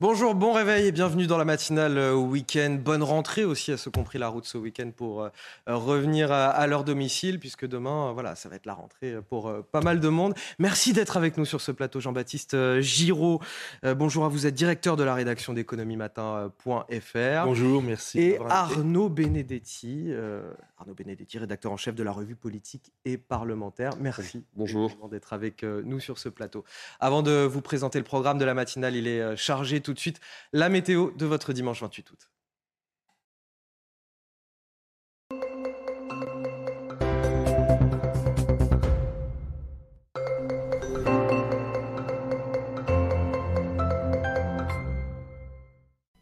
Bonjour, bon réveil et bienvenue dans la matinale euh, week-end. Bonne rentrée aussi à ceux qui ont pris la route ce week-end pour euh, revenir à, leur domicile, puisque demain, euh, voilà, ça va être la rentrée pour pas mal de monde. Merci d'être avec nous sur ce plateau, Jean-Baptiste Giraud. bonjour à vous, êtes directeur de la rédaction d'économie matin.fr. Bonjour, merci. Et Arnaud Benedetti, Arnaud Benedetti, rédacteur en chef de la revue politique et parlementaire. Merci. Bonjour. D'être avec nous sur ce plateau. Avant de vous présenter le programme de la matinale, il est chargé tout de suite la météo de votre dimanche 28 août.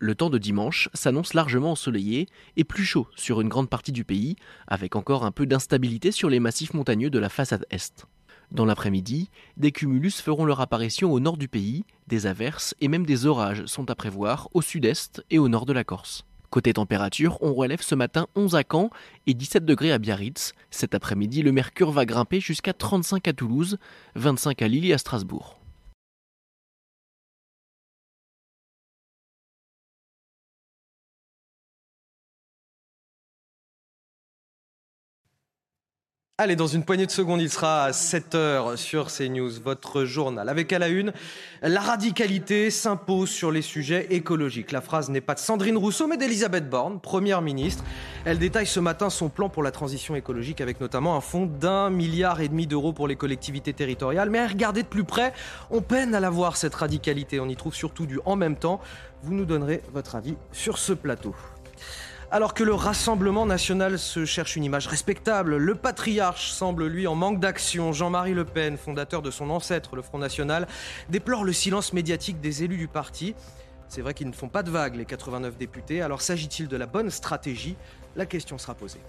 Le temps de dimanche s'annonce largement ensoleillé et plus chaud sur une grande partie du pays, avec encore un peu d'instabilité sur les massifs montagneux de la façade est. Dans l'après-midi, des cumulus feront leur apparition au nord du pays, des averses et même des orages sont à prévoir au sud-est et au nord de la Corse. Côté température, on relève ce matin 11 à Caen et 17 degrés à Biarritz. Cet après-midi, le mercure va grimper jusqu'à 35 à Toulouse, 25 à Lille et à Strasbourg. Allez, dans une poignée de secondes, il sera à 7h sur CNews, votre journal. Avec à la une, la radicalité s'impose sur les sujets écologiques. La phrase n'est pas de Sandrine Rousseau, mais d'Elisabeth Borne, première ministre. Elle détaille ce matin son plan pour la transition écologique, avec notamment un fonds d'un milliard et demi d'euros pour les collectivités territoriales. Mais regardez de plus près, on peine à la voir, cette radicalité. On y trouve surtout du en même temps. Vous nous donnerez votre avis sur ce plateau. Alors que le Rassemblement national se cherche une image respectable, le patriarche semble lui en manque d'action. Jean-Marie Le Pen, fondateur de son ancêtre, le Front National, déplore le silence médiatique des élus du parti. C'est vrai qu'ils ne font pas de vagues, les 89 députés. Alors s'agit-il de la bonne stratégie? La question sera posée.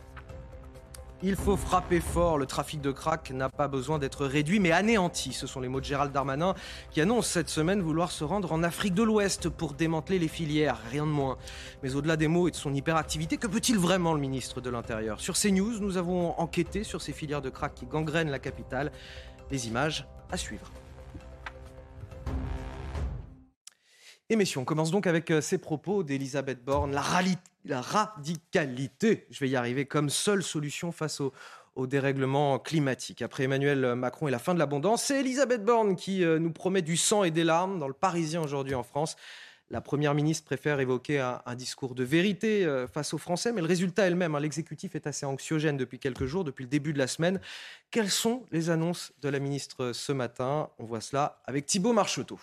Il faut frapper fort. Le trafic de crack n'a pas besoin d'être réduit, mais anéanti. Ce sont les mots de Gérald Darmanin qui annonce cette semaine vouloir se rendre en Afrique de l'Ouest pour démanteler les filières, rien de moins. Mais au-delà des mots et de son hyperactivité, que peut-il vraiment le ministre de l'Intérieur? Sur CNews, nous avons enquêté sur ces filières de crack qui gangrènent la capitale. Les images à suivre. Et messieurs, on commence donc avec euh, ces propos d'Elisabeth Borne. La, la, radicalité, je vais y arriver, comme seule solution face au, dérèglement climatique. Après Emmanuel Macron et la fin de l'abondance, c'est Elisabeth Borne qui euh, nous promet du sang et des larmes dans le Parisien aujourd'hui en France. La Première ministre préfère évoquer un, discours de vérité euh, face aux Français, mais le résultat elle-même, hein, l'exécutif est assez anxiogène depuis quelques jours, depuis le début de la semaine. Quelles sont les annonces de la ministre ce matin? On voit cela avec Thibault Marcheteau.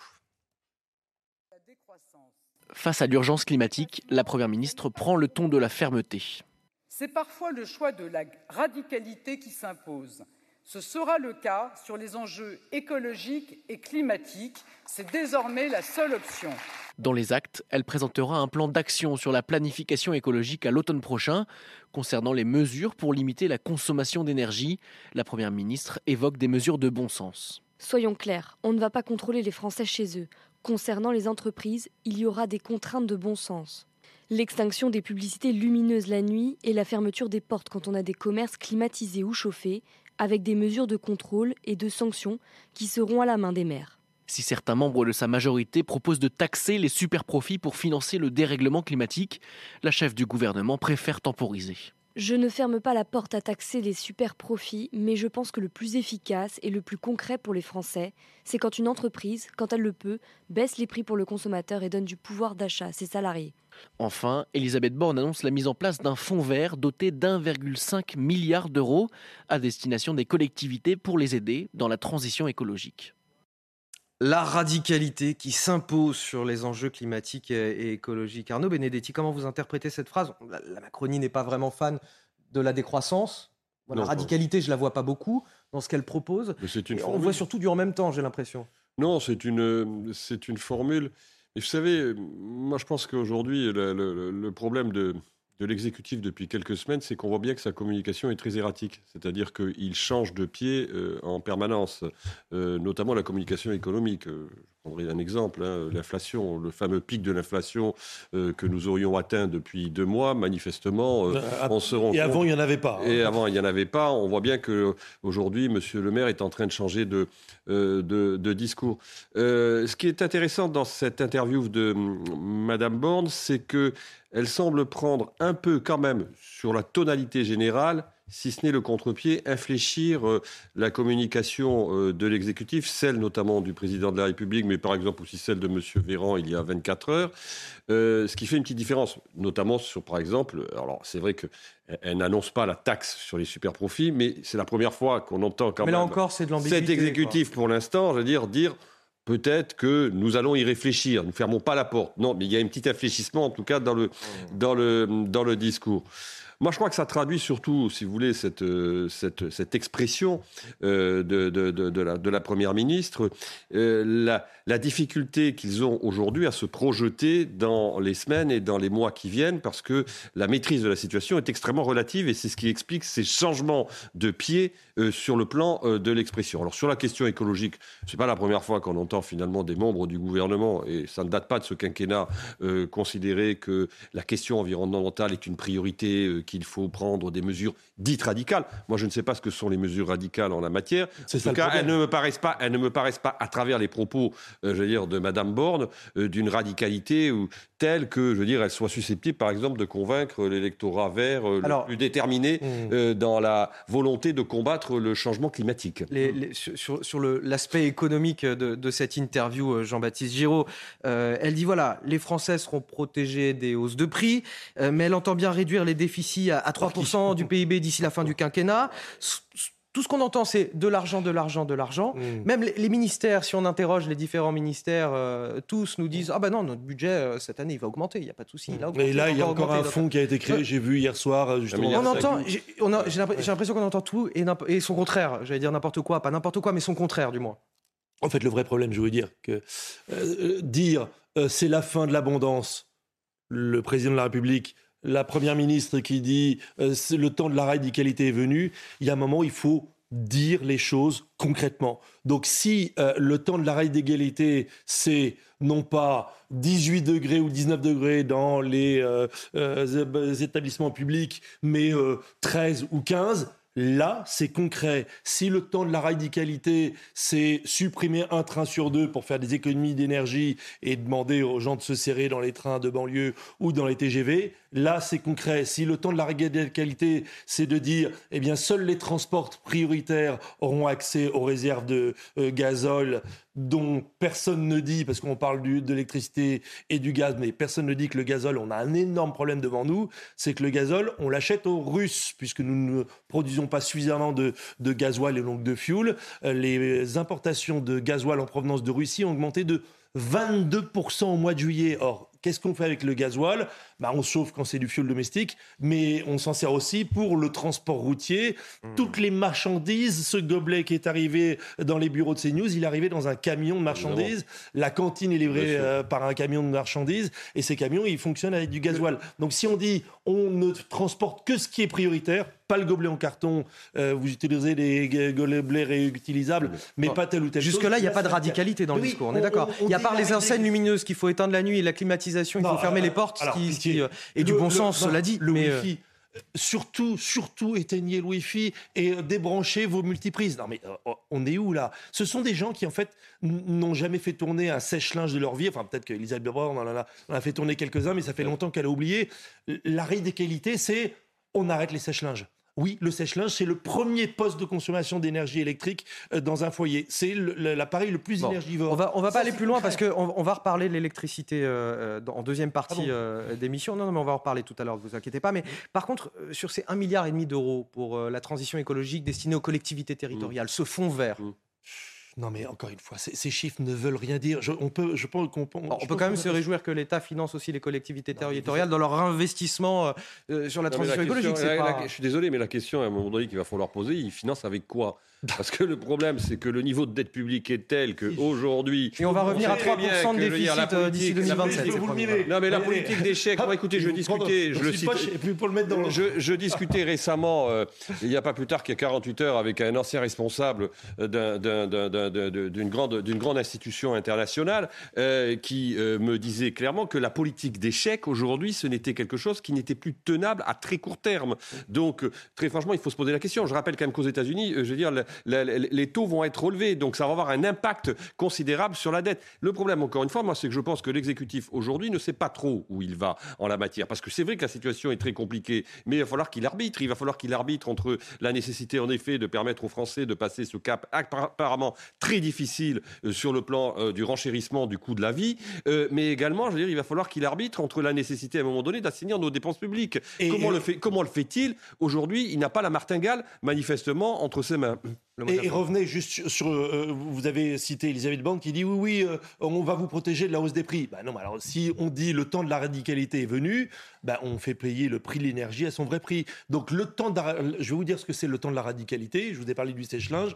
Face à l'urgence climatique, la Première ministre prend le ton de la fermeté. C'est parfois le choix de la radicalité qui s'impose. Ce sera le cas sur les enjeux écologiques et climatiques. C'est désormais la seule option. Dans les actes, elle présentera un plan d'action sur la planification écologique à l'automne prochain. Concernant les mesures pour limiter la consommation d'énergie, la Première ministre évoque des mesures de bon sens. Soyons clairs, on ne va pas contrôler les Français chez eux. Concernant les entreprises, il y aura des contraintes de bon sens. L'extinction des publicités lumineuses la nuit et la fermeture des portes quand on a des commerces climatisés ou chauffés, avec des mesures de contrôle et de sanctions qui seront à la main des maires. Si certains membres de sa majorité proposent de taxer les superprofits pour financer le dérèglement climatique, la chef du gouvernement préfère temporiser. Je ne ferme pas la porte à taxer les super profits, mais je pense que le plus efficace et le plus concret pour les Français, c'est quand une entreprise, quand elle le peut, baisse les prix pour le consommateur et donne du pouvoir d'achat à ses salariés. Enfin, Elisabeth Borne annonce la mise en place d'un fonds vert doté d'1,5 milliard d'euros à destination des collectivités pour les aider dans la transition écologique. La radicalité qui s'impose sur les enjeux climatiques et écologiques. Arnaud Benedetti, comment vous interprétez cette phrase? La Macronie n'est pas vraiment fan de la décroissance. la radicalité, je la vois pas beaucoup dans ce qu'elle propose. Une on voit surtout du en même temps, j'ai l'impression. Non, c'est une, c'est une formule. Et vous savez, moi je pense qu'aujourd'hui, le, problème de, de l'exécutif depuis quelques semaines, c'est qu'on voit bien que sa communication est très erratique. C'est-à-dire qu'il change de pied euh, en permanence, euh, notamment la communication économique. Euh, je prendrai un exemple, hein, l'inflation, le fameux pic de l'inflation que nous aurions atteint depuis deux mois, manifestement, on se rend Et avant, il n'y en avait pas. Hein. Et avant, il n'y en avait pas. On voit bien qu'aujourd'hui, M. le maire est en train de changer de, de, de, discours. ce qui est intéressant dans cette interview de Mme Borne, c'est que elle semble prendre un peu quand même sur la tonalité générale, si ce n'est le contre-pied, infléchir euh, la communication euh, de l'exécutif, celle notamment du président de la République, mais par exemple aussi celle de M. Véran il y a 24 heures, euh, ce qui fait une petite différence, notamment sur, par exemple, alors c'est vrai qu'elle n'annonce pas la taxe sur les super profits, mais c'est la première fois qu'on entend quand mais là encore, c'est de cet exécutif pour l'instant, je veux dire, dire peut-être que nous allons y réfléchir. Nous ne fermons pas la porte. Non, mais il y a un petit infléchissement, en tout cas, dans le, dans le, dans le discours. Moi, je crois que ça traduit surtout, si vous voulez, cette, euh, cette, cette expression euh, de, de, de, la, de, la, Première ministre, euh, la, la, difficulté qu'ils ont aujourd'hui à se projeter dans les semaines et dans les mois qui viennent, parce que la maîtrise de la situation est extrêmement relative et c'est ce qui explique ces changements de pied sur le plan de l'expression. Alors, sur la question écologique, c'est pas la première fois qu'on entend finalement des membres du gouvernement, et ça ne date pas de ce quinquennat, considérer que la question environnementale est une priorité qu'il faut prendre des mesures dites radicales. Moi, je ne sais pas ce que sont les mesures radicales en la matière. En tout cas, elles ne me paraissent pas, elles ne me paraissent pas, à travers les propos, euh, je veux dire, de Madame Borne, euh, d'une radicalité ou telle que, je veux dire, elle soit susceptible, par exemple, de convaincre l'électorat vert euh, le plus déterminé hmm. dans la volonté de combattre le changement climatique. sur, sur l'aspect économique de, de, cette interview, Jean-Baptiste Giraud, elle dit voilà, les Français seront protégés des hausses de prix, mais elle entend bien réduire les déficits à 3% du PIB d'ici la fin du quinquennat. Tout ce qu'on entend, c'est de l'argent, de l'argent, de l'argent. Mm. Même les, ministères, si on interroge les différents ministères, euh, tous nous disent Ah ben non, notre budget euh, cette année, il va augmenter, il n'y a pas de souci. Mais là, il y a encore un fonds qui a été créé, j'ai vu hier soir, euh, justement. On entend, j'ai l'impression qu'on entend tout et, et son contraire. J'allais dire n'importe quoi, pas n'importe quoi, mais son contraire, du moins. En fait, le vrai problème, je veux dire, que dire c'est la fin de l'abondance, le président de la République la première ministre qui dit euh, le temps de la radicalité est venu, il y a un moment où il faut dire les choses concrètement. Donc si euh, le temps de la radicalité, c'est non pas 18 degrés ou 19 degrés dans les euh, établissements publics, mais 13 ou 15, Là, c'est concret. Si le temps de la radicalité, c'est supprimer un train sur deux pour faire des économies d'énergie et demander aux gens de se serrer dans les trains de banlieue ou dans les TGV, là, c'est concret. Si le temps de la radicalité, c'est de dire, eh bien, seuls les transports prioritaires auront accès aux réserves de euh, gazole dont personne ne dit, parce qu'on parle de l'électricité et du gaz, mais personne ne dit que le gazole, on a un énorme problème devant nous, c'est que le gazole, on l'achète aux Russes, puisque nous ne produisons pas suffisamment de, de gasoil et donc de fuel. Euh, les importations de gasoil en provenance de Russie ont augmenté de 22% au mois de juillet. Or, qu'est-ce qu'on fait avec le gasoil? Bah, On chauffe quand c'est du fioul domestique, mais on s'en sert aussi pour le transport routier. Hmm. Toutes les marchandises, ce gobelet qui est arrivé dans les bureaux de CNews, il est arrivé dans un camion de marchandises. La cantine est livrée euh, par un camion de marchandises, et ces camions, ils fonctionnent avec du gasoil. Donc si on dit on ne transporte que ce qui est prioritaire, pas le gobelet en carton, euh, vous utilisez des gobelets réutilisables, mais pas tel ou tel Jusque-là, il n'y a pas de radicalité dans le discours, on est d'accord. Il y a part les enseignes lumineuses qu'il faut éteindre la nuit et la climatisation, il faut fermer les portes, qui, euh, et du bon sens, cela dit. Le mais Wi-Fi, euh, surtout, surtout éteignez le Wi-Fi et débranchez vos multiprises. Non mais on est où là? Ce sont des gens qui en fait n'ont jamais fait tourner un sèche-linge de leur vie. Enfin peut-être qu'Elisabeth Borne en, a, en a fait tourner quelques-uns, mais ça fait longtemps qu'elle a oublié. La qualités, c'est on arrête les sèche-linges. Oui, le sèche-linge, c'est le premier poste de consommation d'énergie électrique euh, dans un foyer. C'est l'appareil le, plus énergivore. On va, on va pas aller plus loin parce qu'on on va reparler de l'électricité euh, euh, en deuxième partie d'émission. Non, non, mais on va en reparler tout à l'heure, ne vous inquiétez pas. Mais par contre, sur ces 1,5 milliard d'euros pour la transition écologique destinée aux collectivités territoriales, ce fonds vert, mmh. Non, mais encore une fois, ces, chiffres ne veulent rien dire. on peut, je pense qu'on on peut quand même se réjouir que l'État finance aussi les collectivités territoriales dans leur investissement euh, euh, sur la transition écologique. je suis désolé, mais la question à un moment donné qu'il va falloir poser, ils financent avec quoi? Parce que le problème, c'est que le niveau de dette publique est tel qu'aujourd'hui. Et on va revenir à 3% de déficit euh, d'ici 2027. Non, mais la politique d'échec. Moi, écoutez, je discutais. Je, le je, discutais récemment, il n'y a pas plus tard qu'il y a 48 heures, avec un ancien responsable d'un d'une grande, grande institution internationale euh, qui euh, me disait clairement que la politique d'échec aujourd'hui, ce n'était quelque chose qui n'était plus tenable à très court terme. Donc, euh, très franchement, il faut se poser la question. Je rappelle quand même qu'aux États-Unis, je veux dire, les taux vont être relevés, donc ça va avoir un impact considérable sur la dette. Le problème, encore une fois, moi, c'est que je pense que l'exécutif aujourd'hui ne sait pas trop où il va en la matière, parce que c'est vrai que la situation est très compliquée, mais il va falloir qu'il arbitre. Il va falloir qu'il arbitre entre la nécessité, en effet, de permettre aux Français de passer ce cap apparemment très difficile euh, sur le plan euh, du renchérissement du coût de la vie, euh, mais également, je veux dire, il va falloir qu'il arbitre entre la nécessité à un moment donné d'assainir nos dépenses publiques. comment, le fait, comment le fait-il? Aujourd'hui, il n'a pas la martingale, manifestement, entre ses mains. Et, revenez juste sur, vous avez cité Elisabeth Bank qui dit oui, oui, on va vous protéger de la hausse des prix. Ben non, alors si on dit le temps de la radicalité est venu, ben on fait payer le prix de l'énergie à son vrai prix. Donc le temps, de, je vais vous dire ce que c'est le temps de la radicalité. Je vous ai parlé du sèche-linge,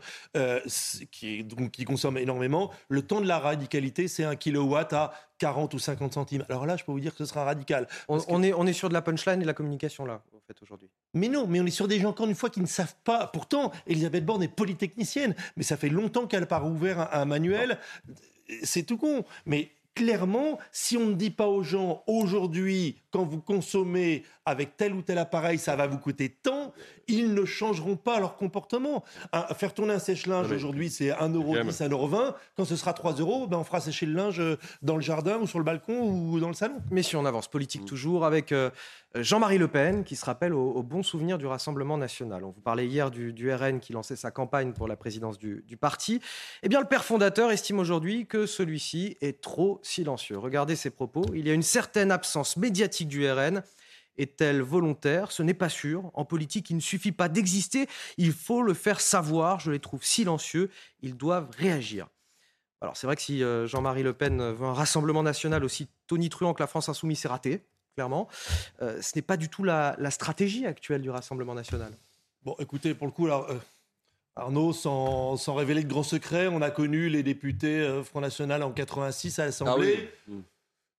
qui est donc qui consomme énormément. Le temps de la radicalité, c'est un kilowatt à 40 ou 50 centimes. Alors là, je peux vous dire que ce sera radical. On, est, on est sur de la punchline et de la communication, là, en fait, aujourd'hui. Mais non, mais on est sur des gens, encore une fois, qui ne savent pas. Pourtant, Elisabeth Borne est polytechnicienne, mais ça fait longtemps qu'elle n'a pas rouvert un, un manuel. C'est tout con. Mais clairement, si on ne dit pas aux gens aujourd'hui, quand vous consommez avec tel ou tel appareil, ça va vous coûter tant, ils ne changeront pas leur comportement. faire tourner un sèche-linge aujourd'hui, c'est 1,10€, 1,20€. Quand ce sera 3 euros, ben on fera sécher le linge euh, dans le jardin ou sur le balcon ou dans le salon. Mais si on avance politique mm. toujours avec euh, Jean-Marie Le Pen qui se rappelle au, bon souvenir du Rassemblement national. On vous parlait hier du, RN qui lançait sa campagne pour la présidence du, du parti. Eh bien, le père fondateur estime aujourd'hui que celui-ci est trop silencieux. Regardez ses propos. Il y a une certaine absence médiatique du RN est-elle volontaire? Ce n'est pas sûr. En politique, il ne suffit pas d'exister, il faut le faire savoir. Je les trouve silencieux, ils doivent réagir. Alors c'est vrai que si euh, Jean-Marie Le Pen veut un rassemblement national aussi tonitruant que la France insoumise, c'est raté, clairement. Euh, ce n'est pas du tout la, stratégie actuelle du Rassemblement national. Bon, écoutez, pour le coup, alors, euh, Arnaud, sans, révéler de grands secrets, on a connu les députés Front National en 86 à l'Assemblée. Ah oui.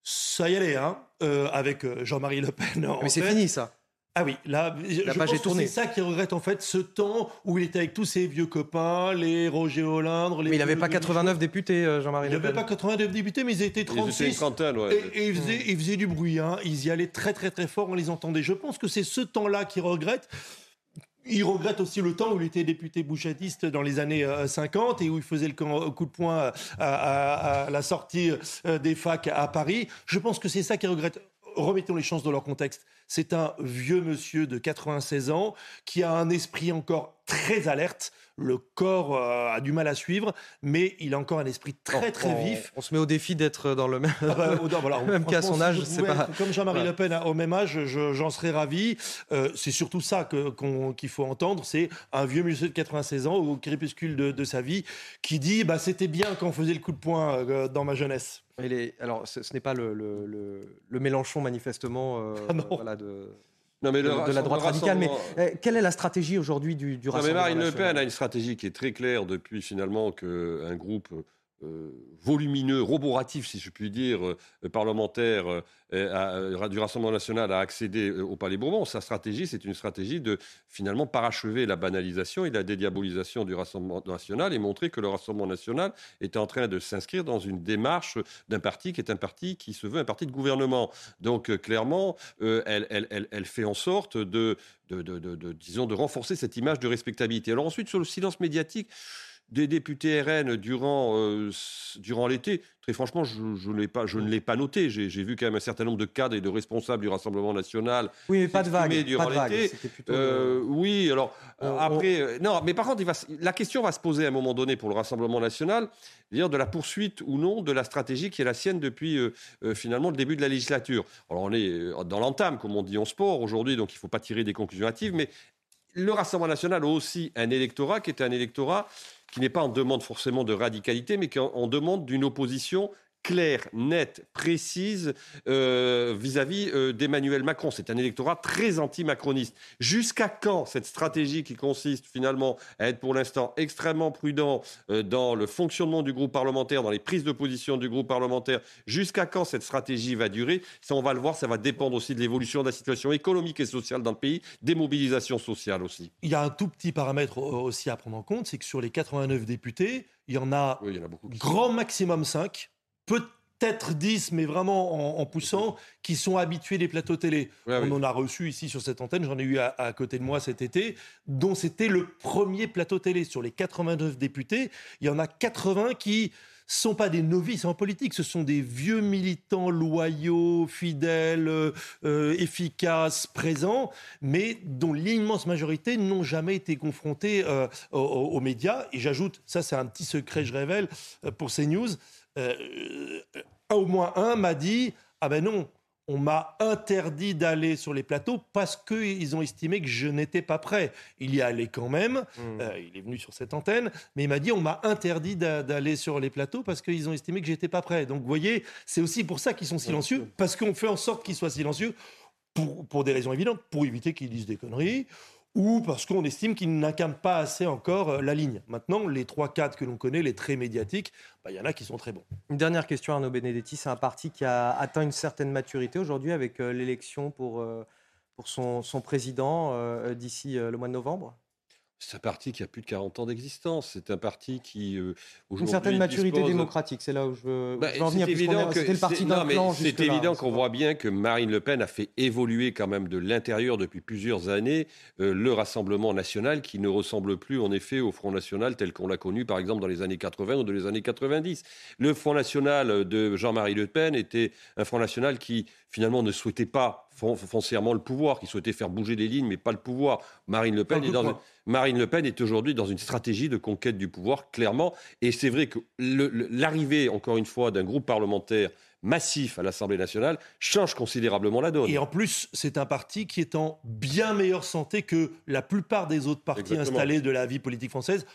Ça y allait, hein, euh, avec euh, Jean-Marie Le Pen. Mais c'est fini, ça. Ah oui, là, la je page est tournée. C'est ça qui regrette en fait ce temps où il était avec tous ses vieux copains, les Roger Hollande. Les mais il n'avait pas 89 députés, euh, Jean-Marie Le Pen. Il n'avait pas 89 députés, mais ils étaient 36. Ils étaient une trentaine, ouais. Et, ils, faisaient, ils, faisaient, du bruit, hein. ils y allaient très très très fort, on les entendait. Je pense que c'est ce temps-là qui regrette. Il regrette aussi le temps où il était député bouchatiste dans les années 50 euh, et où il faisait le coup de poing à, la sortie euh, des facs à Paris. Je pense que c'est ça qu'il regrette remettons les chances dans leur contexte. C'est un vieux monsieur de 96 ans qui a un esprit encore très alerte. Le corps euh, a du mal à suivre, mais il a encore un esprit très très vif. On, se met au défi d'être dans le même, ah bah, même qu'à son âge. pas... Comme Jean-Marie Le Pen au même âge, j'en serais ravi. Euh, c'est surtout ça qu'il faut entendre. C'est un vieux monsieur de 96 ans au crépuscule de, sa vie qui dit bah, c'était bien quand on faisait le coup de poing euh, dans ma jeunesse. alors, ce, n'est pas le, le, Mélenchon manifestement ah de non, mais de, la droite radicale. Mais eh, quelle est la stratégie aujourd'hui du, du Rassemblement Marine Le Pen a une stratégie qui est très claire depuis finalement qu'un groupe volumineux, roboratif, si je puis dire, euh, parlementaire euh, du Rassemblement national a accédé au Palais Bourbon. Sa stratégie, c'est une stratégie de finalement parachever la banalisation et la dédiabolisation du Rassemblement national et montrer que le Rassemblement national est en train de s'inscrire dans une démarche d'un parti qui est un parti qui se veut un parti de gouvernement. Donc clairement, elle, fait en sorte de, de, disons, de renforcer cette image de respectabilité. Alors ensuite, sur le silence médiatique, des députés RN durant, euh, durant l'été, très franchement, je, je, pas, je ne l'ai pas noté. J'ai vu quand même un certain nombre de cadres et de responsables du Rassemblement national. Oui, mais pas de vague. Durant l'été. Euh, oui, alors après, euh, non, mais par contre, il va, la question va se poser à un moment donné pour le Rassemblement national, dire de la poursuite ou non de la stratégie qui est la sienne depuis finalement le début de la législature. Alors on est dans l'entame, comme on dit en sport aujourd'hui, donc il ne faut pas tirer des conclusions hâtives, mais le Rassemblement national a aussi un électorat qui est un électorat qui n'est pas en demande forcément de radicalité, mais qui est en demande d'une opposition claire, nette, précise euh, vis-à-vis euh, d'Emmanuel Macron. C'est un électorat très anti-macroniste. Jusqu'à quand cette stratégie qui consiste finalement à être pour l'instant extrêmement prudent euh, dans le fonctionnement du groupe parlementaire, dans les prises de position du groupe parlementaire, jusqu'à quand cette stratégie va durer? Ça, on va le voir, ça va dépendre aussi de l'évolution de la situation économique et sociale dans le pays, des mobilisations sociales aussi. Il y a un tout petit paramètre aussi à prendre en compte, c'est que sur les 89 députés, il y en a, il y en a beaucoup grand maximum 5 peut-être 10, mais vraiment en, poussant, qui sont habitués des plateaux télé. On en a reçu ici sur cette antenne, j'en ai eu à, côté de moi cet été, dont c'était le premier plateau télé. Sur les 89 députés, il y en a 80 qui sont pas des novices en politique, ce sont des vieux militants loyaux, fidèles, euh, efficaces, présents, mais dont l'immense majorité n'ont jamais été confrontés euh, aux, aux, médias. Et j'ajoute, ça c'est un petit secret, je révèle, euh, pour CNews, euh, au moins un m'a dit Ah ben non, on m'a interdit d'aller sur les plateaux parce qu'ils ont estimé que je n'étais pas prêt. Il y est allé quand même, hmm. euh, il est venu sur cette antenne, mais il m'a dit on m'a interdit d'aller sur les plateaux parce qu'ils ont estimé que j'étais pas prêt. Donc vous voyez, c'est aussi pour ça qu'ils sont silencieux, parce qu'on fait en sorte qu'ils soient silencieux pour, pour des raisons évidentes, pour éviter qu'ils disent des conneries ou parce qu'on estime qu'ils n'incarnent pas assez encore euh, la ligne. Maintenant, les trois cadres que l'on connaît, les très médiatiques, bah, il y en a qui sont très bons. Une dernière question, Arnaud Benedetti. C'est un parti qui a atteint une certaine maturité aujourd'hui avec euh, l'élection pour, euh, pour son président d'ici le mois de novembre? C'est un parti qui a plus de 40 ans d'existence. C'est un parti qui euh, Une certaine maturité démocratique, c'est là où je veux, bah, en venir. C'était le parti d'un C'est évident qu'on voit bien que Marine Le Pen a fait évoluer quand même de l'intérieur depuis plusieurs années euh, le Rassemblement national qui ne ressemble plus en effet au Front national tel qu'on l'a connu par exemple dans les années 80 ou dans les années 90. Le Front national de Jean-Marie Le Pen était un Front national qui finalement ne souhaitait pas foncièrement le pouvoir, qui souhaitait faire bouger les lignes, mais pas le pouvoir. Marine Le Pen, est, dans Marine Le Pen est aujourd'hui dans une stratégie de conquête du pouvoir, clairement. Et c'est vrai que l'arrivée, encore une fois, d'un groupe parlementaire massif à l'Assemblée nationale change considérablement la donne. Et en plus, c'est un parti qui est en bien meilleure santé que la plupart des autres partis installés de la vie politique française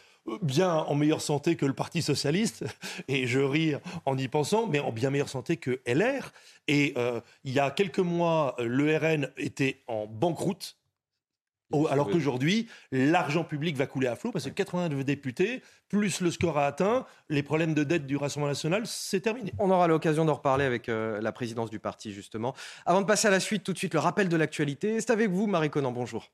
bien en meilleure santé que le Parti socialiste, et je ris en y pensant, mais en bien meilleure santé que LR. Et euh, il y a quelques mois, le RN était en banqueroute. Alors qu'aujourd'hui, l'argent public va couler à flot parce que 89 députés, plus le score a atteint, les problèmes de dette du Rassemblement national, c'est terminé. On aura l'occasion d'en reparler avec euh, la présidence du parti, justement. Avant de passer à la suite, tout de suite, le rappel de l'actualité. C'est avec vous, Marie Conan. Bonjour.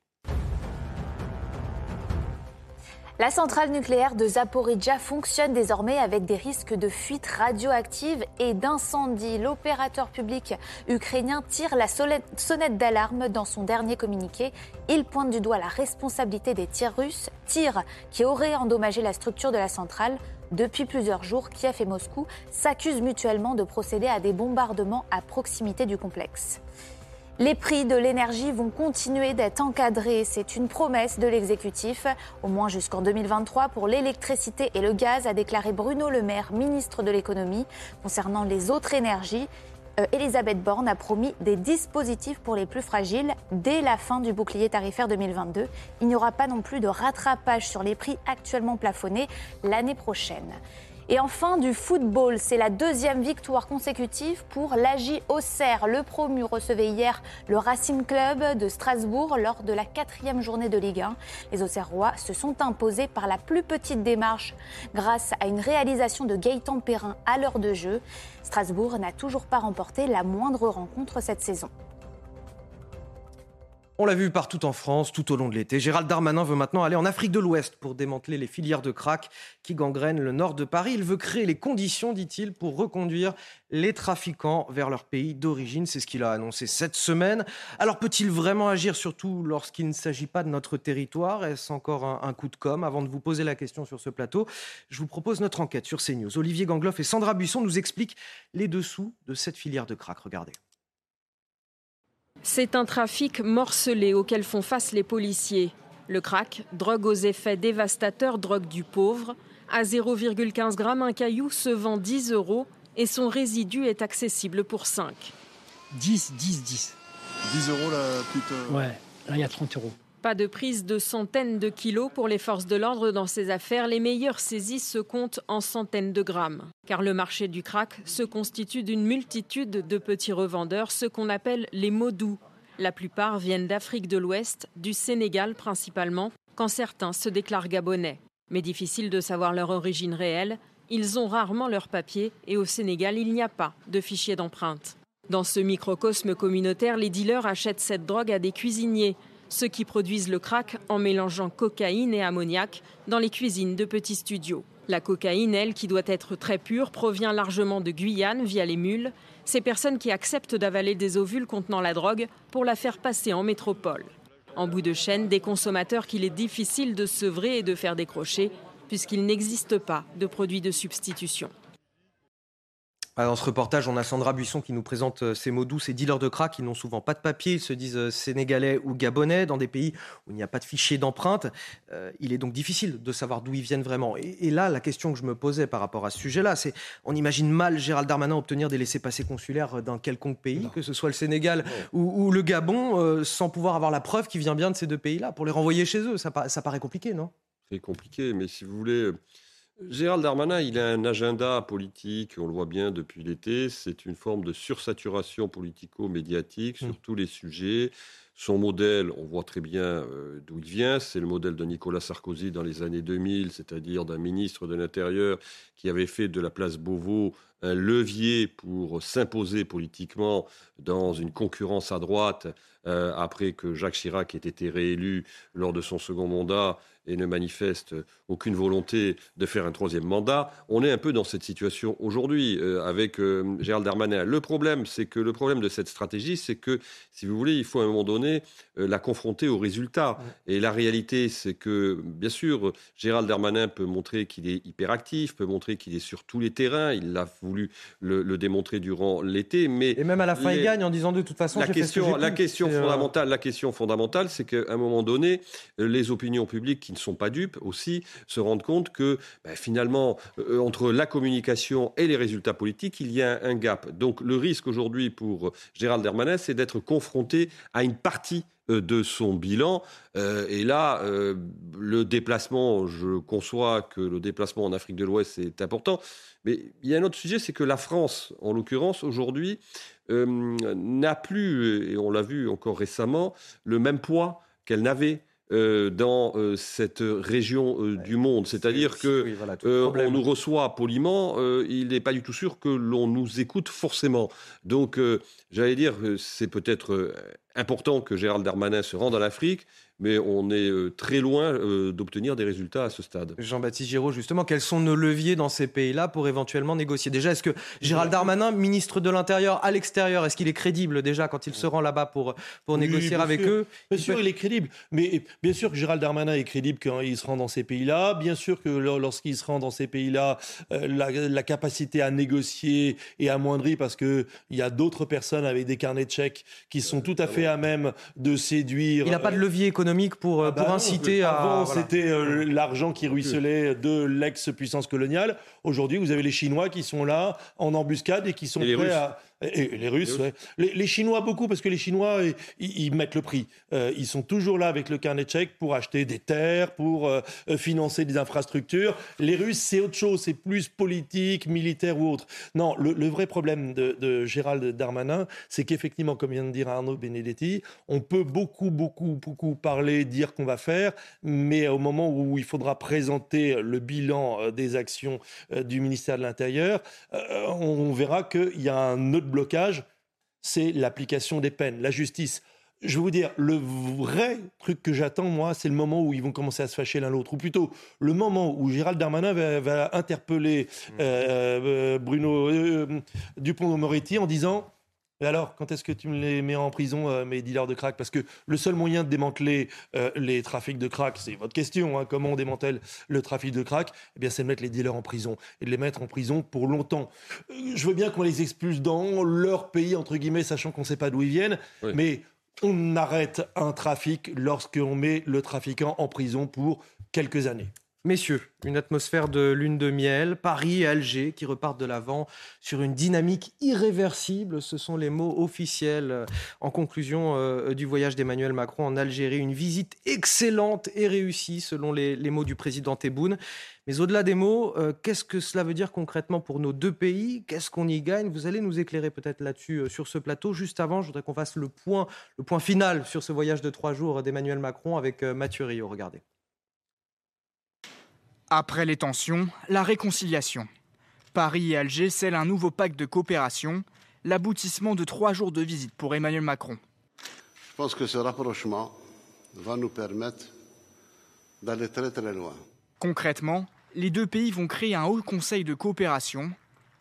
La centrale nucléaire de Zaporizhia fonctionne désormais avec des risques de fuite radioactive et d'incendie. L'opérateur public ukrainien tire la sonnette d'alarme dans son dernier communiqué. Il pointe du doigt la responsabilité des tirs russes, tirs qui auraient endommagé la structure de la centrale. Depuis plusieurs jours, Kiev et Moscou s'accusent mutuellement de procéder à des bombardements à proximité du complexe. Les prix de l'énergie vont continuer d'être encadrés. C'est une promesse de l'exécutif, au moins jusqu'en 2023 pour l'électricité et le gaz, a déclaré Bruno Le Maire, ministre de l'économie. Concernant les autres énergies, euh, Elisabeth Borne a promis des dispositifs pour les plus fragiles dès la fin du bouclier tarifaire 2022. Il n'y aura pas non plus de rattrapage sur les prix actuellement plafonnés l'année prochaine. Et enfin, du football, c'est la deuxième victoire consécutive pour l'AJ Auxerre. Le promu recevait hier le Racing Club de Strasbourg lors de la quatrième journée de Ligue 1. Les Auxerrois se sont imposés par la plus petite démarche grâce à une réalisation de Gaëtan Perrin à l'heure de jeu. Strasbourg n'a toujours pas remporté la moindre rencontre cette saison. On l'a vu partout en France tout au long de l'été. Gérald Darmanin veut maintenant aller en Afrique de l'Ouest pour démanteler les filières de crack qui gangrènent le nord de Paris. Il veut créer les conditions, dit-il, pour reconduire les trafiquants vers leur pays d'origine. C'est ce qu'il a annoncé cette semaine. Alors peut-il vraiment agir, surtout lorsqu'il ne s'agit pas de notre territoire? Est-ce encore un, coup de com' Avant de vous poser la question sur ce plateau, je vous propose notre enquête sur CNews. Olivier Gangloff et Sandra Buisson nous expliquent les dessous de cette filière de crack. Regardez. C'est un trafic morcelé auquel font face les policiers. Le crack, drogue aux effets dévastateurs, drogue du pauvre. À 0,15 g, un caillou se vend 10 euros et son résidu est accessible pour 5. 10, 10, 10. 10 euros là, plutôt Ouais, là il y a 30 euros. Pas de prise de centaines de kilos pour les forces de l'ordre dans ces affaires. Les meilleures saisies se comptent en centaines de grammes. Car le marché du crack se constitue d'une multitude de petits revendeurs, ce qu'on appelle les modous. La plupart viennent d'Afrique de l'Ouest, du Sénégal principalement, quand certains se déclarent gabonais. Mais difficile de savoir leur origine réelle. Ils ont rarement leurs papiers et au Sénégal, il n'y a pas de fichier d'empreinte. Dans ce microcosme communautaire, les dealers achètent cette drogue à des cuisiniers ceux qui produisent le crack en mélangeant cocaïne et ammoniac dans les cuisines de petits studios. La cocaïne, elle, qui doit être très pure, provient largement de Guyane via les mules, ces personnes qui acceptent d'avaler des ovules contenant la drogue pour la faire passer en métropole. En bout de chaîne, des consommateurs qu'il est difficile de sevrer et de faire décrocher, puisqu'il n'existe pas de produits de substitution. Ah, dans ce reportage, on a Sandra Buisson qui nous présente euh, ces mots doux, ces dealers de crack qui n'ont souvent pas de papier, ils se disent euh, sénégalais ou gabonais, dans des pays où il n'y a pas de fichier d'empreinte. Euh, il est donc difficile de savoir d'où ils viennent vraiment. Et, là, la question que je me posais par rapport à ce sujet-là, c'est on imagine mal Gérald Darmanin obtenir des laissés-passer consulaires d'un quelconque pays, que ce soit le Sénégal ou, le Gabon, sans pouvoir avoir la preuve qu'il vient bien de ces deux pays-là, pour les renvoyer chez eux. Ça, ça paraît compliqué, non? C'est compliqué, mais si vous voulez... Gérald Darmanin, il a un agenda politique, on le voit bien depuis l'été, c'est une forme de sursaturation politico-médiatique sur mmh. tous les sujets. Son modèle, on voit très bien euh, d'où il vient, c'est le modèle de Nicolas Sarkozy dans les années 2000, c'est-à-dire d'un ministre de l'Intérieur qui avait fait de la place Beauvau un levier pour s'imposer politiquement dans une concurrence à droite, euh, après que Jacques Chirac ait été réélu lors de son second mandat et ne manifeste aucune volonté de faire un troisième mandat. On est un peu dans cette situation aujourd'hui euh, avec euh, Gérald Darmanin. Le problème, c'est que le problème de cette stratégie, c'est que, si vous voulez, il faut à un moment donné euh, la confronter aux résultats. Et la réalité, c'est que, bien sûr, Gérald Darmanin peut montrer qu'il est hyperactif, peut montrer qu'il est sur tous les terrains. Il a voulu le, démontrer durant l'été, mais et même à la fin, il gagne en disant de toute façon. La question, la question fondamentale, la question fondamentale, c'est qu'à un moment donné, les opinions publiques qui ne sont pas dupes aussi se rendent compte que ben, finalement, euh, entre la communication et les résultats politiques, il y a un, gap. Donc le risque aujourd'hui pour Gérald Darmanin, c'est d'être confronté à une partie euh, de son bilan. Euh, et là, le déplacement, je conçois que le déplacement en Afrique de l'Ouest est important. Mais il y a un autre sujet, c'est que la France, en l'occurrence, aujourd'hui, n'a plus, et on l'a vu encore récemment, le même poids qu'elle n'avait euh, dans euh, cette région euh, du monde. C'est-à-dire que on nous reçoit poliment, il n'est pas du tout sûr que l'on nous écoute forcément. Donc, j'allais dire, c'est peut-être important que Gérald Darmanin se rende en Afrique, mais on est euh, très loin euh, d'obtenir des résultats à ce stade. Jean-Baptiste Giraud, justement, quels sont nos leviers dans ces pays-là pour éventuellement négocier? Déjà, est-ce que Gérald Darmanin, ministre de l'Intérieur à l'extérieur, est-ce qu'il est crédible déjà quand il se rend là-bas pour, pour négocier avec eux? Bien sûr, il est crédible. Mais bien sûr que Gérald Darmanin est crédible quand il se rend dans ces pays-là. Bien sûr que lorsqu'il se rend dans ces pays-là, euh, la, capacité à négocier est amoindrie parce qu'il y a d'autres personnes avec des carnets de chèques qui sont tout à fait à même de séduire. Il n'a pas de levier économique économique pour, euh, ah pour bah inciter à. Avant, c'était euh, l'argent qui ruisselait de l'ex-puissance coloniale. Aujourd'hui, vous avez les Chinois qui sont là en embuscade et qui sont prêts à et, les Russes, les, Chinois beaucoup, parce que les Chinois, ils, mettent le prix. Euh, ils sont toujours là avec le carnet de chèques pour acheter des terres, pour euh, euh, financer des infrastructures. Les Russes, c'est autre chose, c'est plus politique, militaire ou autre. Non, le, vrai problème de, Gérald Darmanin, c'est qu'effectivement, comme vient de dire Arnaud Benedetti, on peut beaucoup, beaucoup, beaucoup parler, dire qu'on va faire, mais au moment où il faudra présenter le bilan des actions du ministère de l'Intérieur, on verra qu'il y a un autre blocage, c'est l'application des peines, la justice. Je vais vous dire, le vrai truc que j'attends, moi, c'est le moment où ils vont commencer à se fâcher l'un l'autre. Ou plutôt, le moment où Gérald Darmanin va, interpeller mmh. euh, euh, Bruno euh, Dupont-Moretti en disant et alors, quand est-ce que tu me les mets en prison, euh, mes dealers de crack? Parce que le seul moyen de démanteler euh, les trafics de crack, c'est votre question, hein, comment on démantèle le trafic de crack? Eh bien, c'est de mettre les dealers en prison et de les mettre en prison pour longtemps. Euh, je veux bien qu'on les expulse dans leur pays, entre guillemets, sachant qu'on ne sait pas d'où ils viennent, mais on arrête un trafic lorsqu'on met le trafiquant en prison pour quelques années. Messieurs, une atmosphère de lune de miel, Paris et Alger qui repartent de l'avant sur une dynamique irréversible. Ce sont les mots officiels euh, en conclusion euh, du voyage d'Emmanuel Macron en Algérie. Une visite excellente et réussie selon les, mots du président Tebboune. Mais au-delà des mots, euh, qu'est-ce que cela veut dire concrètement pour nos deux pays? Qu'est-ce qu'on y gagne? Vous allez nous éclairer peut-être là-dessus sur ce plateau. Juste avant, je voudrais qu'on fasse le point, le point final sur ce voyage de trois jours d'Emmanuel Macron avec Mathieu Rio. Regardez. Après les tensions, la réconciliation. Paris et Alger scellent un nouveau pacte de coopération, l'aboutissement de trois jours de visite pour Emmanuel Macron. Je pense que ce rapprochement va nous permettre d'aller très très loin. Concrètement, les deux pays vont créer un haut conseil de coopération.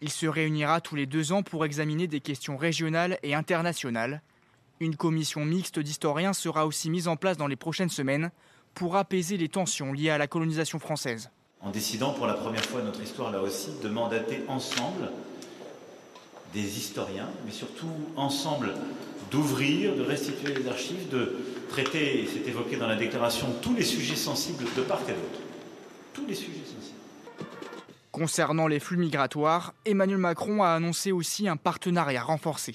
Il se réunira tous les deux ans pour examiner des questions régionales et internationales. Une commission mixte d'historiens sera aussi mise en place dans les prochaines semaines pour apaiser les tensions liées à la colonisation française en décidant pour la première fois de notre histoire là aussi de mandater ensemble des historiens, mais surtout ensemble d'ouvrir, de restituer les archives, de traiter, et c'est évoqué dans la déclaration, tous les sujets sensibles de part et d'autre. Tous les sujets sensibles. Concernant les flux migratoires, Emmanuel Macron a annoncé aussi un partenariat renforcé.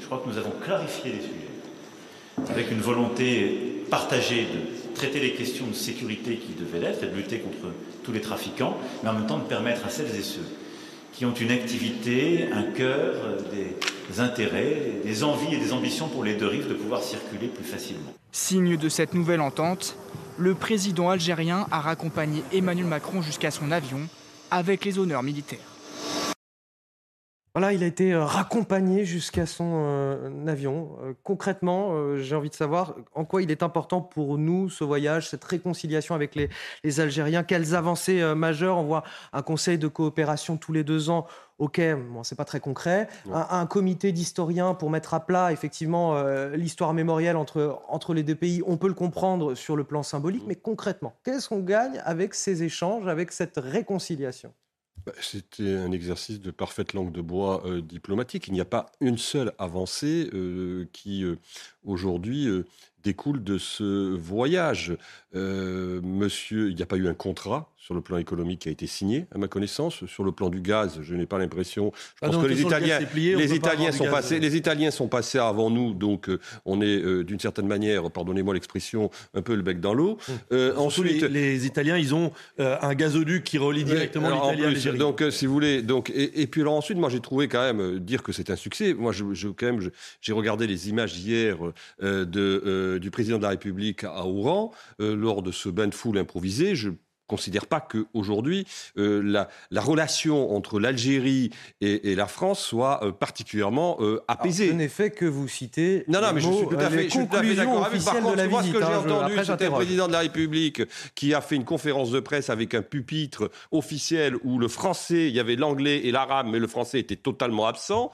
Je crois que nous avons clarifié les sujets, avec une volonté partagée de traiter les questions de sécurité qui devaient l'être et de lutter contre tous les trafiquants, mais en même temps de permettre à celles et ceux qui ont une activité, un cœur, des intérêts, des envies et des ambitions pour les deux rives de pouvoir circuler plus facilement. Signe de cette nouvelle entente, le président algérien a raccompagné Emmanuel Macron jusqu'à son avion avec les honneurs militaires. Voilà, il a été euh, raccompagné jusqu'à son euh, avion. Euh, concrètement, j'ai envie de savoir en quoi il est important pour nous ce voyage, cette réconciliation avec les, Algériens. Quelles avancées majeures? On voit un conseil de coopération tous les deux ans. Ok, bon, c'est pas très concret. Un, comité d'historiens pour mettre à plat effectivement l'histoire mémorielle entre, entre les deux pays. On peut le comprendre sur le plan symbolique, mais concrètement, qu'est-ce qu'on gagne avec ces échanges, avec cette réconciliation? C'était un exercice de parfaite langue de bois euh, diplomatique. Il n'y a pas une seule avancée euh, qui, euh, aujourd'hui, découle de ce voyage. monsieur, il n'y a pas eu un contrat sur le plan économique qui a été signé, à ma connaissance. Sur le plan du gaz, je n'ai pas l'impression. Je ah pense que les Italiens, les Italiens sont passés, les Italiens sont passés avant nous, donc euh, on est euh, d'une certaine manière, pardonnez-moi l'expression, un peu le bec dans l'eau. Hum. Euh, ensuite, les, Italiens, ils ont un gazoduc qui relie directement l'Italie à Donc, si vous voulez, donc et, puis alors ensuite, moi j'ai trouvé quand même dire que c'est un succès. Moi, je, je quand même, j'ai regardé les images hier de, du président de la République à Oran lors de ce bain de foule improvisé. Je considère pas qu'aujourd'hui euh, la, la, relation entre l'Algérie et, et, la France soit euh, particulièrement euh, apaisée. ce n'est fait que vous citez. Non, non, mais je suis tout à fait, d'accord avec. Par contre, de la ce que j'ai hein, entendu, c'était le président de la République qui a fait une conférence de presse avec un pupitre officiel où le français, il y avait l'anglais et l'arabe, mais le français était totalement absent.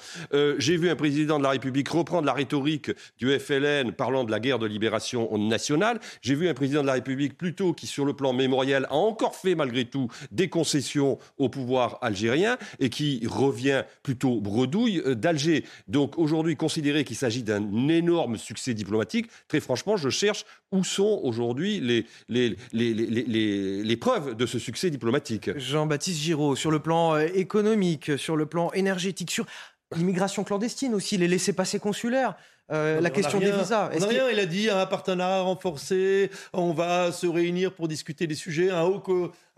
j'ai vu un président de la République reprendre la rhétorique du FLN parlant de la guerre de libération nationale. J'ai vu un président de la République plutôt qui, sur le plan mémoriel, a encore fait malgré tout des concessions au pouvoir algérien et qui revient plutôt bredouille euh, d'Alger. Donc aujourd'hui, considérer qu'il s'agit d'un énorme succès diplomatique, très franchement, je cherche où sont aujourd'hui les, les, les, les, preuves de ce succès diplomatique. Jean-Baptiste Giraud, sur le plan euh, économique, sur le plan énergétique, sur l'immigration clandestine aussi, les laissés-passer consulaires. Euh, la question des visas. On rien, il a dit un partenariat renforcé, on va se réunir pour discuter des sujets, un haut,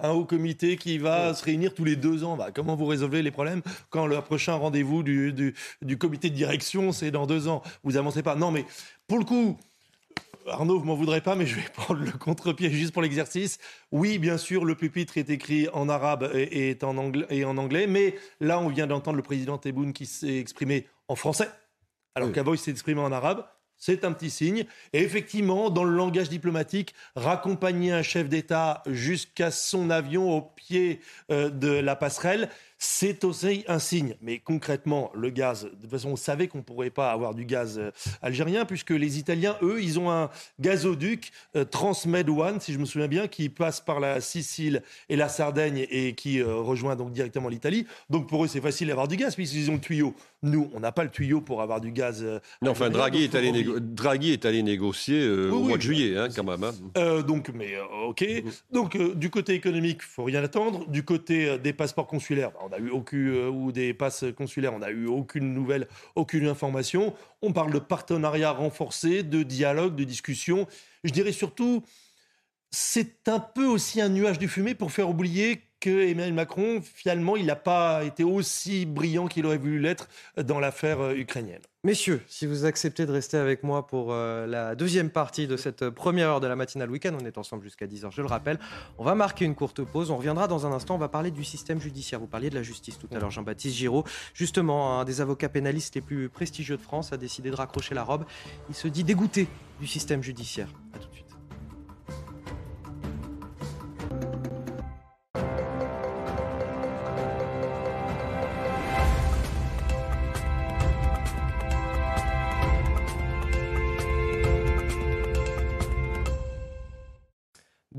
un haut comité qui va se réunir tous les deux ans. Bah, comment vous résolvez les problèmes quand le prochain rendez-vous du, du, comité de direction, c'est dans deux ans? Vous avancez pas. Non, mais pour le coup, Arnaud, vous m'en voudrez pas, mais je vais prendre le contre-pied juste pour l'exercice. Oui, bien sûr, le pupitre est écrit en arabe et, est en anglais, et en anglais, mais là, on vient d'entendre le président Tebboune qui s'est exprimé en français alors il s'est exprimé en arabe. C'est un petit signe. Et effectivement, dans le langage diplomatique, raccompagner un chef d'État jusqu'à son avion au pied euh, de la passerelle, c'est aussi un signe. Mais concrètement, le gaz, de toute façon, on savait qu'on ne pourrait pas avoir du gaz euh, algérien, puisque les Italiens, eux, ils ont un gazoduc euh, Transmed One, si je me souviens bien, qui passe par la Sicile et la Sardaigne et qui euh, rejoint donc directement l'Italie. Donc pour eux, c'est facile d'avoir du gaz, puisqu'ils ont le tuyau. Nous, on n'a pas le tuyau pour avoir du gaz. non, enfin, Draghi est, allé Draghi est, allé négocier au mois de juillet, hein, quand même. Hein. donc, mais ok. Donc, du côté économique, il faut rien attendre. Du côté des passeports consulaires, on a eu aucune, euh, ou des passes consulaires, on n'a eu aucune nouvelle, aucune information. On parle de partenariat renforcé, de dialogue, de discussion. Je dirais surtout, c'est un peu aussi un nuage de fumée pour faire oublier que Emmanuel Macron, finalement, il n'a pas été aussi brillant qu'il aurait voulu l'être dans l'affaire euh, ukrainienne. Messieurs, si vous acceptez de rester avec moi pour euh, la deuxième partie de cette première heure de la matinale week-end, on est ensemble jusqu'à 10h, je le rappelle. On va marquer une courte pause. On reviendra dans un instant. On va parler du système judiciaire. Vous parliez de la justice tout à l'heure, Jean-Baptiste Giraud. Justement, un des avocats pénalistes les plus prestigieux de France a décidé de raccrocher la robe. Il se dit dégoûté du système judiciaire. Tout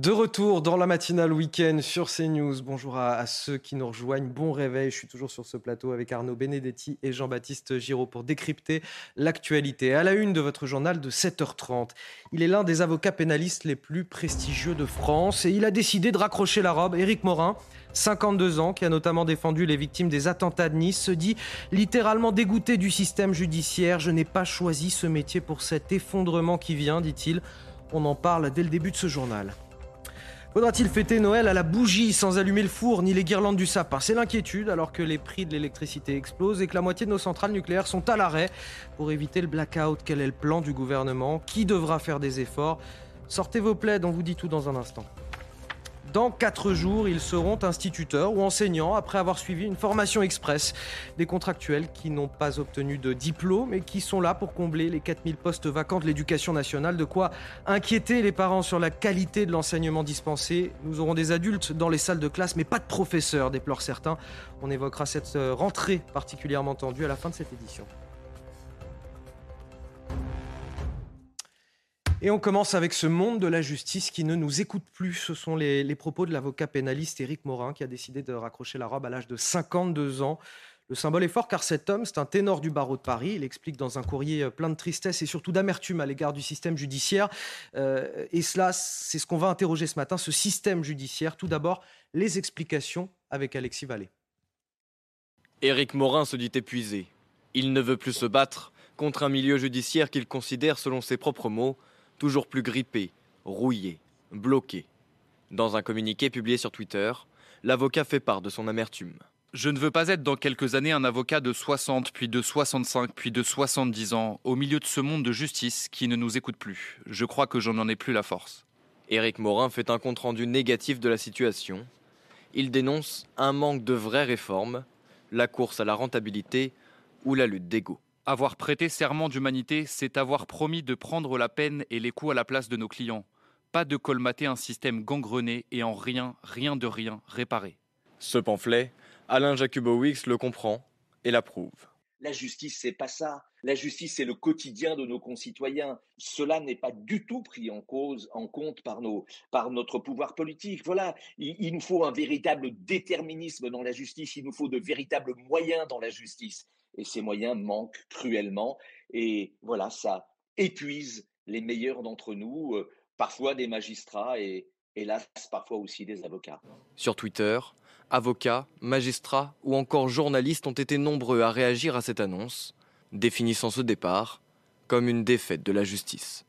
de retour dans la matinale week-end sur CNews. Bonjour à, ceux qui nous rejoignent. Bon réveil. Je suis toujours sur ce plateau avec Arnaud Benedetti et Jean-Baptiste Giraud pour décrypter l'actualité. À la une de votre journal de 7h30, il est l'un des avocats pénalistes les plus prestigieux de France et il a décidé de raccrocher la robe. Éric Morin, 52 ans, qui a notamment défendu les victimes des attentats de Nice, se dit littéralement dégoûté du système judiciaire. Je n'ai pas choisi ce métier pour cet effondrement qui vient, dit-il. On en parle dès le début de ce journal. Faudra-t-il fêter Noël à la bougie sans allumer le four ni les guirlandes du sapin? C'est l'inquiétude alors que les prix de l'électricité explosent et que la moitié de nos centrales nucléaires sont à l'arrêt pour éviter le blackout. Quel est le plan du gouvernement? Qui devra faire des efforts? Sortez vos plaids, on vous dit tout dans un instant. Dans quatre jours, ils seront instituteurs ou enseignants après avoir suivi une formation express. Des contractuels qui n'ont pas obtenu de diplôme et qui sont là pour combler les 4000 postes vacants de l'éducation nationale. De quoi inquiéter les parents sur la qualité de l'enseignement dispensé. Nous aurons des adultes dans les salles de classe, mais pas de professeurs, déplorent certains. On évoquera cette rentrée particulièrement tendue à la fin de cette édition. Et on commence avec ce monde de la justice qui ne nous écoute plus. Ce sont les, propos de l'avocat pénaliste Éric Morin qui a décidé de raccrocher la robe à l'âge de 52 ans. Le symbole est fort car cet homme, c'est un ténor du barreau de Paris. Il explique dans un courrier euh, plein de tristesse et surtout d'amertume à l'égard du système judiciaire. Euh, et cela, c'est ce qu'on va interroger ce matin, ce système judiciaire. Tout d'abord, les explications avec Alexis Vallée. Éric Morin se dit épuisé. Il ne veut plus se battre contre un milieu judiciaire qu'il considère, selon ses propres mots, toujours plus grippé, rouillé, bloqué. Dans un communiqué publié sur Twitter, l'avocat fait part de son amertume. Je ne veux pas être dans quelques années un avocat de 60, puis de 65, puis de 70 ans, au milieu de ce monde de justice qui ne nous écoute plus. Je crois que j'en ai plus la force. Éric Morin fait un compte-rendu négatif de la situation. Il dénonce un manque de vraies réformes, la course à la rentabilité ou la lutte d'ego. Avoir prêté serment d'humanité, c'est avoir promis de prendre la peine et les coups à la place de nos clients. Pas de colmater un système gangrené et en rien, rien de rien réparé. Ce pamphlet, Alain Jacubowicz le comprend et l'approuve. La justice, c'est pas ça. La justice, c'est le quotidien de nos concitoyens. Cela n'est pas du tout pris en cause, en compte par, nos, par notre pouvoir politique. Voilà, il, il, nous faut un véritable déterminisme dans la justice. Il nous faut de véritables moyens dans la justice et ces moyens manquent cruellement. Et voilà, ça épuise les meilleurs d'entre nous, euh, parfois des magistrats et hélas parfois aussi des avocats. Sur Twitter, avocats, magistrats ou encore journalistes ont été nombreux à réagir à cette annonce, définissant ce départ comme une défaite de la justice.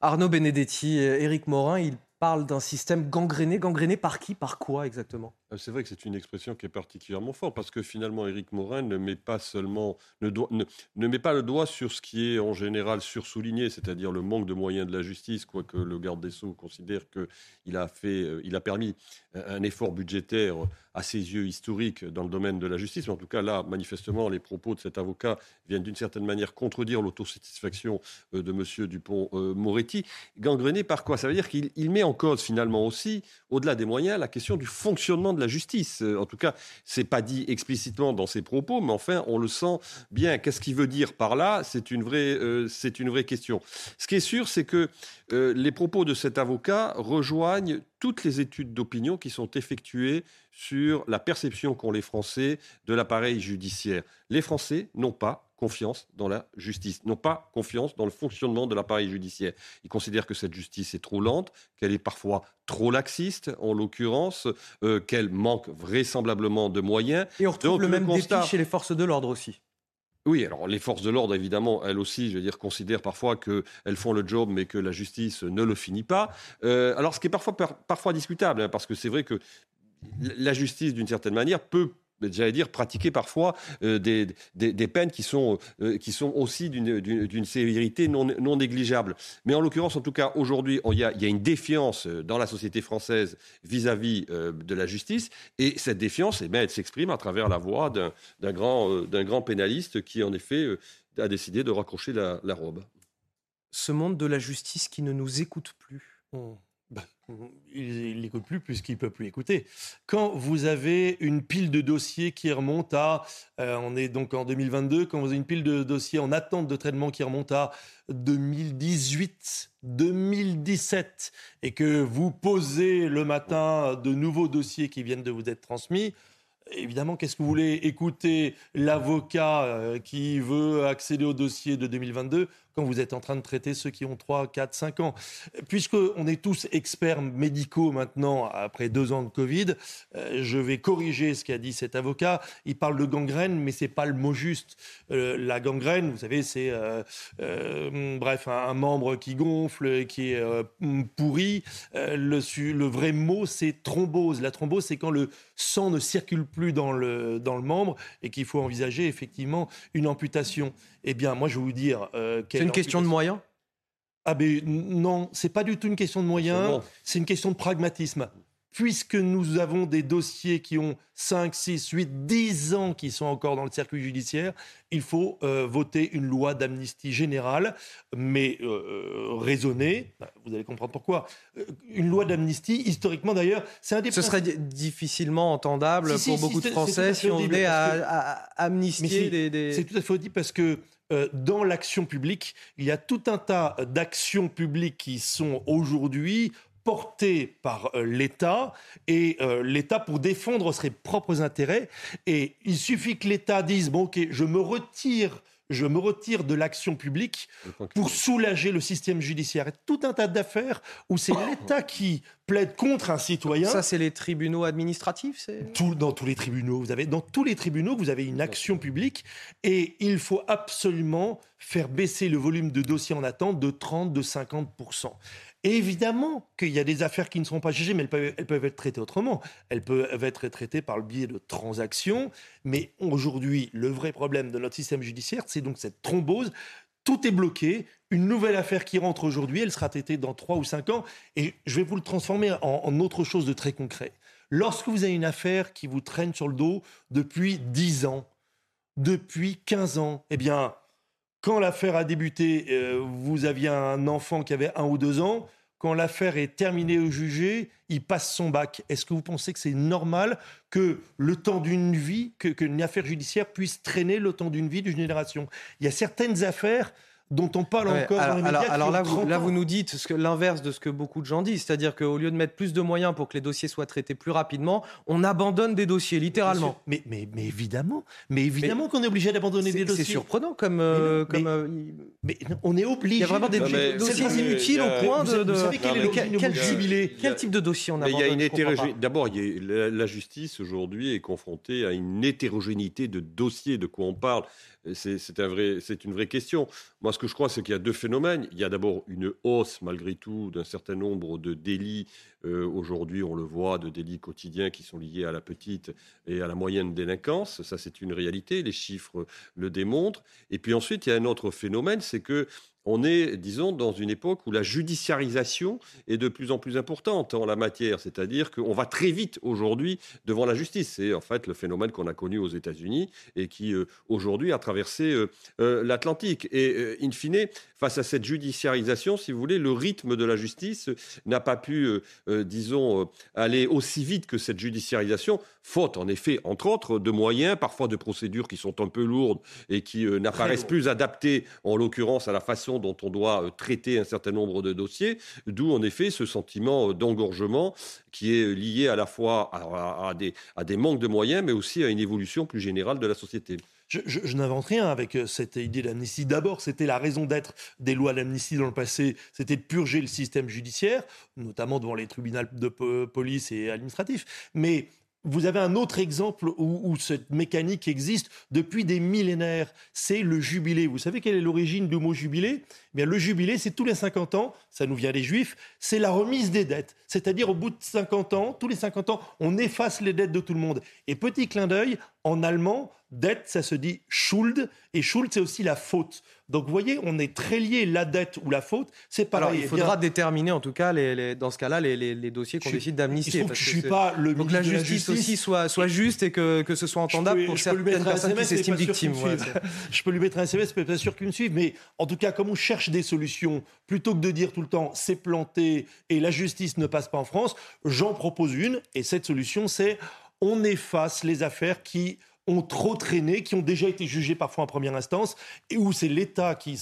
Arnaud Benedetti, Éric Morin, il parle d'un système gangréné. Gangréné par qui? Par quoi exactement? C'est vrai que c'est une expression qui est particulièrement forte parce que finalement, Éric Morin ne met pas seulement ne, ne, met pas le doigt sur ce qui est en général sursouligné, c'est-à-dire le manque de moyens de la justice, quoique le garde des Sceaux considère qu'il a fait, euh, il a permis un effort budgétaire à ses yeux historique dans le domaine de la justice. Mais en tout cas, là, manifestement, les propos de cet avocat viennent d'une certaine manière contredire l'autosatisfaction euh, de M. Dupont-Moretti. Gangrené par quoi? Ça veut dire qu'il met en cause finalement aussi, au-delà des moyens, la question du fonctionnement de la justice. En tout cas, c'est pas dit explicitement dans ses propos, mais enfin, on le sent bien. Qu'est-ce qu'il veut dire par là? C'est une vraie, c'est une vraie question. Ce qui est sûr, c'est que les propos de cet avocat rejoignent toutes les études d'opinion qui sont effectuées sur la perception qu'ont les Français de l'appareil judiciaire. Les Français n'ont pas confiance dans la justice, n'ont pas confiance dans le fonctionnement de l'appareil judiciaire. Ils considèrent que cette justice est trop lente, qu'elle est parfois trop laxiste, en l'occurrence, euh, qu'elle manque vraisemblablement de moyens. Et on retrouve le même défi chez les forces de l'ordre aussi. Oui, alors les forces de l'ordre, évidemment, elles aussi, je veux dire, considèrent parfois qu'elles font le job, mais que la justice ne le finit pas. Euh, alors, ce qui est parfois, parfois discutable, hein, parce que c'est vrai que la justice, d'une certaine manière, peut j'allais dire, pratiquer parfois euh, des, des, peines qui sont, euh, qui sont aussi d'une sévérité non, non, négligeable. Mais en l'occurrence, en tout cas, aujourd'hui, il y, a, y a une défiance euh, dans la société française vis-à-vis de la justice, et cette défiance, eh bien, elle s'exprime à travers la voix d'un grand, grand pénaliste qui, en effet, a décidé de raccrocher la, robe. Ce monde de la justice qui ne nous écoute plus. Bah, il n'écoute plus puisqu'il ne peut plus écouter. Quand vous avez une pile de dossiers qui remonte à, euh, on est donc en 2022, quand vous avez une pile de dossiers en attente de traitement qui remonte à 2018, 2017, et que vous posez le matin de nouveaux dossiers qui viennent de vous être transmis, Évidemment, qu'est-ce que vous voulez? Écouter l'avocat euh, qui veut accéder au dossier de 2022 quand vous êtes en train de traiter ceux qui ont 3, 4, 5 ans. Puisqu'on est tous experts médicaux maintenant, après deux ans de Covid, euh, je vais corriger ce qu'a dit cet avocat. Il parle de gangrène, mais c'est pas le mot juste. Euh, la gangrène, vous savez, c'est euh, bref un, membre qui gonfle, qui est pourri. Le, vrai mot, c'est thrombose. La thrombose, c'est quand le sang ne circule plus dans le, dans le membre et qu'il faut envisager effectivement une amputation. Eh bien, moi, je vais vous dire. Euh, c'est une question de moyens? Ah, ben non, c'est pas du tout une question de moyens, c'est une question de pragmatisme. Puisque nous avons des dossiers qui ont 5, 6, 8, 10 ans qui sont encore dans le circuit judiciaire, il faut euh, voter une loi d'amnistie générale, mais euh, raisonnée. Bah, vous allez comprendre pourquoi. Une loi d'amnistie, historiquement d'ailleurs, c'est un des. Ce serait difficilement entendable pour beaucoup de Français si on venait à, amnistier des. C'est tout à fait dit parce que euh, dans l'action publique, il y a tout un tas d'actions publiques qui sont aujourd'hui portées par euh, l'État et euh, l'État pour défendre ses propres intérêts. Et il suffit que l'État dise bon ok, je me retire je me retire de l'action publique pour soulager le système judiciaire. Et tout un tas d'affaires où c'est l'État qui plaide contre un citoyen. Ça, c'est les tribunaux administratifs Tout, Dans tous les tribunaux, vous avez, dans tous les tribunaux, vous avez une action publique et il faut absolument faire baisser le volume de dossiers en attente de 30, de 50 évidemment qu'il y a des affaires qui ne seront pas jugées, mais elles peuvent, être traitées autrement. Elles peuvent être traitées par le biais de transactions. Mais aujourd'hui, le vrai problème de notre système judiciaire, c'est donc cette thrombose. Tout est bloqué. Une nouvelle affaire qui rentre aujourd'hui, elle sera traitée dans 3 ou 5 ans. Et je vais vous le transformer en, en autre chose de très concret. Lorsque vous avez une affaire qui vous traîne sur le dos depuis 10 ans, depuis 15 ans, eh bien, quand l'affaire a débuté, euh, vous aviez un enfant qui avait un ou deux ans. Quand l'affaire est terminée au jugé, il passe son bac. Est-ce que vous pensez que c'est normal que le temps d'une vie, qu'une affaire judiciaire puisse traîner le temps d'une vie d'une génération? Il y a certaines affaires dont on parle encore alors, dans les médias. Alors, là, vous, là vous, nous dites ce que, l'inverse de ce que beaucoup de gens disent, c'est-à-dire qu'au lieu de mettre plus de moyens pour que les dossiers soient traités plus rapidement, on abandonne des dossiers, littéralement. Mais, mais, mais évidemment, mais évidemment qu'on est obligé d'abandonner des dossiers. C'est surprenant comme. Euh, mais, comme euh, mais, on est obligé. Il y a vraiment des dossiers inutiles au point de. Vous savez quel, est quel, type, quel type de dossier on abandonne Il y a une hétérogénéité. D'abord, la justice aujourd'hui est confrontée à une hétérogénéité de dossiers. De quoi on parle c'est une vraie question. Moi, ce que je crois, c'est qu'il y a deux phénomènes. Il y a d'abord une hausse, malgré tout, d'un certain nombre de délits. Euh, aujourd'hui, on le voit, de délits quotidiens qui sont liés à la petite et à la moyenne délinquance. Ça, c'est une réalité. Les chiffres le démontrent. Et puis ensuite, il y a un autre phénomène, c'est que on est, disons, dans une époque où la judiciarisation est de plus en plus importante en la matière. C'est-à-dire qu'on va très vite aujourd'hui devant la justice. C'est en fait le phénomène qu'on a connu aux États-Unis et qui euh, aujourd'hui a traversé euh, euh, l'Atlantique. Et in fine, face à cette judiciarisation, si vous voulez, le rythme de la justice n'a pas pu, disons, aller aussi vite que cette judiciarisation, faute en effet, entre autres, de moyens, parfois de procédures qui sont un peu lourdes et qui n'apparaissent plus adaptées, en l'occurrence, à la façon dont on doit euh, traiter un certain nombre de dossiers, d'où en effet ce sentiment euh, d'engorgement qui est lié à la fois à, des, manques de moyens, mais aussi à une évolution plus générale de la société. Je, n'invente rien avec euh, cette idée d'amnistie. D'abord, c'était la raison d'être des lois d'amnistie dans le passé, c'était de purger le système judiciaire, notamment devant les tribunaux de police et administratifs. Mais vous avez un autre exemple où, cette mécanique existe depuis des millénaires, c'est le jubilé. Vous savez quelle est l'origine du mot jubilé? Eh bien, Le jubilé, c'est tous les 50 ans, ça nous vient des juifs, c'est la remise des dettes. C'est-à-dire au bout de 50 ans, tous les 50 ans, on efface les dettes de tout le monde. Et petit clin d'œil, en allemand, dette, ça se dit Schuld, et Schuld, c'est aussi la faute. Donc vous voyez, on est très lié, la dette ou la faute, c'est pareil. Alors, il faudra déterminer en tout cas, les, dans ce cas-là, les, dossiers qu'on décide d'amnistier. Je suis pas le Donc la justice, aussi soit, soit juste et que, que ce soit entendable pour certaines personnes qui s'estiment victimes. je peux lui mettre un SMS, mais pas sûr qu'il me suive. Mais en tout cas, comme on cherche des solutions, plutôt que de dire tout le temps c'est planté et la justice ne passe pas en France, j'en propose une. Et cette solution, c'est on efface les affaires qui ont trop traîné, qui ont déjà été jugés parfois en première instance, et où c'est l'État qui,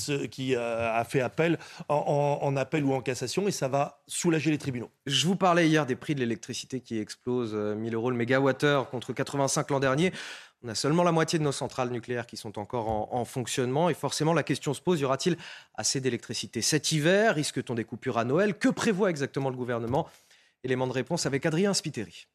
euh, a fait appel en, appel ou en cassation, et ça va soulager les tribunaux. Je vous parlais hier des prix de l'électricité qui explosent, 1000 euh, euros le mégawattheure contre 85 l'an dernier. On a seulement la moitié de nos centrales nucléaires qui sont encore en, en fonctionnement. Et forcément, la question se pose, y aura-t-il assez d'électricité cet hiver? Risque-t-on des coupures à Noël? Que prévoit exactement le gouvernement? Élément de réponse avec Adrien Spiteri.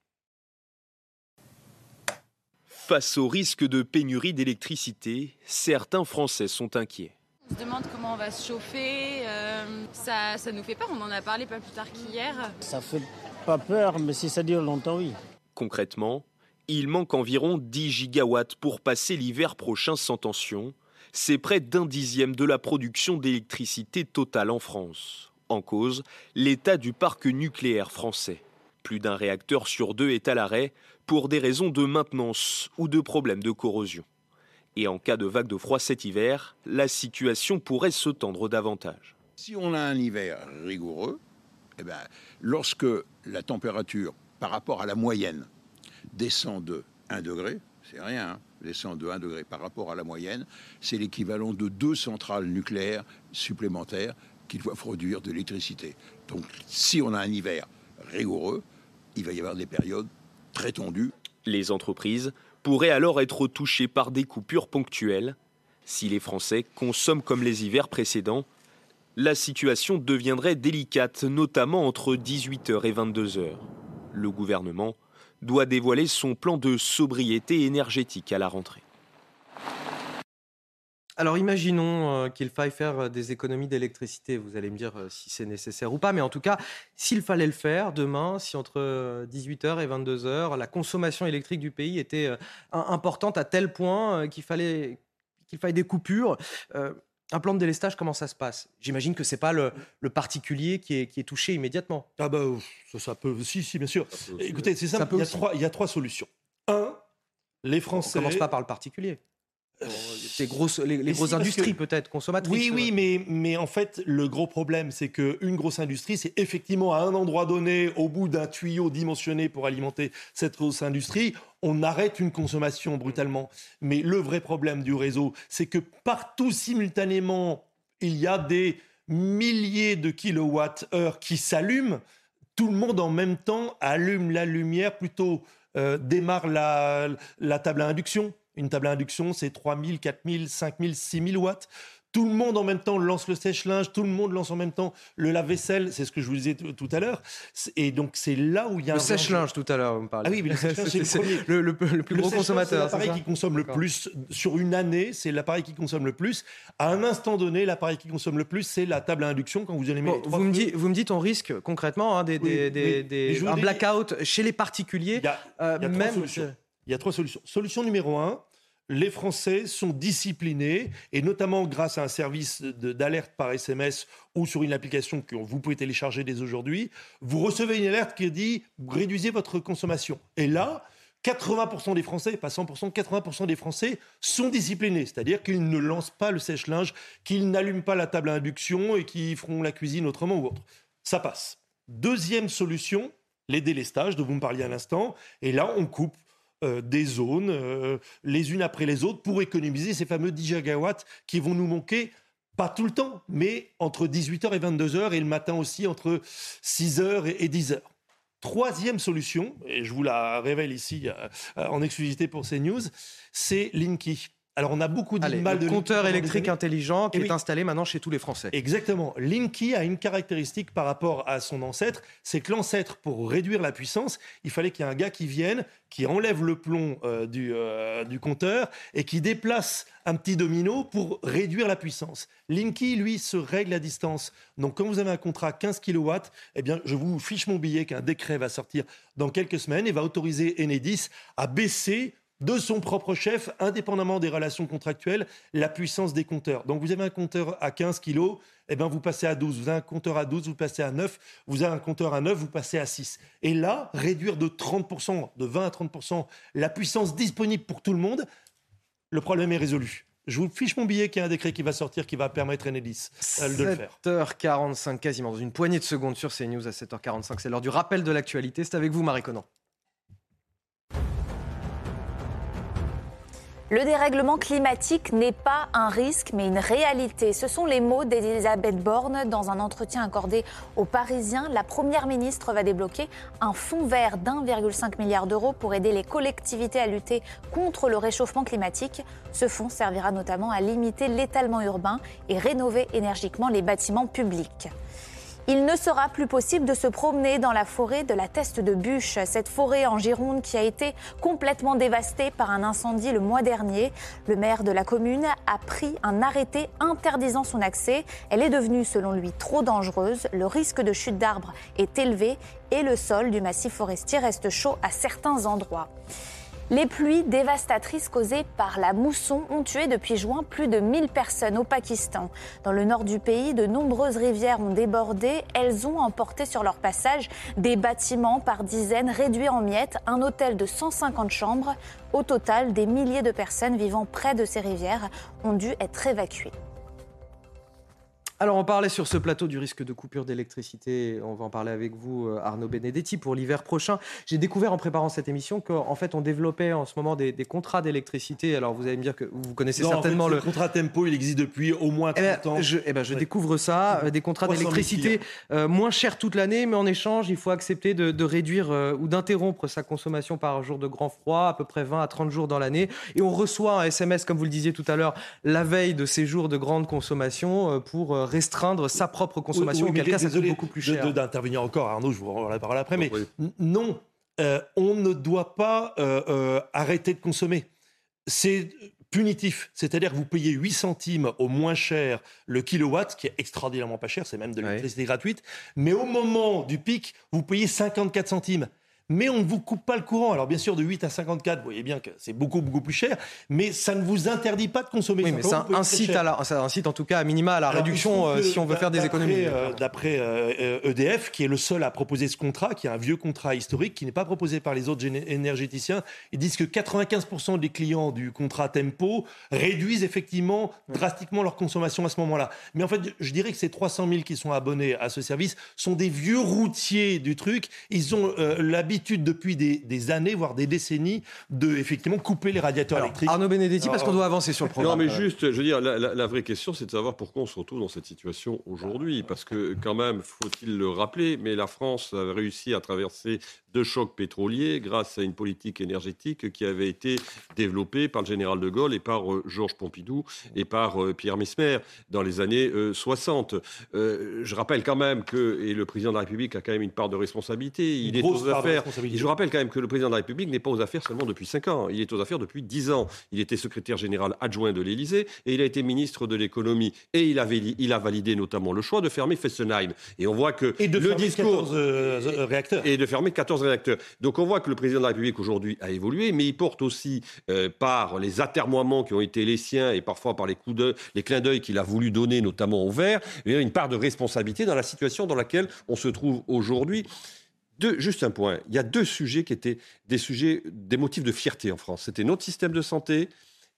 Face au risque de pénurie d'électricité, certains Français sont inquiets. On se demande comment on va se chauffer. Euh, ça, ça nous fait peur. On en a parlé pas plus tard qu'hier. Ça fait pas peur, mais si ça dure longtemps, oui. Concrètement, il manque environ 10 gigawatts pour passer l'hiver prochain sans tension. C'est près d'un dixième de la production d'électricité totale en France. En cause, l'état du parc nucléaire français. Plus d'un réacteur sur deux est à l'arrêt pour des raisons de maintenance ou de problèmes de corrosion. Et en cas de vague de froid cet hiver, la situation pourrait se tendre davantage. Si on a un hiver rigoureux, eh ben, lorsque la température par rapport à la moyenne descend de 1 degré, c'est rien, hein, descend de 1 degré par rapport à la moyenne, c'est l'équivalent de deux centrales nucléaires supplémentaires qui doivent produire de l'électricité. Donc si on a un hiver rigoureux, il va y avoir des périodes très. Les entreprises pourraient alors être touchées par des coupures ponctuelles. Si les Français consomment comme les hivers précédents, la situation deviendrait délicate, notamment entre 18h et 22h. Le gouvernement doit dévoiler son plan de sobriété énergétique à la rentrée. Alors imaginons euh, qu'il faille faire euh, des économies d'électricité. Vous allez me dire euh, si c'est nécessaire ou pas. Mais en tout cas, s'il fallait le faire demain, si entre 18h et 22h, la consommation électrique du pays était importante à tel point qu'il fallait, qu'il faille des coupures, un plan de délestage, comment ça se passe? J'imagine que ce n'est pas le, particulier qui est, qui est, touché immédiatement. Ah bah ça, peut... Si, si, bien sûr. Écoutez, c'est simple, il y, a trois, il y a trois solutions. Un, les Français... On commence pas par le particulier. Euh, les grosses, les, grosses industries peut-être consommatrices. Oui, oui, mais, mais en fait, le gros problème, c'est qu'une grosse industrie, c'est effectivement à un endroit donné, au bout d'un tuyau dimensionné pour alimenter cette grosse industrie, on arrête une consommation brutalement. Mais le vrai problème du réseau, c'est que partout simultanément, il y a des milliers de kilowatts-heure qui s'allument. Tout le monde en même temps allume la lumière, plutôt euh, démarre la, la table à induction une table à induction, c'est 3000, 4000, 5000, 6000 watts. Tout le monde en même temps lance le sèche-linge, tout le monde lance en même temps le lave-vaisselle, c'est ce que je vous disais tout à l'heure. Et donc c'est là où il y a le sèche-linge tout à l'heure, me parlez. Ah oui, mais le sèche-linge c'est le, plus gros consommateur. C'est l'appareil qui consomme le plus sur une année, c'est l'appareil qui consomme le plus. À un instant donné, l'appareil qui consomme le plus, c'est la table à induction quand vous allez mettre. vous, me dites, vous me dites, on risque concrètement hein, des, des, un blackout chez les particuliers. Il y a, euh, même. Trois. Il y a trois solutions. Solution numéro un, les Français sont disciplinés, et notamment grâce à un service d'alerte par SMS ou sur une application que vous pouvez télécharger dès aujourd'hui, vous recevez une alerte qui dit réduisez votre consommation. Et là, 80% des Français, pas 100%, 80% des Français sont disciplinés, c'est-à-dire qu'ils ne lancent pas le sèche-linge, qu'ils n'allument pas la table à induction et qu'ils feront la cuisine autrement ou autre. Ça passe. Deuxième solution, les délestages dont vous me parliez à l'instant. Et là, on coupe euh, des zones euh, les unes après les autres pour économiser ces fameux 10 gigawatts qui vont nous manquer pas tout le temps, mais entre 18h et 22h et le matin aussi entre 6h et 10h. Troisième solution, et je vous la révèle ici euh, en exclusivité pour CNews, c'est Linky. Alors, on a beaucoup de mal de compteur électrique intelligent qui est installé maintenant chez tous les Français. Exactement. Linky a une caractéristique par rapport à son ancêtre, c'est que l'ancêtre, pour réduire la puissance, il fallait qu'il y ait un gars qui vienne, qui enlève le plomb euh, du, euh, du compteur et qui déplace un petit domino pour réduire la puissance. Linky, lui, se règle à distance. Donc, quand vous avez un contrat 15 kW, eh bien, je vous fiche mon billet qu'un décret va sortir dans quelques semaines et va autoriser Enedis à baisser de son propre chef, indépendamment des relations contractuelles, la puissance des compteurs. Donc vous avez un compteur à 15 kg, eh ben vous passez à 12. Vous avez un compteur à 12, vous passez à 9. Vous avez un compteur à 9, vous passez à 6. Et là, réduire de 30%, de 20 à 30% la puissance disponible pour tout le monde, le problème est résolu. Je vous fiche mon billet qu'il y a un décret qui va sortir qui va permettre à Enedis euh, de le faire. 7h45, quasiment dans une poignée de secondes sur CNews à 7h45. C'est l'heure du rappel de l'actualité. C'est avec vous, Marie Conan. Le dérèglement climatique n'est pas un risque, mais une réalité. Ce sont les mots d'Elisabeth Borne dans un entretien accordé aux Parisiens. La Première ministre va débloquer un fonds vert d'1,5 milliard d'euros pour aider les collectivités à lutter contre le réchauffement climatique. Ce fonds servira notamment à limiter l'étalement urbain et rénover énergiquement les bâtiments publics. Il ne sera plus possible de se promener dans la forêt de la Teste de Bûche, cette forêt en Gironde qui a été complètement dévastée par un incendie le mois dernier. Le maire de la commune a pris un arrêté interdisant son accès. Elle est devenue, selon lui, trop dangereuse. Le risque de chute d'arbres est élevé et le sol du massif forestier reste chaud à certains endroits. Les pluies dévastatrices causées par la mousson ont tué depuis juin plus de 1000 personnes au Pakistan. Dans le nord du pays, de nombreuses rivières ont débordé. Elles ont emporté sur leur passage des bâtiments par dizaines réduits en miettes, un hôtel de 150 chambres. Au total, des milliers de personnes vivant près de ces rivières ont dû être évacuées. Alors on parlait sur ce plateau du risque de coupure d'électricité. On va en parler avec vous, euh, Arnaud Benedetti, pour l'hiver prochain. J'ai découvert en préparant cette émission qu'en fait on développait en ce moment des, contrats d'électricité. Alors vous allez me dire que vous connaissez certainement le... le contrat tempo. Il existe depuis au moins 30 eh ben, ans. Je, eh ben, je découvre ça, euh, des contrats d'électricité euh, moins chers toute l'année, mais en échange il faut accepter de, réduire ou d'interrompre sa consommation par jour de grand froid, à peu près 20 à 30 jours dans l'année. Et on reçoit un SMS, comme vous le disiez tout à l'heure, la veille de ces jours de grande consommation pour restreindre sa propre consommation, oui, auquel cas ça coûte beaucoup plus cher. D'intervenir encore, Arnaud, je vous rends la parole après, mais non, euh, on ne doit pas euh, euh, arrêter de consommer. C'est punitif, c'est-à-dire que vous payez 8 centimes au moins cher le kilowatt, qui est extraordinairement pas cher, c'est même de l'électricité gratuite, mais au moment du pic, vous payez 54 centimes mais on ne vous coupe pas le courant. Alors bien sûr, de 8 à 54, vous voyez bien que c'est beaucoup, beaucoup plus cher, mais ça ne vous interdit pas de consommer. Oui, mais ça incite, à la, ça incite en tout cas à minima à la réduction euh, si on veut faire des économies. Euh, d'après EDF, euh, e qui est le seul à proposer ce contrat, qui est un vieux contrat historique, qui n'est pas proposé par les autres énergéticiens, ils disent que 95% des clients du contrat Tempo réduisent effectivement drastiquement leur consommation à ce moment-là. Mais en fait, je dirais que ces 300 000 qui sont abonnés à ce service sont des vieux routiers du truc. Ils ont l'habitude depuis des, années, voire des décennies, de effectivement couper les radiateurs électriques. Arnaud Benedetti, parce qu'on doit avancer sur le programme. Non, mais juste, je veux dire, la, vraie question, c'est de savoir pourquoi on se retrouve dans cette situation aujourd'hui. Parce que, quand même, faut-il le rappeler, mais la France a réussi à traverser deux chocs pétroliers grâce à une politique énergétique qui avait été développée par le général de Gaulle et par euh, Georges Pompidou et par euh, Pierre Mesmer dans les années 60. Euh, je rappelle quand même que, et le président de la République a quand même une part de responsabilité, il est aux affaires responsabilité. Je vous rappelle quand même que le président de la République n'est pas aux affaires seulement depuis 5 ans. Il est aux affaires depuis 10 ans. Il était secrétaire général adjoint de l'Élysée et il a été ministre de l'économie. Et il, avait, il a validé notamment le choix de fermer Fessenheim. Et on voit que Et de le fermer discours 14 euh, réacteurs. et de fermer 14 réacteurs. Donc on voit que le président de la République aujourd'hui a évolué, mais il porte aussi euh, par les atermoiements qui ont été les siens et parfois par les coups d'œil, les clins d'œil qu'il a voulu donner, notamment au vert, eh une part de responsabilité dans la situation dans laquelle on se trouve aujourd'hui. Deux- juste un point. Il y a deux sujets qui étaient des sujets, des motifs de fierté en France. C'était notre système de santé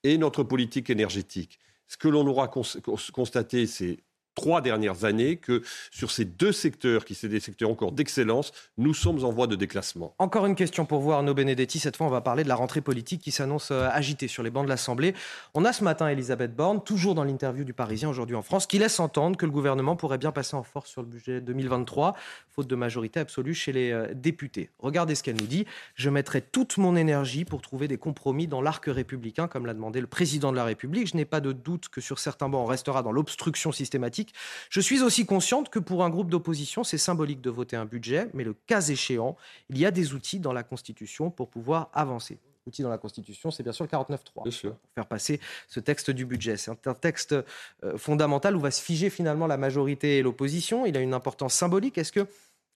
et notre politique énergétique. Ce que l'on aura cons- cons- constaté ces trois dernières années, que sur ces deux secteurs, qui sont des secteurs encore d'excellence, nous sommes en voie de déclassement. Encore une question pour vous, Arnaud Benedetti. Cette fois, on va parler de la rentrée politique qui s'annonce euh, agitée sur les bancs de l'Assemblée. On a ce matin Elisabeth Borne, toujours dans l'interview du Parisien aujourd'hui en France, qui laisse entendre que le gouvernement pourrait bien passer en force sur le budget 2023, faute de majorité absolue chez les euh, députés. Regardez ce qu'elle nous dit. Je mettrai toute mon énergie pour trouver des compromis dans l'arc républicain, comme l'a demandé le président de la République. Je n'ai pas de doute que sur certains bancs, on restera dans l'obstruction systématique. Je suis aussi consciente que pour un groupe d'opposition, c'est symbolique de voter un budget, mais le cas échéant, il y a des outils dans la Constitution pour pouvoir avancer. L'outil dans la Constitution, c'est bien sûr le 49.3 pour faire passer ce texte du budget. C'est un texte euh, fondamental où va se figer finalement la majorité et l'opposition. Il a une importance symbolique. Est-ce que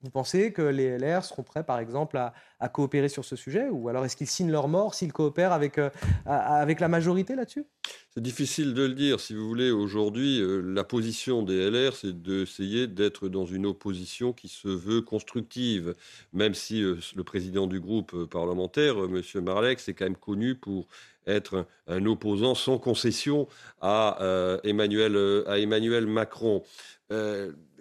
vous pensez que les LR seront prêts, par exemple, à, coopérer sur ce sujet Ou alors est-ce qu'ils signent leur mort s'ils coopèrent avec, euh, avec la majorité là-dessus? C'est difficile de le dire. Si vous voulez, aujourd'hui, euh, la position des LR, c'est d'essayer d'être dans une opposition qui se veut constructive. Même si euh, le président du groupe parlementaire, M. Marleix, est quand même connu pour être un, un opposant sans concession à, Emmanuel, à Emmanuel Macron.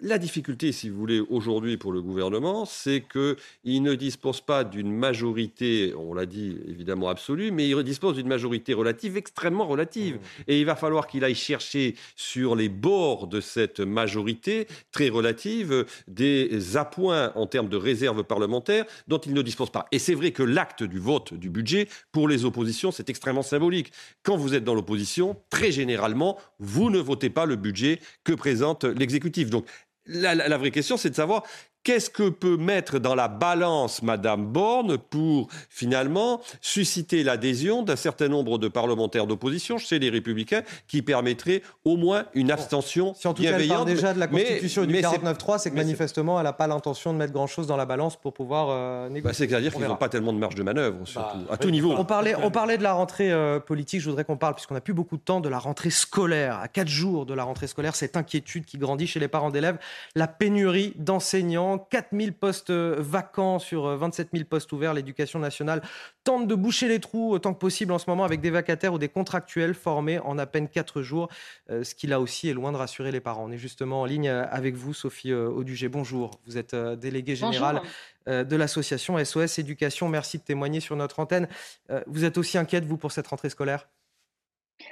La difficulté, si vous voulez, aujourd'hui pour le gouvernement, c'est qu'il ne dispose pas d'une majorité, on l'a dit évidemment absolue, mais il dispose d'une majorité relative, extrêmement relative. Et il va falloir qu'il aille chercher sur les bords de cette majorité très relative des appoints en termes de réserve parlementaire dont il ne dispose pas. Et c'est vrai que l'acte du vote du budget, pour les oppositions, c'est extrêmement symbolique. Quand vous êtes dans l'opposition, très généralement, vous ne votez pas le budget que présente l'exécutif. Donc, la, vraie question, c'est de savoir qu'est-ce que peut mettre dans la balance Madame Borne pour finalement susciter l'adhésion d'un certain nombre de parlementaires d'opposition chez les Républicains qui permettrait au moins une abstention bienveillante. déjà de la Mais- Constitution et du mais c'est- 49.3, c'est que manifestement elle n'a pas l'intention de mettre grand-chose dans la balance pour pouvoir euh, bah, négocier. C'est-à-dire On qu'ils n'ont pas tellement de marge de manœuvre, surtout, à tout niveau. On parlait, on parlait de la rentrée euh, politique, je voudrais qu'on parle, puisqu'on n'a plus beaucoup de temps, de la rentrée scolaire. À quatre jours de la rentrée scolaire, cette inquiétude qui grandit chez les parents d'élèves, la pénurie d'enseignants, 4000 postes euh, vacants sur euh, 27 000 postes ouverts. L'éducation nationale tente de boucher les trous autant que possible en ce moment avec des vacataires ou des contractuels formés en à peine quatre jours, euh, ce qui là aussi est loin de rassurer les parents. On est justement en ligne euh, avec vous, Sophie euh, Audugé. Bonjour, vous êtes euh, déléguée générale Bonjour. euh, de l'association SOS Éducation. Merci de témoigner sur notre antenne. Euh, Vous êtes aussi inquiète, vous, pour cette rentrée scolaire?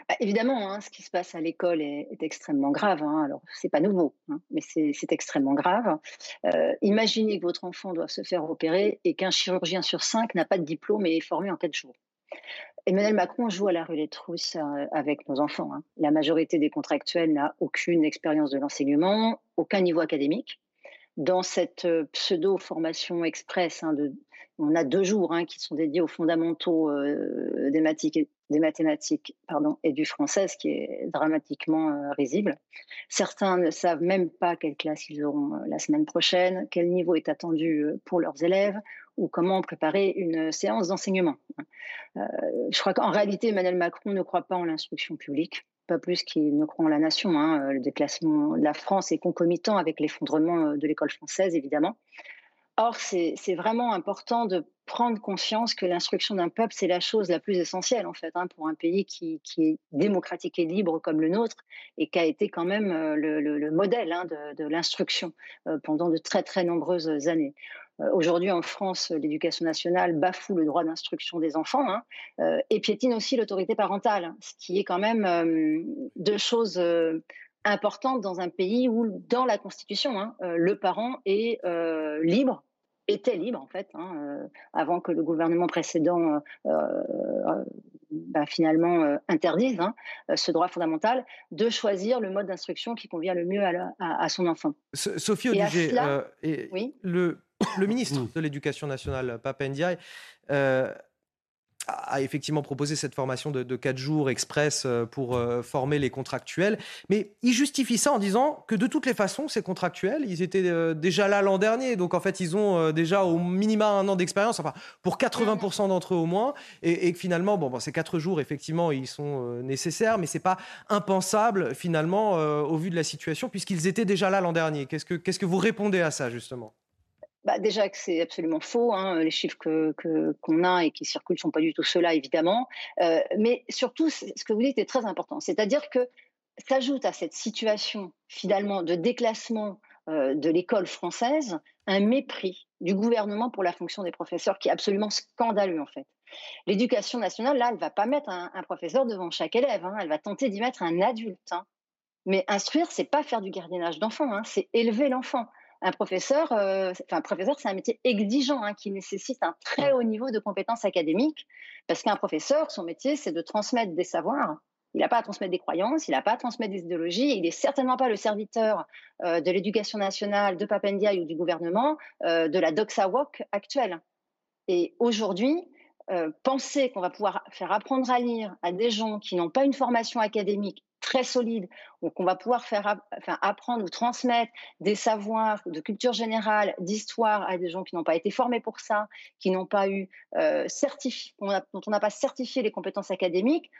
Bah, évidemment, hein, ce qui se passe à l'école est, extrêmement grave. Hein. Alors, c'est pas nouveau, hein, mais c'est extrêmement grave. Euh, imaginez que votre enfant doit se faire opérer et qu'un chirurgien sur cinq n'a pas de diplôme et est formé en quatre jours. Emmanuel Macron joue à la roulette russe euh, avec nos enfants. hein. La majorité des contractuels n'a aucune expérience de l'enseignement, aucun niveau académique. Dans cette euh, pseudo-formation express, on a deux jours qui sont dédiés aux fondamentaux euh, des, des mathématiques pardon, et du français, ce qui est dramatiquement euh, risible. Certains ne savent même pas quelle classe ils auront euh, la semaine prochaine, quel niveau est attendu euh, pour leurs élèves ou comment préparer une séance d'enseignement. Euh, je crois qu'en réalité, Emmanuel Macron ne croit pas en l'instruction publique, pas plus qu'il ne croit en la nation. hein. Le déclassement de la France est concomitant avec l'effondrement de l'école française, évidemment. Or, c'est vraiment important de prendre conscience que l'instruction d'un peuple, c'est la chose la plus essentielle, en fait, hein, pour un pays qui, est démocratique et libre comme le nôtre et qui a été quand même euh, le, le- le modèle hein, de, l'instruction euh, pendant de très, très nombreuses années. Euh, Aujourd'hui, en France, l'éducation nationale bafoue le droit d'instruction des enfants hein, et piétine aussi l'autorité parentale, ce qui est quand même deux choses importantes dans un pays où, dans la Constitution, le parent est libre était libre en fait, hein, euh, avant que le gouvernement précédent euh, euh, bah, finalement euh, interdise hein, ce droit fondamental de choisir le mode d'instruction qui convient le mieux à, la- à- à son enfant. So- Sophie euh, et Oui. le le ministre de l'Éducation nationale, Papendiaï, euh, a effectivement proposé cette formation de, de 4 jours express euh, pour euh, former les contractuels. Mais il justifie ça en disant que de toutes les façons, ces contractuels, ils étaient euh, déjà là l'an dernier. Donc en fait, ils ont déjà au minima un an d'expérience, enfin pour 80% d'entre eux au moins. Et, finalement, bon, bon, ces 4 jours, effectivement, ils sont nécessaires, mais c'est pas impensable finalement au vu de la situation, puisqu'ils étaient déjà là l'an dernier. Qu'est-ce que, qu'est-ce que vous répondez à ça justement? Bah, déjà que c'est absolument faux, hein, les chiffres qu'on que, a et qui circulent ne sont pas du tout ceux-là, évidemment. Euh, mais surtout, ce que vous dites est très important. C'est-à-dire que s'ajoute à cette situation, finalement, de déclassement euh, de l'école française, un mépris du gouvernement pour la fonction des professeurs qui est absolument scandaleux, en fait. L'éducation nationale, là, elle ne va pas mettre un, professeur devant chaque élève, hein, elle va tenter d'y mettre un adulte. Hein. Mais instruire, c'est pas faire du gardiennage d'enfant, hein, c'est élever l'enfant un professeur, euh, enfin, professeur, c'est un métier exigeant hein, qui nécessite un très haut niveau de compétences académiques, parce qu'un professeur, son métier, c'est de transmettre des savoirs. Il n'a pas à transmettre des croyances, il n'a pas à transmettre des idéologies, il n'est certainement pas le serviteur euh, de l'éducation nationale, de Papendiaï ou du gouvernement, euh, de la Doxa Walk actuelle. Et aujourd'hui, penser qu'on va pouvoir faire apprendre à lire à des gens qui n'ont pas une formation académique très solide, où on va pouvoir faire apprendre ou transmettre des savoirs de culture générale, d'histoire à des gens qui n'ont pas été formés pour ça, qui n'ont pas eu euh, certifié, dont on n'a pas certifié les compétences académiques,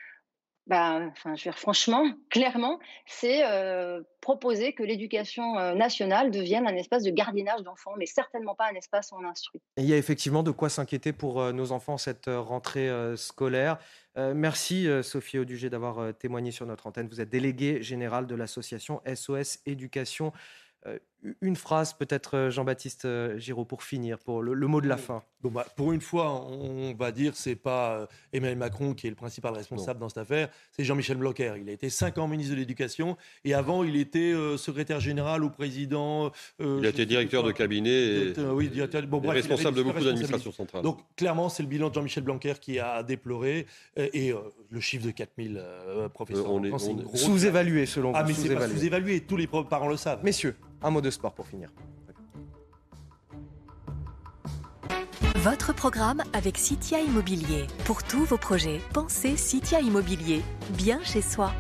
dire, franchement, clairement, c'est euh, proposer que l'éducation euh, nationale devienne un espace de gardiennage d'enfants, mais certainement pas un espace où on instruit. Il y a effectivement de quoi s'inquiéter pour euh, nos enfants cette rentrée scolaire. merci Sophie Audugé d'avoir témoigné sur notre antenne. Vous êtes déléguée générale de l'association SOS Éducation. Une phrase peut-être Jean-Baptiste Giraud pour finir, pour le, le mot de la fin. Bon bah, pour une fois, on va dire c'est pas euh, Emmanuel Macron qui est le principal responsable dans cette affaire, c'est Jean-Michel Blanquer. Il a été cinq ans ministre de l'Éducation et avant il était euh, secrétaire général ou président. Euh, il a été directeur de cabinet et, oui, directeur, bon, bref, responsable de beaucoup d'administrations centrales. Donc clairement, c'est le bilan de Jean-Michel Blanquer qui a déploré et le chiffre de 4000 professeurs. on est, sous-évalué selon vous. Ah mais c'est pas sous-évalué, tous les parents le savent. Messieurs, un mot de sport pour finir. Votre programme avec Citia Immobilier. Pour tous vos projets, pensez Citia Immobilier, bien chez soi.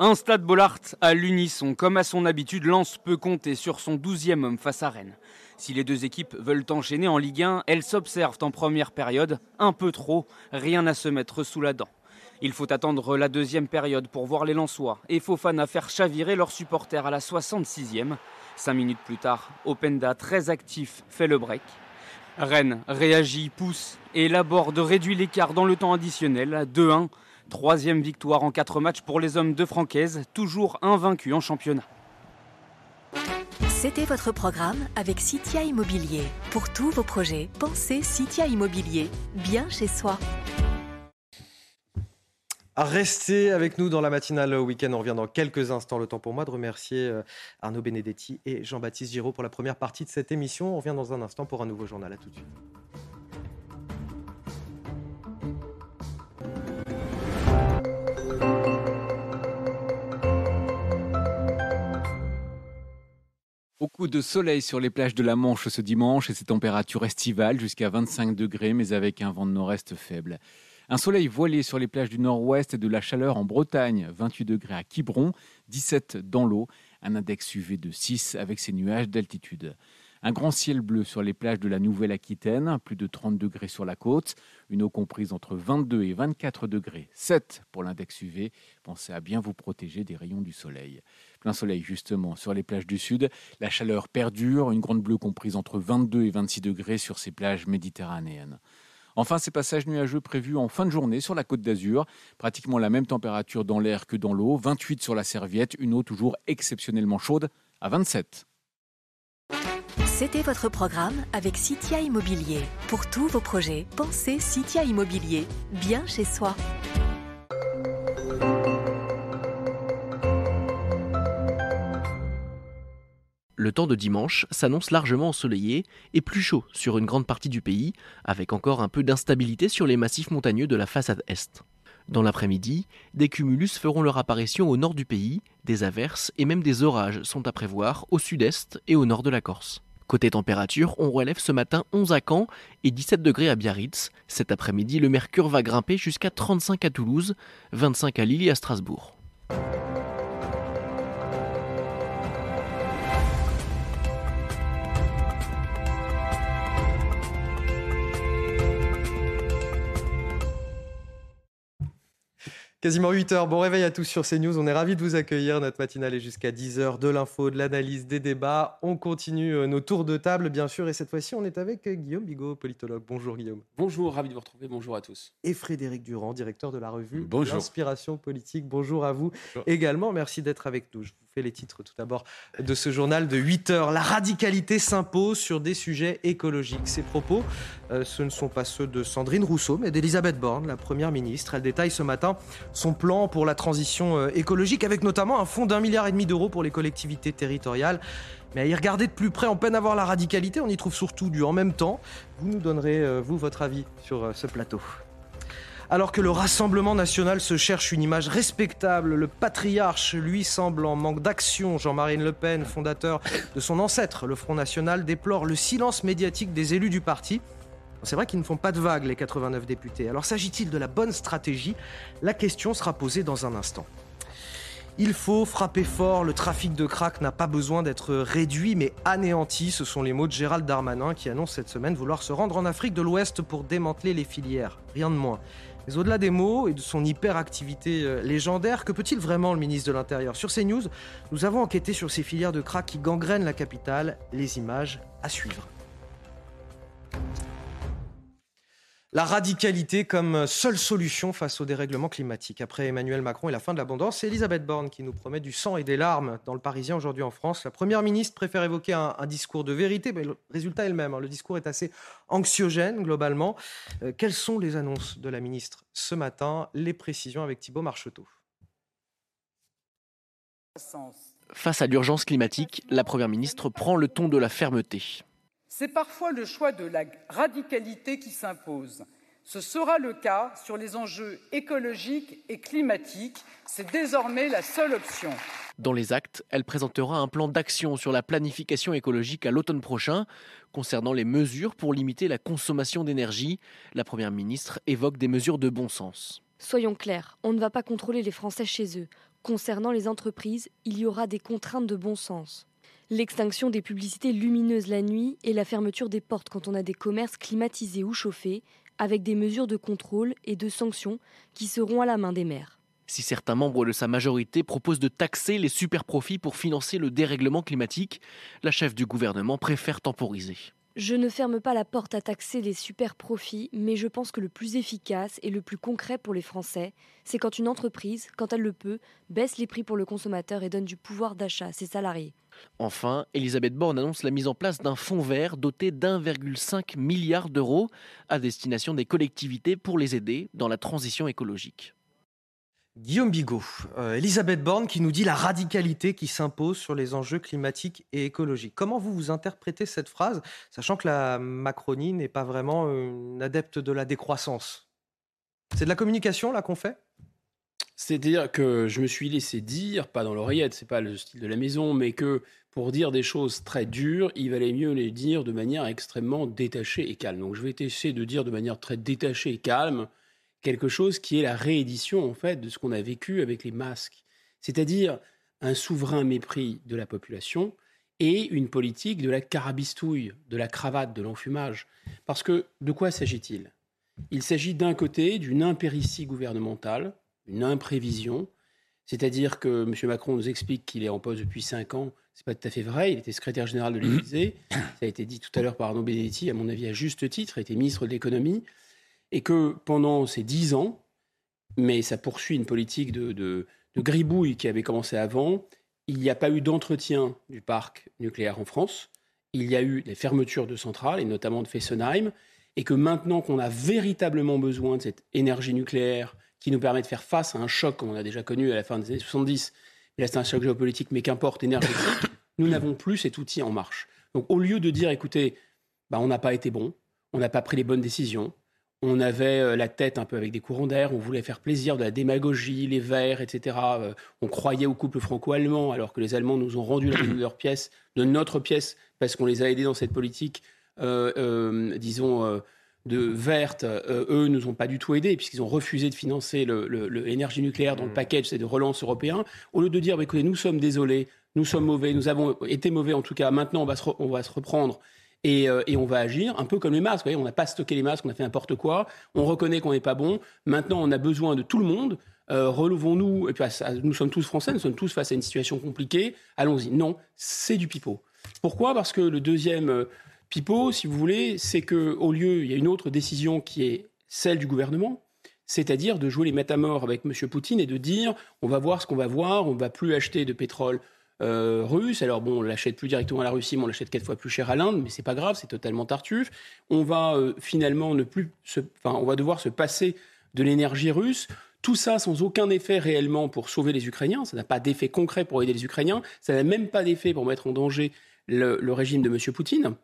Un stade Bollard à l'unisson, comme à son habitude, Lens peut compter sur son douzième homme face à Rennes. Si les deux équipes veulent enchaîner en Ligue 1, elles s'observent en première période, un peu trop, rien à se mettre sous la dent. Il faut attendre la deuxième période pour voir les Lensois et Fofana faire chavirer leurs supporters à la 66e. Cinq minutes plus tard, Openda, très actif, fait le break. Rennes réagit, pousse et élabore réduit l'écart dans le temps additionnel, 2-1. Troisième victoire en quatre matchs pour les hommes de Francaise, toujours invaincus en championnat. C'était votre programme avec Citia Immobilier. Pour tous vos projets, pensez Citia Immobilier, bien chez soi. Restez avec nous dans la matinale week-end. On revient dans quelques instants. Le temps pour moi de remercier euh, Arnaud Benedetti et Jean-Baptiste Giraud pour la première partie de cette émission. On revient dans un instant pour un nouveau journal. À tout de suite. Beaucoup de soleil sur les plages de la Manche ce dimanche et ces températures estivales jusqu'à 25 degrés, mais avec un vent de nord-est faible. Un soleil voilé sur les plages du nord-ouest et de la chaleur en Bretagne, 28 degrés à Quiberon, 17 dans l'eau, un index UV de 6 avec ses nuages d'altitude. Un grand ciel bleu sur les plages de la Nouvelle-Aquitaine, plus de 30 degrés sur la côte, une eau comprise entre 22 et 24 degrés, 7 pour l'index UV. Pensez à bien vous protéger des rayons du soleil. Plein soleil justement sur les plages du sud, la chaleur perdure, une grande bleue comprise entre 22 et 26 degrés sur ces plages méditerranéennes. Enfin, ces passages nuageux prévus en fin de journée sur la côte d'Azur. Pratiquement la même température dans l'air que dans l'eau. 28 sur la serviette, une eau toujours exceptionnellement chaude à 27. C'était votre programme avec Citia Immobilier. Pour tous vos projets, pensez Citia Immobilier, bien chez soi. Le temps de dimanche s'annonce largement ensoleillé et plus chaud sur une grande partie du pays, avec encore un peu d'instabilité sur les massifs montagneux de la façade est. Dans l'après-midi, des cumulus feront leur apparition au nord du pays, des averses et même des orages sont à prévoir au sud-est et au nord de la Corse. Côté température, on relève ce matin 11 à Caen et 17 degrés à Biarritz. Cet après-midi, le mercure va grimper jusqu'à 35 à Toulouse, 25 à Lille et à Strasbourg. Quasiment 8 heures. Bon réveil à tous sur CNews. On est ravis de vous accueillir. Notre matinale est jusqu'à 10 heures. De l'info, de l'analyse, des débats. On continue euh, nos tours de table, bien sûr. Et cette fois-ci, on est avec euh, Guillaume Bigot, politologue. Bonjour Guillaume. Bonjour, ravi de vous retrouver. Bonjour à tous. Et Frédéric Durand, directeur de la revue Bonjour. Inspiration politique. Bonjour à vous également. Merci d'être avec nous. Je les titres tout d'abord de ce journal de 8 heures. La radicalité s'impose sur des sujets écologiques. Ces propos, euh, ce ne sont pas ceux de Sandrine Rousseau, mais d'Elisabeth Borne, la première ministre. Elle détaille ce matin son plan pour la transition euh, écologique, avec notamment un fonds d'un milliard et demi d'euros pour les collectivités territoriales. Mais à y regarder de plus près, en peine à voir la radicalité, on y trouve surtout du en même temps. Vous nous donnerez, euh, vous, votre avis sur ce plateau. Alors que le Rassemblement national se cherche une image respectable, le patriarche, lui, semble en manque d'action. Jean-Marie Le Pen, fondateur de son ancêtre, le Front National, déplore le silence médiatique des élus du parti. C'est vrai qu'ils ne font pas de vagues, les 89 députés. Alors s'agit-il de la bonne stratégie? La question sera posée dans un instant. Il faut frapper fort, le trafic de crack n'a pas besoin d'être réduit mais anéanti, ce sont les mots de Gérald Darmanin qui annonce cette semaine vouloir se rendre en Afrique de l'Ouest pour démanteler les filières. Rien de moins. Mais au-delà des mots et de son hyperactivité euh, légendaire, que peut-il vraiment le ministre de l'Intérieur? Sur CNews, nous avons enquêté sur ces filières de crack qui gangrènent la capitale. Les images à suivre. La radicalité comme seule solution face au dérèglement climatique. Après Emmanuel Macron et la fin de l'abondance, c'est Elisabeth Borne qui nous promet du sang et des larmes dans le Parisien aujourd'hui en France. La Première ministre préfère évoquer un, un discours de vérité, mais le résultat est le même. hein. Le discours est assez anxiogène globalement. Euh, quelles sont les annonces de la ministre ce matin? Les précisions avec Thibault Marcheteau. Face à l'urgence climatique, la Première ministre prend le ton de la fermeté. C'est parfois le choix de la radicalité qui s'impose. Ce sera le cas sur les enjeux écologiques et climatiques. C'est désormais la seule option. Dans les actes, elle présentera un plan d'action sur la planification écologique à l'automne prochain. Concernant les mesures pour limiter la consommation d'énergie, la Première ministre évoque des mesures de bon sens. Soyons clairs, on ne va pas contrôler les Français chez eux. Concernant les entreprises, il y aura des contraintes de bon sens. L'extinction des publicités lumineuses la nuit et la fermeture des portes quand on a des commerces climatisés ou chauffés, avec des mesures de contrôle et de sanctions qui seront à la main des maires. Si certains membres de sa majorité proposent de taxer les superprofits pour financer le dérèglement climatique, la chef du gouvernement préfère temporiser. Je ne ferme pas la porte à taxer les super profits, mais je pense que le plus efficace et le plus concret pour les Français, c'est quand une entreprise, quand elle le peut, baisse les prix pour le consommateur et donne du pouvoir d'achat à ses salariés. Enfin, Elisabeth Borne annonce la mise en place d'un fonds vert doté d'1,5 milliard d'euros à destination des collectivités pour les aider dans la transition écologique. Guillaume Bigot, euh, Elisabeth Borne qui nous dit la radicalité qui s'impose sur les enjeux climatiques et écologiques. Comment vous vous interprétez cette phrase, sachant que la Macronie n'est pas vraiment une adepte de la décroissance? C'est de la communication là qu'on fait? C'est-à-dire que je me suis laissé dire, pas dans l'oreillette, c'est pas le style de la maison, mais que pour dire des choses très dures, il valait mieux les dire de manière extrêmement détachée et calme. Donc je vais essayer de dire de manière très détachée et calme quelque chose qui est la réédition en fait de ce qu'on a vécu avec les masques, c'est-à-dire un souverain mépris de la population et une politique de la carabistouille, de la cravate, de l'enfumage. Parce que de quoi s'agit-il? Il s'agit d'un côté d'une impéritie gouvernementale, une imprévision, c'est-à-dire que M. Macron nous explique qu'il est en poste depuis cinq ans. C'est pas tout à fait vrai. Il était secrétaire général de l'Élysée. Ça a été dit tout à l'heure par Arnaud Benedetti, à mon avis à juste titre, il était ministre de l'économie et que pendant ces dix ans, mais ça poursuit une politique de, de, de gribouille qui avait commencé avant, il n'y a pas eu d'entretien du parc nucléaire en France, il y a eu des fermetures de centrales, et notamment de Fessenheim, et que maintenant qu'on a véritablement besoin de cette énergie nucléaire qui nous permet de faire face à un choc comme on a déjà connu à la fin des années 70, mais là c'est un choc géopolitique, mais qu'importe, énergétique, nous n'avons plus cet outil en marche. Donc au lieu de dire, écoutez, bah, on n'a pas été bon, on n'a pas pris les bonnes décisions, on avait euh, la tête un peu avec des courants d'air, on voulait faire plaisir de la démagogie, les Verts, etc. Euh, on croyait au couple franco-allemand, alors que les Allemands nous ont rendu la de leur pièce, de notre pièce, parce qu'on les a aidés dans cette politique, euh, disons, de verte. eux nous ont pas du tout aidés, puisqu'ils ont refusé de financer l'énergie nucléaire dans le mmh. package de relance européen. Au lieu de dire, bah, écoutez, nous sommes désolés, nous sommes mauvais, nous avons été mauvais en tout cas, maintenant on va on va se reprendre euh, et, on va agir un peu comme les masques. On n'a pas stocké les masques, on a fait n'importe quoi. On reconnaît qu'on n'est pas bon. Maintenant, on a besoin de tout le monde. Euh, relevons-nous. Et puis, nous sommes tous français, nous sommes tous face à une situation compliquée. Allons-y. Non, c'est du pipeau. Pourquoi? Parce que le deuxième euh, pipeau, si vous voulez, c'est qu'au lieu, il y a une autre décision qui est celle du gouvernement, c'est-à-dire de jouer les métamores avec M. Poutine et de dire on va voir ce qu'on va voir, on ne va plus acheter de pétrole euh, russe. Alors bon, on l'achète plus directement à la Russie, mais on l'achète quatre fois plus cher à l'Inde, mais c'est pas grave, c'est totalement tartuffe. On va euh, finalement ne plus, se, enfin, on va devoir se passer de l'énergie russe. Tout ça sans aucun effet réellement pour sauver les Ukrainiens. Ça n'a pas d'effet concret pour aider les Ukrainiens. Ça n'a même pas d'effet pour mettre en danger le régime de M. Poutine.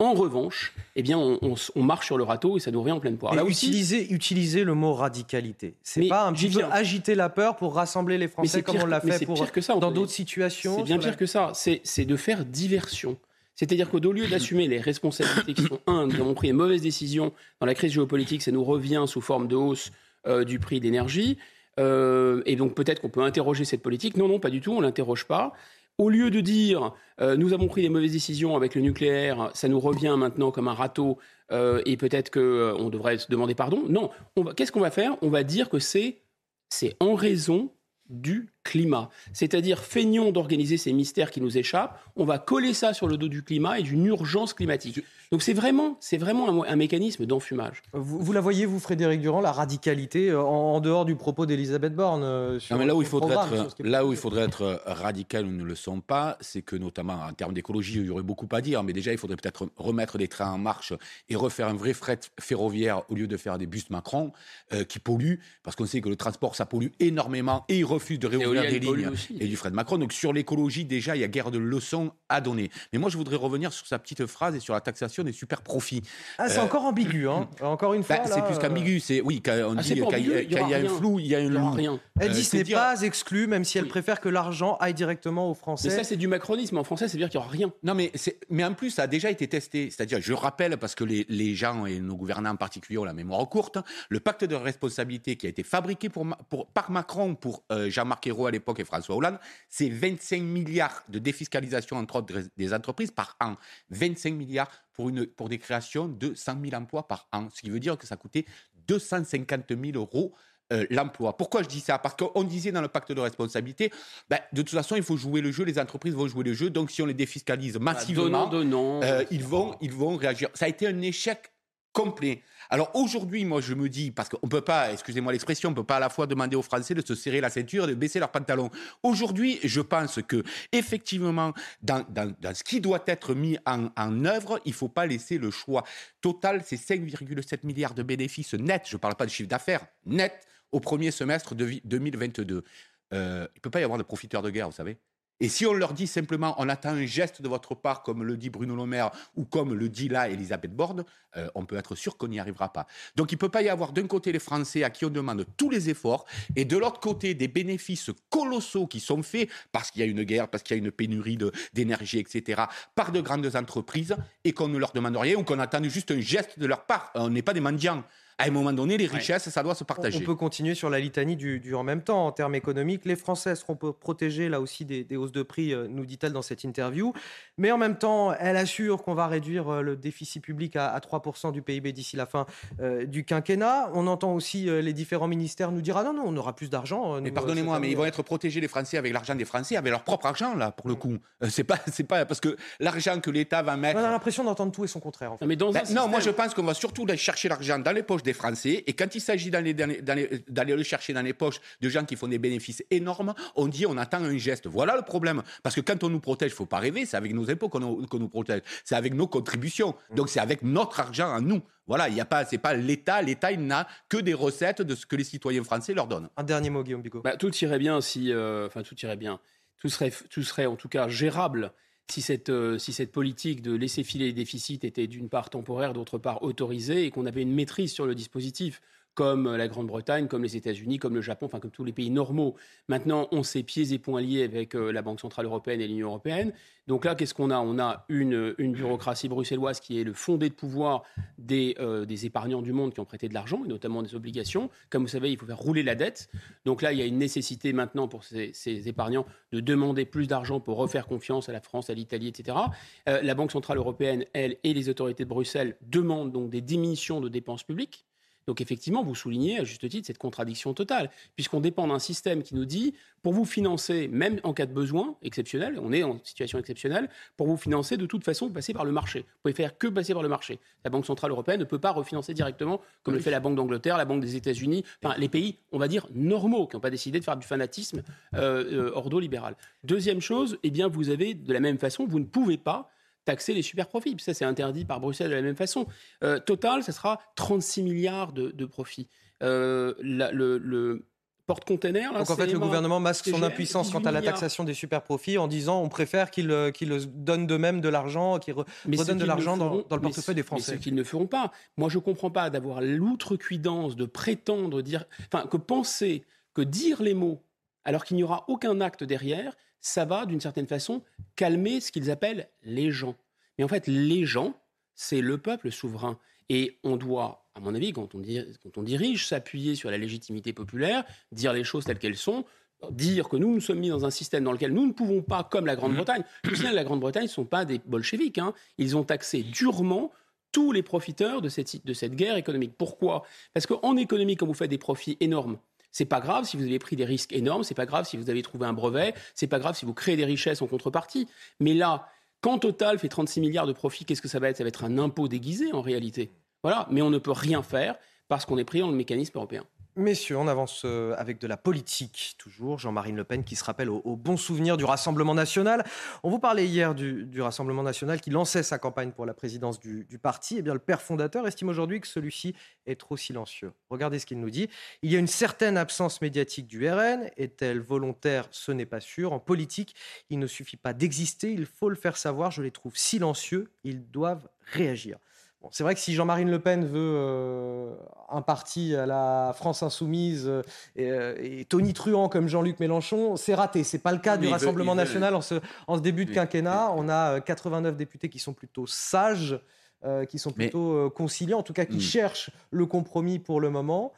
En revanche, eh bien, on, marche sur le râteau et ça nous revient en pleine poire. Là utiliser, utiliser le mot radicalité. C'est pas un petit peu agiter la peur pour rassembler les Français comme on l'a fait pour, que ça, dans d'autres situations. C'est bien pire que ça. C'est de faire diversion. C'est-à-dire qu'au lieu d'assumer les responsabilités qui sont, un, nous avons pris une mauvaise décision dans la crise géopolitique, ça nous revient sous forme de hausse euh, du prix d'énergie. Euh, et donc peut-être qu'on peut interroger cette politique. Non, non, pas du tout, on ne l'interroge pas. Au lieu de dire euh, nous avons pris des mauvaises décisions avec le nucléaire, ça nous revient maintenant comme un râteau euh, et peut-être qu'on euh, devrait se demander pardon. Non, qu'est-ce qu'on va faire? On va dire que c'est en raison du climat. C'est-à-dire, feignons d'organiser ces mystères qui nous échappent, on va coller ça sur le dos du climat et d'une urgence climatique. Donc c'est vraiment, c'est vraiment un, mécanisme d'enfumage. Vous, la voyez, vous, Frédéric Durand, la radicalité euh, en, dehors du propos d'Elisabeth Borne euh, non, mais là où, il faudrait être, là où il faudrait être euh, radical, nous ne le sommes pas, c'est que notamment en termes d'écologie, il y aurait beaucoup à dire, mais déjà il faudrait peut-être remettre des trains en marche et refaire un vrai fret ferroviaire au lieu de faire des bus Macron qui polluent, parce qu'on sait que le transport ça pollue énormément et ils refusent de réouvrir des lignes et du fret Macron. Donc sur l'écologie, déjà il y a guère de leçons à donner. Mais moi je voudrais revenir sur sa petite phrase et sur la taxation des super profits. Ah, c'est euh, encore ambigu, hein encore une bah, fois. c'est plus qu'ambigu, c'est oui, quand on ah, dit qu'il y, a un flou, il y a un loup. Rien. Elle dit ce n'est pas exclu, même si elle préfère que l'argent aille directement aux Français. Mais ça, c'est du macronisme. En français, c'est dire qu'il n'y aura rien. Non, mais, mais en plus, ça a déjà été testé. C'est-à-dire, je rappelle, parce que les, les, gens et nos gouvernants en particulier ont la mémoire courte, le pacte de responsabilité qui a été fabriqué pour, pour par Macron pour euh, Jean-Marc Ayrault à l'époque et François Hollande, c'est 25 milliards de défiscalisation, entre autres, des entreprises par an. 25 milliards pour, une, pour des créations de 100 000 emplois par an, ce qui veut dire que ça coûtait 250 000 euros euh, l'emploi. Pourquoi je dis ça? Parce qu'on disait dans le pacte de responsabilité, ben, de toute façon, il faut jouer le jeu, les entreprises vont jouer le jeu, donc si on les défiscalise bah, massivement, euh, ils, vont, ils vont réagir. Ça a été un échec complet. Alors aujourd'hui, moi, je me dis, parce qu'on ne peut pas, excusez-moi l'expression, on ne peut pas à la fois demander aux Français de se serrer la ceinture et de baisser leurs pantalons. Aujourd'hui, je pense que effectivement, dans, ce qui doit être mis en, œuvre, il ne faut pas laisser le choix. Total, c'est 5,7 milliards de bénéfices nets, je ne parle pas de chiffre d'affaires, net au premier semestre de 2022. Euh, il ne peut pas y avoir de profiteurs de guerre, vous savez. Et si on leur dit simplement, on attend un geste de votre part, comme le dit Bruno Le Maire ou comme le dit là Elisabeth Borne, euh, on peut être sûr qu'on n'y arrivera pas. Donc il ne peut pas y avoir d'un côté les Français à qui on demande tous les efforts et de l'autre côté des bénéfices colossaux qui sont faits parce qu'il y a une guerre, parce qu'il y a une pénurie d'énergie, etc., par de grandes entreprises et qu'on ne leur demande rien ou qu'on attend juste un geste de leur part. On n'est pas des mendiants à un moment donné, les richesses, ça doit se partager. On peut continuer sur la litanie du, en même temps en termes économiques. Les Français seront protégés là aussi des, hausses de prix, euh, nous dit-elle dans cette interview. Mais en même temps, elle assure qu'on va réduire euh, le déficit public à, 3% du PIB d'ici la fin euh, du quinquennat. On entend aussi les différents ministères nous dire ah non, non, on aura plus d'argent. Mais pardonnez-moi, mais ils vont être protégés, les Français, avec l'argent des Français, avec leur propre argent, là, pour le coup. c'est pas, c'est pas parce que l'argent que l'État va mettre. On a l'impression d'entendre tout et son contraire. En fait. mais dans ben, Non, moi je pense qu'on va surtout chercher l'argent dans les poches des Français. Et quand il s'agit d'aller le chercher dans les poches de gens qui font des bénéfices énormes, on dit on attend un geste. Voilà le problème. Parce que quand on nous protège, il faut pas rêver, c'est avec nos impôts qu'on nous, protège. C'est avec nos contributions. Donc c'est avec notre argent à nous. Voilà, il y a pas, c'est pas l'État. L'État, il n'a que des recettes de ce que les citoyens français leur donnent. Un dernier mot, Guillaume Bigot. Bah, tout irait bien si, euh, enfin, tout irait bien. Tout serait, tout serait en tout cas gérable si cette, euh, si cette politique de laisser filer les déficits était d'une part temporaire, d'autre part autorisée, et qu'on avait une maîtrise sur le dispositif comme la Grande-Bretagne, comme les États-Unis, comme le Japon, enfin comme tous les pays normaux. Maintenant, on s'est pieds et poings liés avec euh, la Banque Centrale Européenne et l'Union Européenne. Donc là, qu'est-ce qu'on a? On a une, bureaucratie bruxelloise qui est le fondé de pouvoir des, euh, des, épargnants du monde qui ont prêté de l'argent, et notamment des obligations. Comme vous savez, il faut faire rouler la dette. Donc là, il y a une nécessité maintenant pour ces, épargnants de demander plus d'argent pour refaire confiance à la France, à l'Italie, etc. Euh, la Banque Centrale Européenne, elle, et les autorités de Bruxelles demandent donc des diminutions de dépenses publiques. Donc effectivement, vous soulignez à juste titre cette contradiction totale, puisqu'on dépend d'un système qui nous dit, pour vous financer, même en cas de besoin exceptionnel, on est en situation exceptionnelle, pour vous financer, de toute façon, vous passez par le marché. Vous pouvez faire que passer par le marché. La Banque Centrale Européenne ne peut pas refinancer directement, comme le fait la Banque d'Angleterre, la Banque des États-Unis, enfin les pays, on va dire, normaux, qui n'ont pas décidé de faire du fanatisme euh, euh, ordo-libéral. Deuxième chose, eh bien, vous avez, de la même façon, vous ne pouvez pas taxer les super profits. Ça, c'est interdit par Bruxelles de la même façon. Euh, total, ça sera 36 milliards de, profits. Euh, le, porte-container. Donc en fait, le gouvernement masque son impuissance quant à la taxation des super profits en disant on préfère qu'ils euh, donnent de même de l'argent, qu'ils redonnent de l'argent dans, le portefeuille des Français. Mais ce qu'ils ne feront pas. Moi, je ne comprends pas d'avoir l'outrecuidance de prétendre dire, enfin, que penser que dire les mots alors qu'il n'y aura aucun acte derrière, ça va d'une certaine façon calmer ce qu'ils appellent les gens. Mais en fait, les gens, c'est le peuple souverain. Et on doit, à mon avis, quand on, quand on dirige, s'appuyer sur la légitimité populaire, dire les choses telles qu'elles sont, dire que nous nous sommes mis dans un système dans lequel nous ne pouvons pas, comme la Grande-Bretagne, mmh. je la Grande-Bretagne ne sont pas des bolcheviques, hein. ils ont taxé durement tous les profiteurs de cette, de cette guerre économique. Pourquoi? Parce qu'en économie, quand vous faites des profits énormes, c'est pas grave si vous avez pris des risques énormes, c'est pas grave si vous avez trouvé un brevet, c'est pas grave si vous créez des richesses en contrepartie. Mais là, quand Total fait 36 milliards de profits, qu'est-ce que ça va être? Ça va être un impôt déguisé en réalité. Voilà, mais on ne peut rien faire parce qu'on est pris dans le mécanisme européen. Messieurs, on avance euh, avec de la politique, toujours. Jean-Marie Le Pen qui se rappelle au, bon souvenir du Rassemblement national. On vous parlait hier du, Rassemblement national qui lançait sa campagne pour la présidence du, parti. Eh bien, le père fondateur estime aujourd'hui que celui-ci est trop silencieux. Regardez ce qu'il nous dit. Il y a une certaine absence médiatique du RN. Est-elle volontaire? Ce n'est pas sûr. En politique, il ne suffit pas d'exister, il faut le faire savoir. Je les trouve silencieux. Ils doivent réagir c'est vrai que si Jean-Marie Le Pen veut euh, un parti à la France insoumise euh, euh, et, Tony Truant comme Jean-Luc Mélenchon, c'est raté. C'est pas le cas du Rassemblement national en ce, début de quinquennat. On a 89 députés qui sont plutôt sages, qui sont plutôt conciliants, en tout cas qui hmm. cherchent le compromis pour le moment.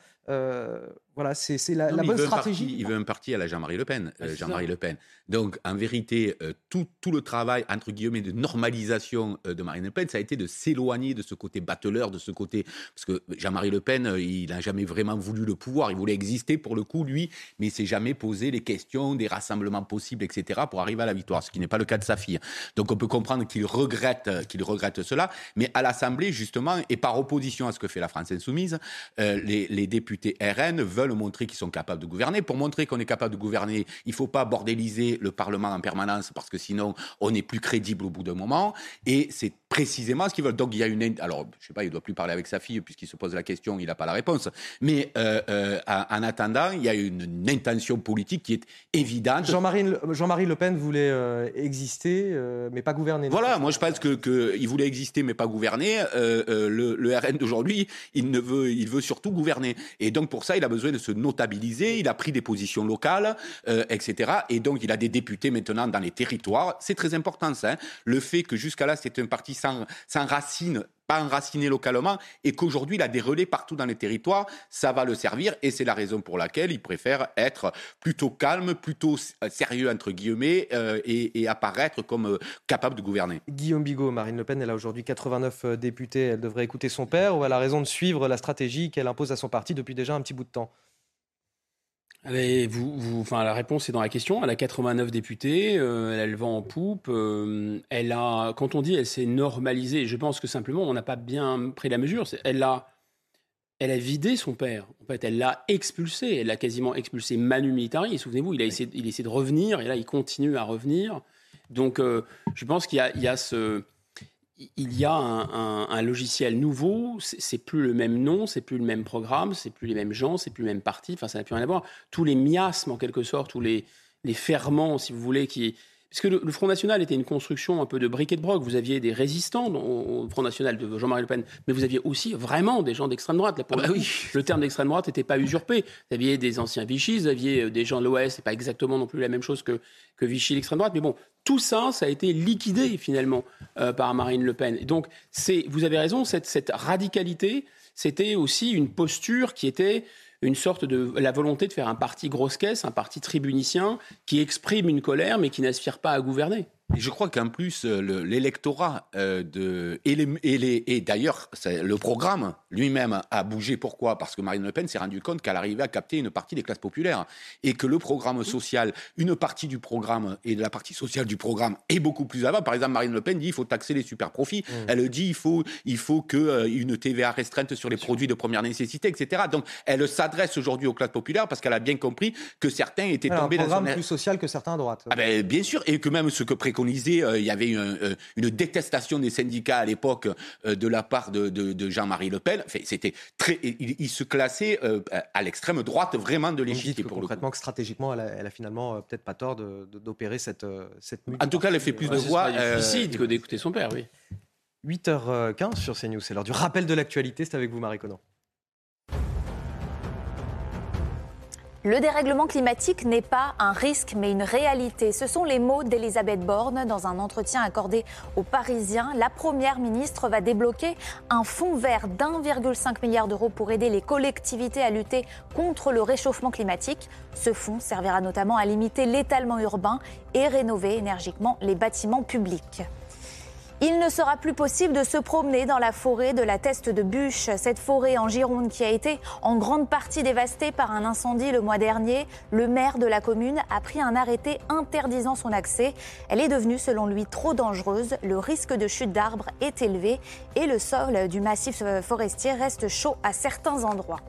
Voilà, c'est la, bonne stratégie. il veut un parti à la Jean-Marie Le Pen. Euh, Jean-Marie Le Pen. Donc, en vérité, euh, tout, tout, le travail, entre guillemets, de normalisation euh, de Marine Le Pen, ça a été de s'éloigner de ce côté batteleur, de ce côté. Parce que Jean-Marie Le Pen, il n'a jamais vraiment voulu le pouvoir. Il voulait exister pour le coup, lui, mais il s'est jamais posé les questions des rassemblements possibles, etc., pour arriver à la victoire, ce qui n'est pas le cas de sa fille. Donc, on peut comprendre qu'il regrette, qu'il regrette cela. Mais à l'Assemblée, justement, et par opposition à ce que fait la France Insoumise, les, les députés RN veulent montrer qu'ils sont capables de gouverner. Pour montrer qu'on est capable de gouverner, il ne faut pas bordéliser le Parlement en permanence parce que sinon on n'est plus crédible au bout d'un moment. Et c'est précisément ce qu'ils veulent. Donc il y a une... Alors, je sais pas, il ne doit plus parler avec sa fille puisqu'il se pose la question, il n'a pas la réponse. Mais euh, euh, en attendant, il y a une, intention politique qui est évidente. Jean-Marie Jean Le Pen voulait euh, exister, mais pas gouverner. Voilà, moi je pense qu'il que, voulait exister, mais pas gouverner. le, le RN d'aujourd'hui, il, ne veut, il veut surtout gouverner. Et donc pour ça, il a besoin se notabiliser, il a pris des positions locales, etc. Et donc il a des députés maintenant dans les territoires. C'est très important ça. Hein. Le fait que jusqu'à là, c'est un parti sans, racine, pas enraciné localement, et qu'aujourd'hui il a des relais partout dans les territoires, ça va le servir, et c'est la raison pour laquelle il préfère être plutôt calme, plutôt sérieux entre guillemets, euh, et, apparaître comme euh, capable de gouverner. Guillaume Bigot, Marine Le Pen, elle a aujourd'hui 89 euh, députés, elle devrait écouter son père, ou elle a raison de suivre la stratégie qu'elle impose à son parti depuis déjà un petit bout de temps vous, enfin, la réponse est dans la question. Elle a 89 députés, euh, elle vend en poupe. Euh, elle a, quand on dit elle s'est normalisée, je pense que simplement on n'a pas bien pris la mesure. Elle a, elle a vidé son père. En fait, elle l'a expulsé. Elle l'a quasiment expulsé manu militari. Souvenez-vous, il a essayé, il a essayé de revenir et là il continue à revenir. Donc, euh, je pense qu'il y, y a, ce il y a un, logiciel nouveau, c'est plus le même nom, c'est plus le même programme, c'est plus les mêmes gens, c'est plus le même parti, enfin ça n'a plus rien à voir. Tous les miasmes en quelque sorte, tous les, les ferments, si vous voulez, qui Parce que le, le Front National était une construction un peu de briquet de broc. Vous aviez des résistants au, au Front National de Jean-Marie Le Pen, mais vous aviez aussi vraiment des gens d'extrême droite. Là, pour Ah le bah oui. Le terme d'extrême droite n'était pas usurpé. Vous aviez des anciens Vichy, vous aviez euh, des gens de l'OS, c'est pas exactement non plus la même chose que, que Vichy, l'extrême droite. Mais bon, tout ça, ça a été liquidé finalement euh, par Marine Le Pen. Et donc, c'est, vous avez raison, cette, cette radicalité, c'était aussi une posture qui était une sorte de la volonté de faire un parti grosse caisse, un parti tribunicien qui exprime une colère mais qui n'aspire pas à gouverner. Et je crois qu'en plus, euh, le- l'électorat euh, de et, les- et, les- et d'ailleurs, le programme lui-même a bougé. Pourquoi? Parce que Marine Le Pen s'est rendu compte qu'elle arrivait à capter une partie des classes populaires et que le programme social, une partie du programme et de la partie sociale du programme est beaucoup plus avant. Par exemple, Marine Le Pen dit il faut taxer les super profits. Elle dit il faut il faut que euh, une TVA restreinte sur les produits de première nécessité, etc. Donc, elle s'adresse aujourd'hui aux classes populaires parce qu'elle a bien compris que certains étaient Alors, un tombés dans programme son plus social que certains à droite. ah ben, bien sûr, et que même ce que préconisait, euh, il y avait une, euh, une détestation des syndicats à l'époque euh, de la part de, de- de Jean-Marie Le Pen. Enfin, c'était très, il, il se classait euh, à l'extrême droite vraiment de l'échiquier pour le coup. concrètement que stratégiquement, elle a, elle a finalement euh, peut-être pas tort de- de- d'opérer cette, euh, cette En tout cas, elle fait plus de voix. euh, difficile que d'écouter son père, oui. 8h15 sur CNews, c'est l'heure du rappel de l'actualité, c'est avec vous Marie Conan. Le dérèglement climatique n'est pas un risque, mais une réalité. Ce sont les mots d'Elisabeth Borne dans un entretien accordé aux Parisiens. La Première ministre va débloquer un fonds vert d'1,5 milliard d'euros pour aider les collectivités à lutter contre le réchauffement climatique. Ce fonds servira notamment à limiter l'étalement urbain et rénover énergiquement les bâtiments publics. Il ne sera plus possible de se promener dans la forêt de la Teste de Bûche, cette forêt en Gironde qui a été en grande partie dévastée par un incendie le mois dernier. Le maire de la commune a pris un arrêté interdisant son accès. Elle est devenue, selon lui, trop dangereuse. Le risque de chute d'arbres est élevé et le sol du massif forestier reste chaud à certains endroits.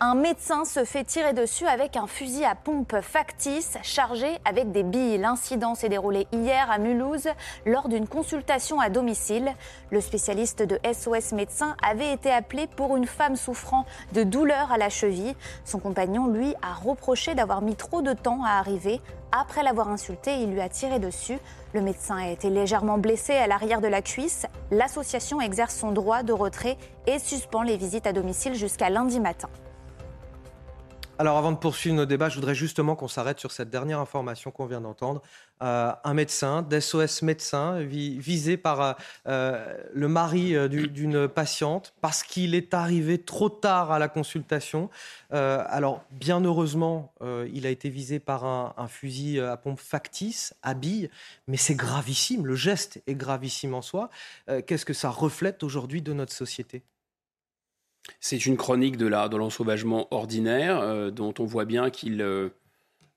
Un médecin se fait tirer dessus avec un fusil à pompe factice chargé avec des billes. L'incident s'est déroulé hier à Mulhouse lors d'une consultation à domicile. Le spécialiste de SOS Médecins avait été appelé pour une femme souffrant de douleurs à la cheville. Son compagnon, lui, a reproché d'avoir mis trop de temps à arriver. Après l'avoir insulté, il lui a tiré dessus. Le médecin a été légèrement blessé à l'arrière de la cuisse. L'association exerce son droit de retrait et suspend les visites à domicile jusqu'à lundi matin. Alors avant de poursuivre nos débats, je voudrais justement qu'on s'arrête sur cette dernière information qu'on vient d'entendre. Euh, un médecin, d'SOS médecin, vi- visé par euh, euh, le mari du- d'une patiente parce qu'il est arrivé trop tard à la consultation. Alors bien heureusement, il a été visé par un, un fusil à pompe factice, à billes, mais c'est gravissime, le geste est gravissime en soi. Qu'est-ce que ça reflète aujourd'hui de notre société? C'est une chronique de la de l'ensauvagement ordinaire euh, dont on voit bien qu'il. euh,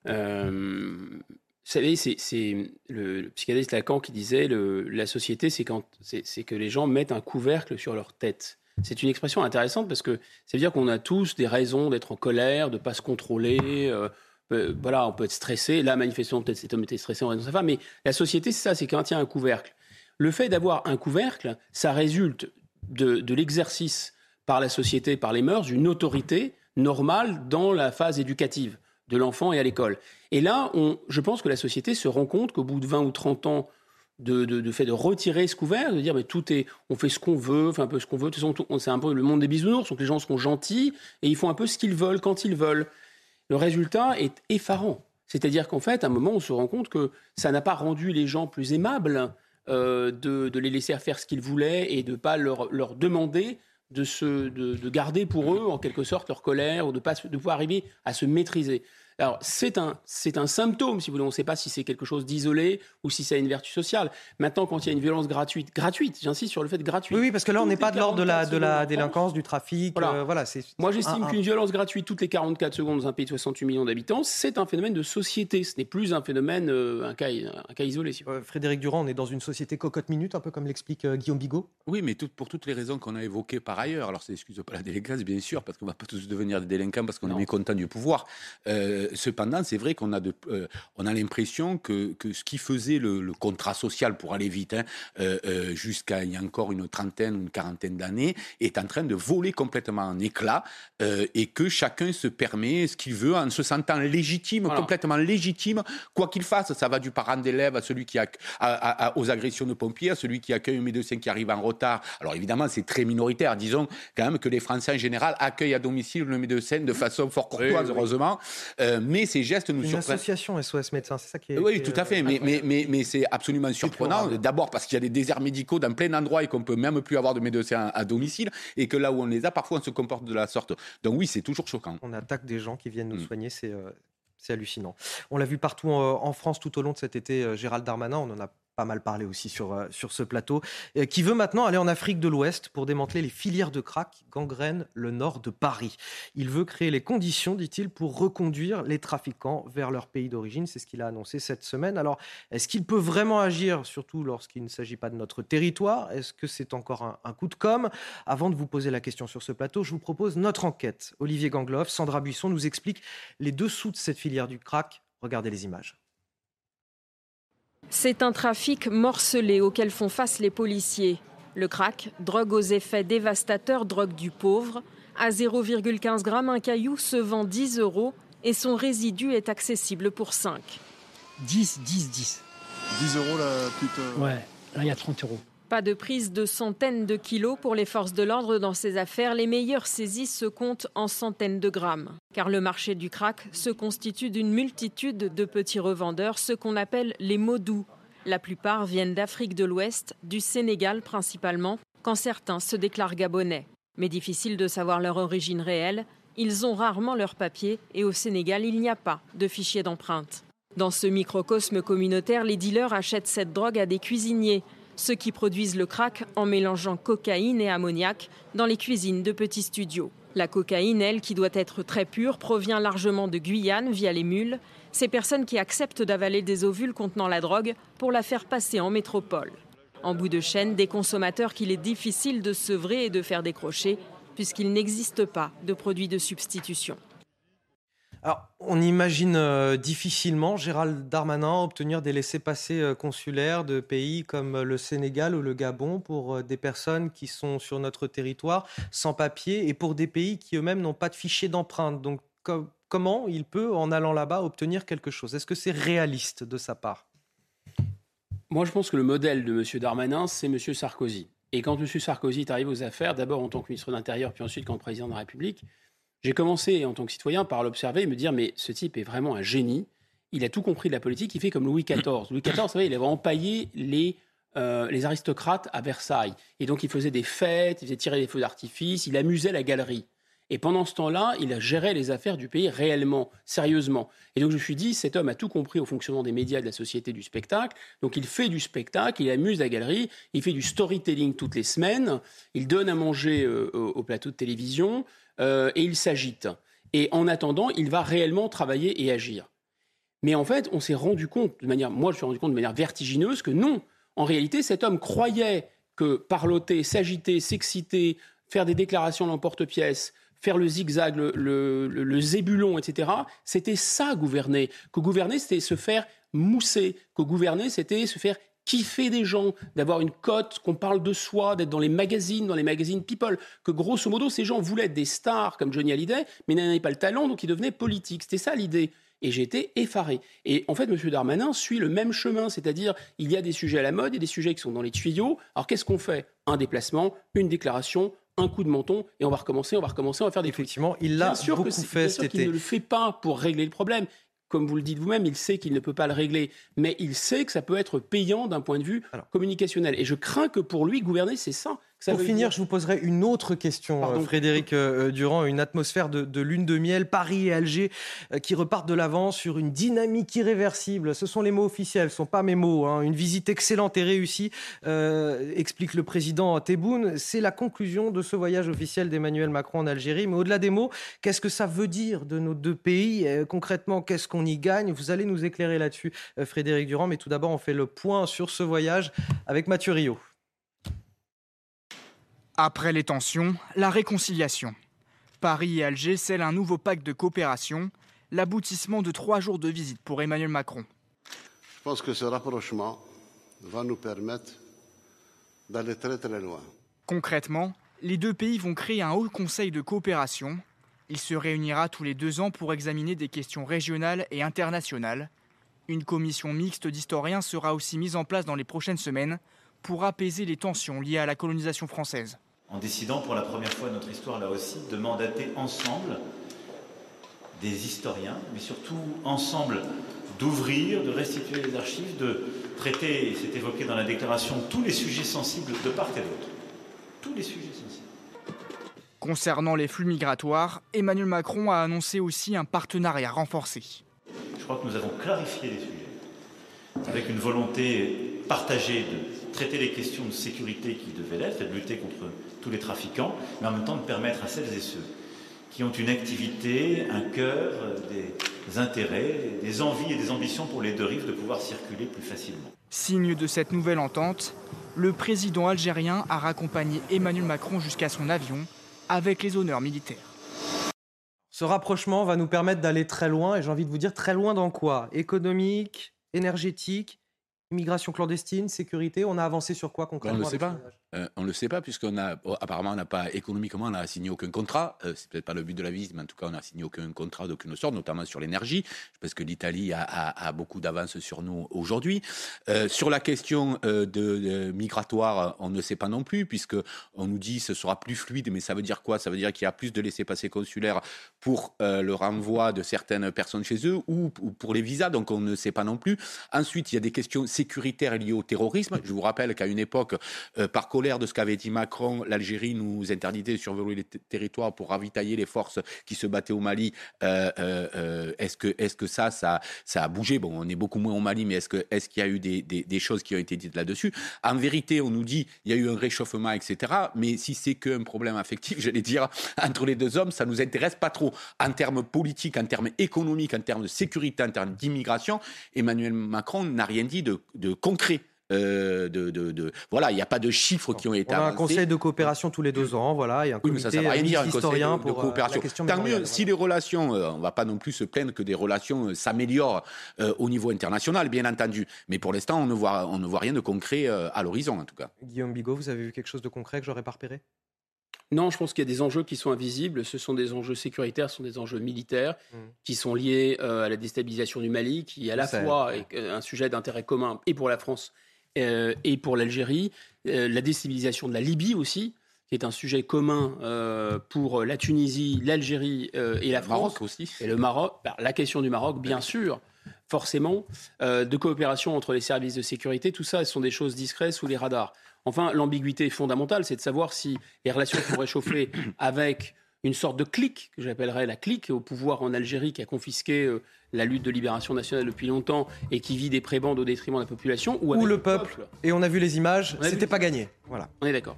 euh, vous savez, c'est le, le psychanalyste Lacan qui disait le, la société, c'est que les gens mettent un couvercle sur leur tête. C'est une expression intéressante parce que ça veut dire qu'on a tous des raisons d'être en colère, de pas se contrôler. euh, euh, voilà, on peut être stressé. Là, manifestement, peut-être cet homme était stressé en raison de sa femme. Mais la société, c'est ça, c'est quand il y a un couvercle. Le fait d'avoir un couvercle, ça résulte de, de l'exercice par la société, par les mœurs, d'une autorité normale dans la phase éducative de l'enfant et à l'école. Et là, je pense que la société se rend compte qu'au bout de 20 ou 30 ans de, fait de retirer ce couvert, de dire mais tout est, on fait ce qu'on veut, on fait un peu ce qu'on veut. De toute façon, c'est un peu le monde des bisounours, donc les gens seront gentils et ils font un peu ce qu'ils veulent quand ils veulent. Le résultat est effarant. C'est-à-dire qu'en fait, à un moment, on se rend compte que ça n'a pas rendu les gens plus aimables euh, de, les laisser faire ce qu'ils voulaient et de ne pas leur demander de, se, de, de garder pour eux, en quelque sorte, leur colère ou de, pas, de pouvoir arriver à se maîtriser. Alors, c'est un, c'est un symptôme, si vous voulez. On ne sait pas si c'est quelque chose d'isolé ou si ça a une vertu sociale. Maintenant, quand il y a une violence gratuite, gratuite, j'insiste sur le fait gratuit. Oui, oui, parce que là, on n'est pas de l'ordre de la, 44 de la délinquance, du trafic. Voilà. euh, voilà, c'est Moi, j'estime un- un- qu'une violence gratuite toutes les 44 secondes dans un pays de 68 millions d'habitants, c'est un phénomène de société. Ce n'est plus un phénomène, euh, un, cas, un cas isolé. si. Euh, Frédéric Durand, on est dans une société cocotte-minute, un peu comme l'explique euh, Guillaume Bigot. Oui, mais tout- pour toutes les raisons qu'on a évoquées par ailleurs. Alors, ça n'excuse pas la délinquance, bien sûr, parce qu'on ne va pas tous devenir des délinquants parce qu'on est mécontent du pouvoir. Euh, cependant, c'est vrai qu'on a, de, on a l'impression que, que, ce qui faisait le, le contrat social, pour aller vite, hein, jusqu'à il y a encore une trentaine ou une quarantaine d'années, est en train de voler complètement en éclats et que chacun se permet ce qu'il veut en se sentant légitime, complètement légitime, quoi qu'il fasse. Ça va du parent d'élève à celui qui a, aux agressions de pompiers, à celui qui accueille un médecin qui arrive en retard. Alors évidemment, c'est très minoritaire. Disons quand même que les Français en général accueillent à domicile le médecin de façon fort courtoise, heureusement. Euh, mais ces gestes nous surprennent. Une association SOS Médecins, c'est ça qui est. Oui, tout à fait. Mais, mais, mais, mais c'est absolument surprenant. D'abord parce qu'il y a des déserts médicaux dans plein d'endroits et qu'on peut même plus avoir de médecins à, domicile et que là où on les a, parfois on se comporte de la sorte. Donc oui, c'est toujours choquant. On attaque des gens qui viennent nous mm. soigner, c'est euh, c'est hallucinant. On l'a vu partout en France tout au long de cet été, euh, Gérald Darmanin, on en a pas mal parlé aussi sur, euh, sur ce plateau, qui veut maintenant aller en Afrique de l'Ouest pour démanteler les filières de crack qui gangrènent le nord de Paris. Il veut créer les conditions, dit-il, pour reconduire les trafiquants vers leur pays d'origine. C'est ce qu'il a annoncé cette semaine. Alors, est-ce qu'il peut vraiment agir, surtout lorsqu'il ne s'agit pas de notre territoire? Est-ce que c'est encore un, un, coup de com' Avant de vous poser la question sur ce plateau, je vous propose notre enquête. Olivier Gangloff, Sandra Buisson nous explique les dessous de cette filière du crack. Regardez les images. C'est un trafic morcelé auquel font face les policiers. Le crack, drogue aux effets dévastateurs, drogue du pauvre. À 0,15 g, un caillou se vend 10 euros et son résidu est accessible pour 5. 10, 10, 10. 10 euros la plutôt. Ouais, là il y a 30 euros. Pas de prise de centaines de kilos pour les forces de l'ordre dans ces affaires. Les meilleures saisies se comptent en centaines de grammes. Car le marché du crack se constitue d'une multitude de petits revendeurs, ce qu'on appelle les modous. La plupart viennent d'Afrique de l'Ouest, du Sénégal principalement, quand certains se déclarent gabonais. Mais difficile de savoir leur origine réelle. Ils ont rarement leurs papiers et au Sénégal, il n'y a pas de fichier d'empreinte. Dans ce microcosme communautaire, les dealers achètent cette drogue à des cuisiniers, ceux qui produisent le crack en mélangeant cocaïne et ammoniac dans les cuisines de petits studios. La cocaïne, elle, qui doit être très pure, provient largement de Guyane via les mules, ces personnes qui acceptent d'avaler des ovules contenant la drogue pour la faire passer en métropole. En bout de chaîne, des consommateurs qu'il est difficile de sevrer et de faire décrocher, puisqu'il n'existe pas de produits de substitution. On imagine euh, difficilement Gérald Darmanin obtenir des laissés-passer euh, consulaires de pays comme euh, le Sénégal ou le Gabon pour des personnes qui sont sur notre territoire sans papier et pour des pays qui eux-mêmes n'ont pas de fichier d'empreinte. Donc, comment il peut, en allant là-bas, obtenir quelque chose? Est-ce que c'est réaliste de sa part? Moi, je pense que le modèle de M. Darmanin, c'est M. Sarkozy. Et quand M. Sarkozy arrive aux affaires, d'abord en tant que ministre de l'Intérieur, puis ensuite quand président de la République, j'ai commencé en tant que citoyen par l'observer et me dire mais ce type est vraiment un génie. Il a tout compris de la politique. Il fait comme Louis XIV. Louis XIV, vous savez, il avait empaillé les, euh, les aristocrates à Versailles. Et donc il faisait des fêtes, il faisait tirer des feux d'artifice, il amusait la galerie. Et pendant ce temps-là, il géré les affaires du pays réellement, sérieusement. Et donc je me suis dit, cet homme a tout compris au fonctionnement des médias, de la société du spectacle. Donc il fait du spectacle, il amuse la galerie, il fait du storytelling toutes les semaines, il donne à manger euh, au plateau de télévision. Euh, et il s'agite. Et en attendant, il va réellement travailler et agir. Mais en fait, on s'est rendu compte de manière, moi je me suis rendu compte de manière vertigineuse que non, en réalité, cet homme croyait que parloter, s'agiter, s'exciter, faire des déclarations l'emporte-pièce, faire le zigzag, le, le, zébulon, etc., c'était ça gouverner. Que gouverner, c'était se faire mousser. Que gouverner, c'était se faire kiffer des gens, d'avoir une cote, qu'on parle de soi, d'être dans les magazines, dans les magazines People, que grosso modo, ces gens voulaient être des stars comme Johnny Hallyday, mais n'avaient pas le talent, donc ils devenaient politiques. C'était ça l'idée. Et j'ai été effaré. Et en fait, M. Darmanin suit le même chemin, c'est-à-dire il y a des sujets à la mode et des sujets qui sont dans les tuyaux. Alors qu'est-ce qu'on fait? Un déplacement, une déclaration, un coup de menton, et on va recommencer, on va recommencer, on va faire des Effectivement, il l'a beaucoup fait cet été. Il ne le fait pas pour régler le problème comme vous le dites vous-même, il sait qu'il ne peut pas le régler, mais il sait que ça peut être payant d'un point de vue communicationnel. Et je crains que pour lui, gouverner, c'est ça. Pour finir, je vous poserai une autre question, euh, Frédéric euh, Durand. Une atmosphère de, lune de miel, Paris et Alger euh, qui repartent de l'avant sur une dynamique irréversible. Ce sont les mots officiels, ce ne sont pas mes mots. Hein. Une visite excellente et réussie, explique le président Tebboune. C'est la conclusion de ce voyage officiel d'Emmanuel Macron en Algérie. Mais au-delà des mots, qu'est-ce que ça veut dire de nos deux pays? Concrètement, qu'est-ce qu'on y gagne? Vous allez nous éclairer là-dessus, Frédéric Durand. Mais tout d'abord, on fait le point sur ce voyage avec Mathieu Rio. Après les tensions, la réconciliation. Paris et Alger scellent un nouveau pacte de coopération. l'aboutissement de trois jours de visite pour Emmanuel Macron. Je pense que ce rapprochement va nous permettre d'aller très très loin. Concrètement, les deux pays vont créer un haut conseil de coopération. Il se réunira tous les deux ans pour examiner des questions régionales et internationales. Une commission mixte d'historiens sera aussi mise en place dans les prochaines semaines pour apaiser les tensions liées à la colonisation française. En décidant pour la première fois de notre histoire là aussi de mandater ensemble des historiens, mais surtout ensemble d'ouvrir, de restituer les archives, de traiter, c'est évoqué dans la déclaration, tous les sujets sensibles de part et d'autre. Tous les sujets sensibles. Concernant les flux migratoires, Emmanuel Macron a annoncé aussi un partenariat renforcé. Je crois que nous avons clarifié les sujets, avec une volonté partagée de traiter les questions de sécurité qui devaient l'être, et de lutter contre tous les trafiquants, mais en même temps de permettre à celles et ceux qui ont une activité, un cœur, des intérêts, des envies et des ambitions pour les deux rives de pouvoir circuler plus facilement. Signe de cette nouvelle entente, le président algérien a raccompagné Emmanuel Macron jusqu'à son avion avec les honneurs militaires. Ce rapprochement va nous permettre d'aller très loin, et j'ai envie de vous dire très loin dans quoi? Économique, énergétique, immigration clandestine, sécurité. On a avancé sur quoi concrètement On ne le sait avec pas. Euh, on ne le sait pas, puisqu'on a, oh, apparemment, n'a pas, économiquement, on n'a signé aucun contrat. Euh, c'est peut-être pas le but de la visite, mais en tout cas, on n'a signé aucun contrat d'aucune sorte, notamment sur l'énergie, parce que l'Italie a, beaucoup d'avance sur nous aujourd'hui. Euh, sur la question euh, de, migratoire, on ne sait pas non plus, puisque on nous dit ce sera plus fluide, mais ça veut dire quoi? Ça veut dire qu'il y a plus de laissés-passer consulaires pour le renvoi de certaines personnes chez eux ou, ou pour les visas, donc on ne sait pas non plus. Ensuite, il y a des questions sécuritaires liées au terrorisme. Je vous rappelle qu'à une époque, par de ce qu'avait dit Macron, l'Algérie nous interdisait de survoler les territoires pour ravitailler les forces qui se battaient au Mali. Euh, euh, euh, est-ce que, est-ce que ça, ça, ça a bougé? Bon, on est beaucoup moins au Mali, mais est-ce qu'il y a eu des, choses qui ont été dites là-dessus? En vérité, on nous dit il y a eu un réchauffement, etc. Mais si c'est qu'un problème affectif, j'allais dire entre les deux hommes, ça nous intéresse pas trop en termes politiques, en termes économiques, en termes de sécurité, en termes d'immigration. Emmanuel Macron n'a rien dit de concret. Euh, de, de, de- voilà, il n'y a pas de chiffres qui ont été On a un conseil de coopération tous les deux ans, voilà, et un Oui, mais ça rien dire, un conseil historien de, pour euh, coopération. la question Tant mieux, si les relations, euh, on ne va pas non plus se plaindre que des relations euh, s'améliorent euh, au niveau international, bien entendu. Mais pour l'instant, on, ne voit- on ne voit rien de concret euh, à l'horizon, en tout cas. Guillaume Bigot, vous avez vu quelque chose de concret que j'aurais pas repéré? Non, je pense qu'il y a des enjeux qui sont invisibles. Ce sont des enjeux sécuritaires, ce sont des enjeux militaires qui sont liés euh, à la déstabilisation du Mali, qui est à la fois est, euh, un sujet d'intérêt commun et pour la France euh, et pour l'Algérie. Euh, la déstabilisation de la Libye aussi, qui est un sujet commun euh, pour la Tunisie, l'Algérie et la France. Maroc aussi. Et le Maroc. Bah, la question du Maroc, bien sûr. Forcément, de coopération entre les services de sécurité, tout ça, ce sont des choses discrètes sous les radars. Enfin, l'ambiguïté fondamentale, c'est de savoir si les relations sont réchauffées avec une sorte de clique, que j'appellerais la clique au pouvoir en Algérie, qui a confisqué euh, la lutte de libération nationale depuis longtemps et qui vit des prébendes au détriment de la population, ou, le peuple. Et on a vu les images, c'était vu. pas gagné. Voilà. On est d'accord.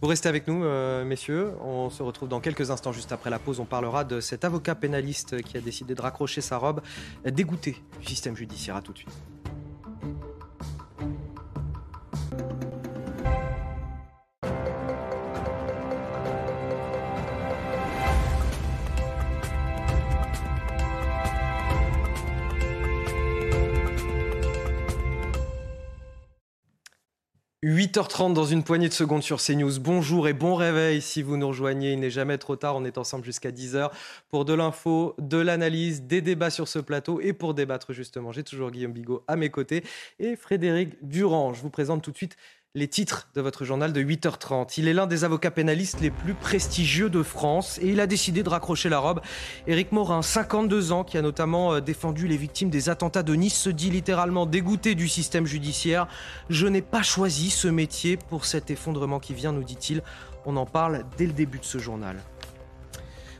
Vous restez avec nous, euh, messieurs. On se retrouve dans quelques instants, juste après la pause. On parlera de cet avocat pénaliste qui a décidé de raccrocher sa robe, dégoûté du système judiciaire. À tout de suite. « 8h30 dans une poignée de secondes sur CNews. Bonjour et bon réveil si vous nous rejoignez. Il n'est jamais trop tard. On est ensemble jusqu'à 10h pour de l'info, de l'analyse, des débats sur ce plateau. Et pour débattre justement, j'ai toujours Guillaume Bigot à mes côtés et Frédéric Durand. Je vous présente tout de suite les titres de votre journal de 8h30. Il est l'un des avocats pénalistes les plus prestigieux de France et il a décidé de raccrocher la robe. Éric Morin, 52 ans, qui a notamment euh, défendu les victimes des attentats de Nice, se dit littéralement dégoûté du système judiciaire. Je n'ai pas choisi ce métier pour cet effondrement qui vient, nous dit-il. On en parle dès le début de ce journal.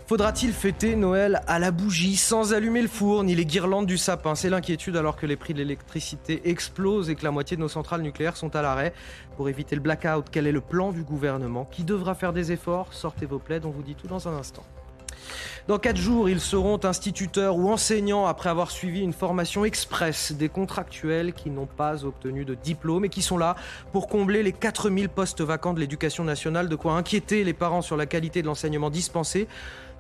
Faudra-t-il fêter Noël à la bougie sans allumer le four ni les guirlandes du sapin? C'est l'inquiétude alors que les prix de l'électricité explosent et que la moitié de nos centrales nucléaires sont à l'arrêt. Pour éviter le blackout, quel est le plan du gouvernement? Qui devra faire des efforts? Sortez vos plaids, on vous dit tout dans un instant. Dans quatre jours, ils seront instituteurs ou enseignants après avoir suivi une formation express des contractuels qui n'ont pas obtenu de diplôme et qui sont là pour combler les 4000 postes vacants de l'éducation nationale, de quoi inquiéter les parents sur la qualité de l'enseignement dispensé.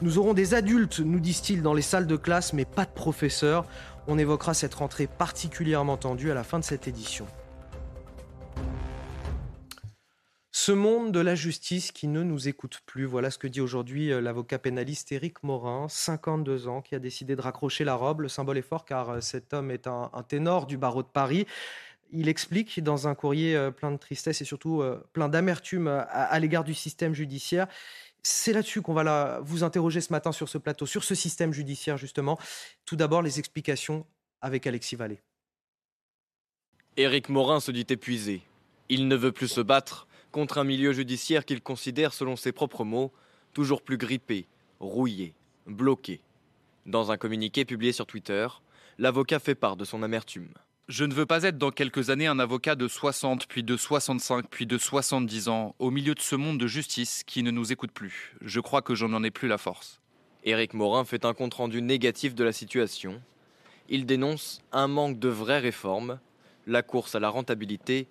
Nous aurons des adultes, nous disent-ils, dans les salles de classe, mais pas de professeurs. On évoquera cette rentrée particulièrement tendue à la fin de cette édition. Ce monde de la justice qui ne nous écoute plus, voilà ce que dit aujourd'hui euh, l'avocat pénaliste Éric Morin, 52 ans, qui a décidé de raccrocher la robe. Le symbole est fort car euh, cet homme est un, ténor du barreau de Paris. Il explique dans un courrier euh, plein de tristesse et surtout plein d'amertume à, l'égard du système judiciaire. C'est là-dessus qu'on va vous interroger ce matin sur ce plateau, sur ce système judiciaire justement. Tout d'abord, les explications avec Alexis Vallée. Éric Morin se dit épuisé. Il ne veut plus se battre contre un milieu judiciaire qu'il considère, selon ses propres mots, toujours plus grippé, rouillé, bloqué. Dans un communiqué publié sur Twitter, l'avocat fait part de son amertume. Je ne veux pas être dans quelques années un avocat de 60, puis de 65, puis de 70 ans, au milieu de ce monde de justice qui ne nous écoute plus. Je crois que j'en ai plus la force. Éric Morin fait un compte-rendu négatif de la situation. Il dénonce un manque de vraies réformes, la course à la rentabilité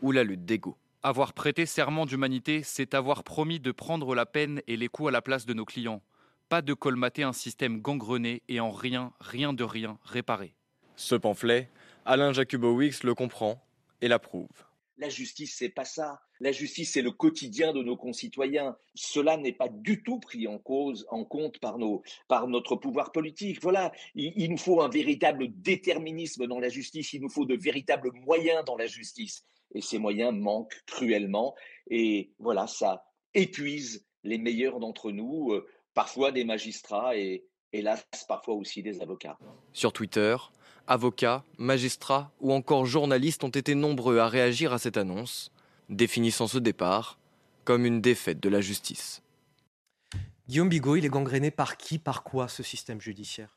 ou la lutte d'ego. Avoir prêté serment d'humanité, c'est avoir promis de prendre la peine et les coups à la place de nos clients. Pas de colmater un système gangrené et en rien, rien de rien réparé. Ce pamphlet, Alain Jacubowicz le comprend et l'approuve. La justice, c'est pas ça. La justice, c'est le quotidien de nos concitoyens. Cela n'est pas du tout pris en cause, en compte par, nos, par notre pouvoir politique. Voilà, il, il, nous faut un véritable déterminisme dans la justice. Il nous faut de véritables moyens dans la justice et ces moyens manquent cruellement. Et voilà, ça épuise les meilleurs d'entre nous, euh, parfois des magistrats et hélas parfois aussi des avocats. Sur Twitter, avocats, magistrats ou encore journalistes ont été nombreux à réagir à cette annonce, définissant ce départ comme une défaite de la justice. Guillaume Bigot, il est gangréné par qui, par quoi ce système judiciaire?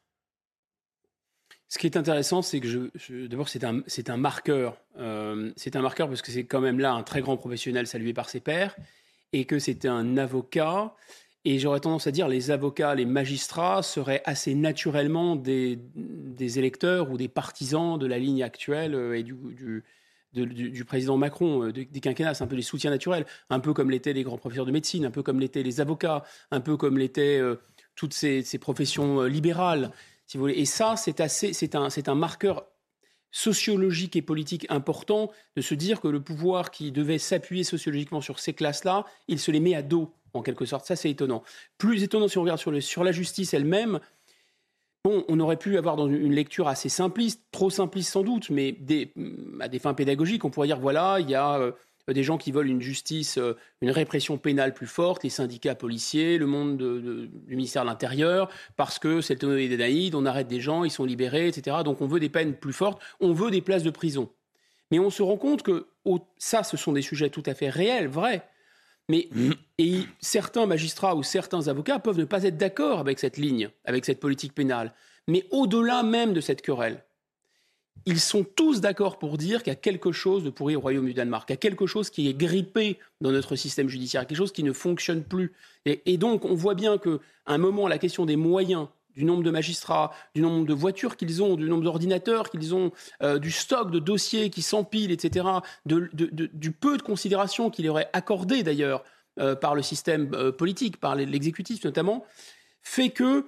Ce qui est intéressant, c'est que je, d'abord, c'est un, c'est un marqueur. Euh, c'est un marqueur parce que c'est quand même là un très grand professionnel salué par ses pairs et que c'était un avocat. Et j'aurais tendance à dire les avocats, les magistrats seraient assez naturellement des, électeurs ou des partisans de la ligne actuelle euh, et du, président Macron, euh, des quinquennats. Un peu des soutiens naturels, un peu comme l'étaient les grands professeurs de médecine, un peu comme l'étaient les avocats, un peu comme l'étaient toutes ces, professions libérales. Et ça, c'est assez, c'est un marqueur sociologique et politique important de se dire que le pouvoir qui devait s'appuyer sociologiquement sur ces classes-là, il se les met à dos, en quelque sorte. Ça, c'est étonnant. Plus étonnant si on regarde sur, la justice elle-même. Bon, on aurait pu avoir dans une lecture assez simpliste, trop simpliste sans doute, mais des, à des fins pédagogiques, on pourrait dire voilà, il y a euh, des gens qui veulent une justice, euh, une répression pénale plus forte, les syndicats policiers, le monde du ministère de l'Intérieur, parce que c'est le des Danaïdes, on arrête des gens, ils sont libérés, etc. Donc on veut des peines plus fortes, on veut des places de prison. Mais on se rend compte que ça, ce sont des sujets tout à fait réels, vrais. Mais et certains magistrats ou certains avocats peuvent ne pas être d'accord avec cette ligne, avec cette politique pénale. Mais au-delà même de cette querelle, ils sont tous d'accord pour dire qu'il y a quelque chose de pourri au Royaume du Danemark, qu'il y a quelque chose qui est grippé dans notre système judiciaire, quelque chose qui ne fonctionne plus. Et, donc, on voit bien qu'à un moment, la question des moyens, du nombre de magistrats, du nombre de voitures qu'ils ont, du nombre d'ordinateurs qu'ils ont, euh, du stock de dossiers qui s'empilent, etc., du peu de considération qu'il aurait accordé d'ailleurs euh, par le système euh, politique, par l'exécutif notamment, fait que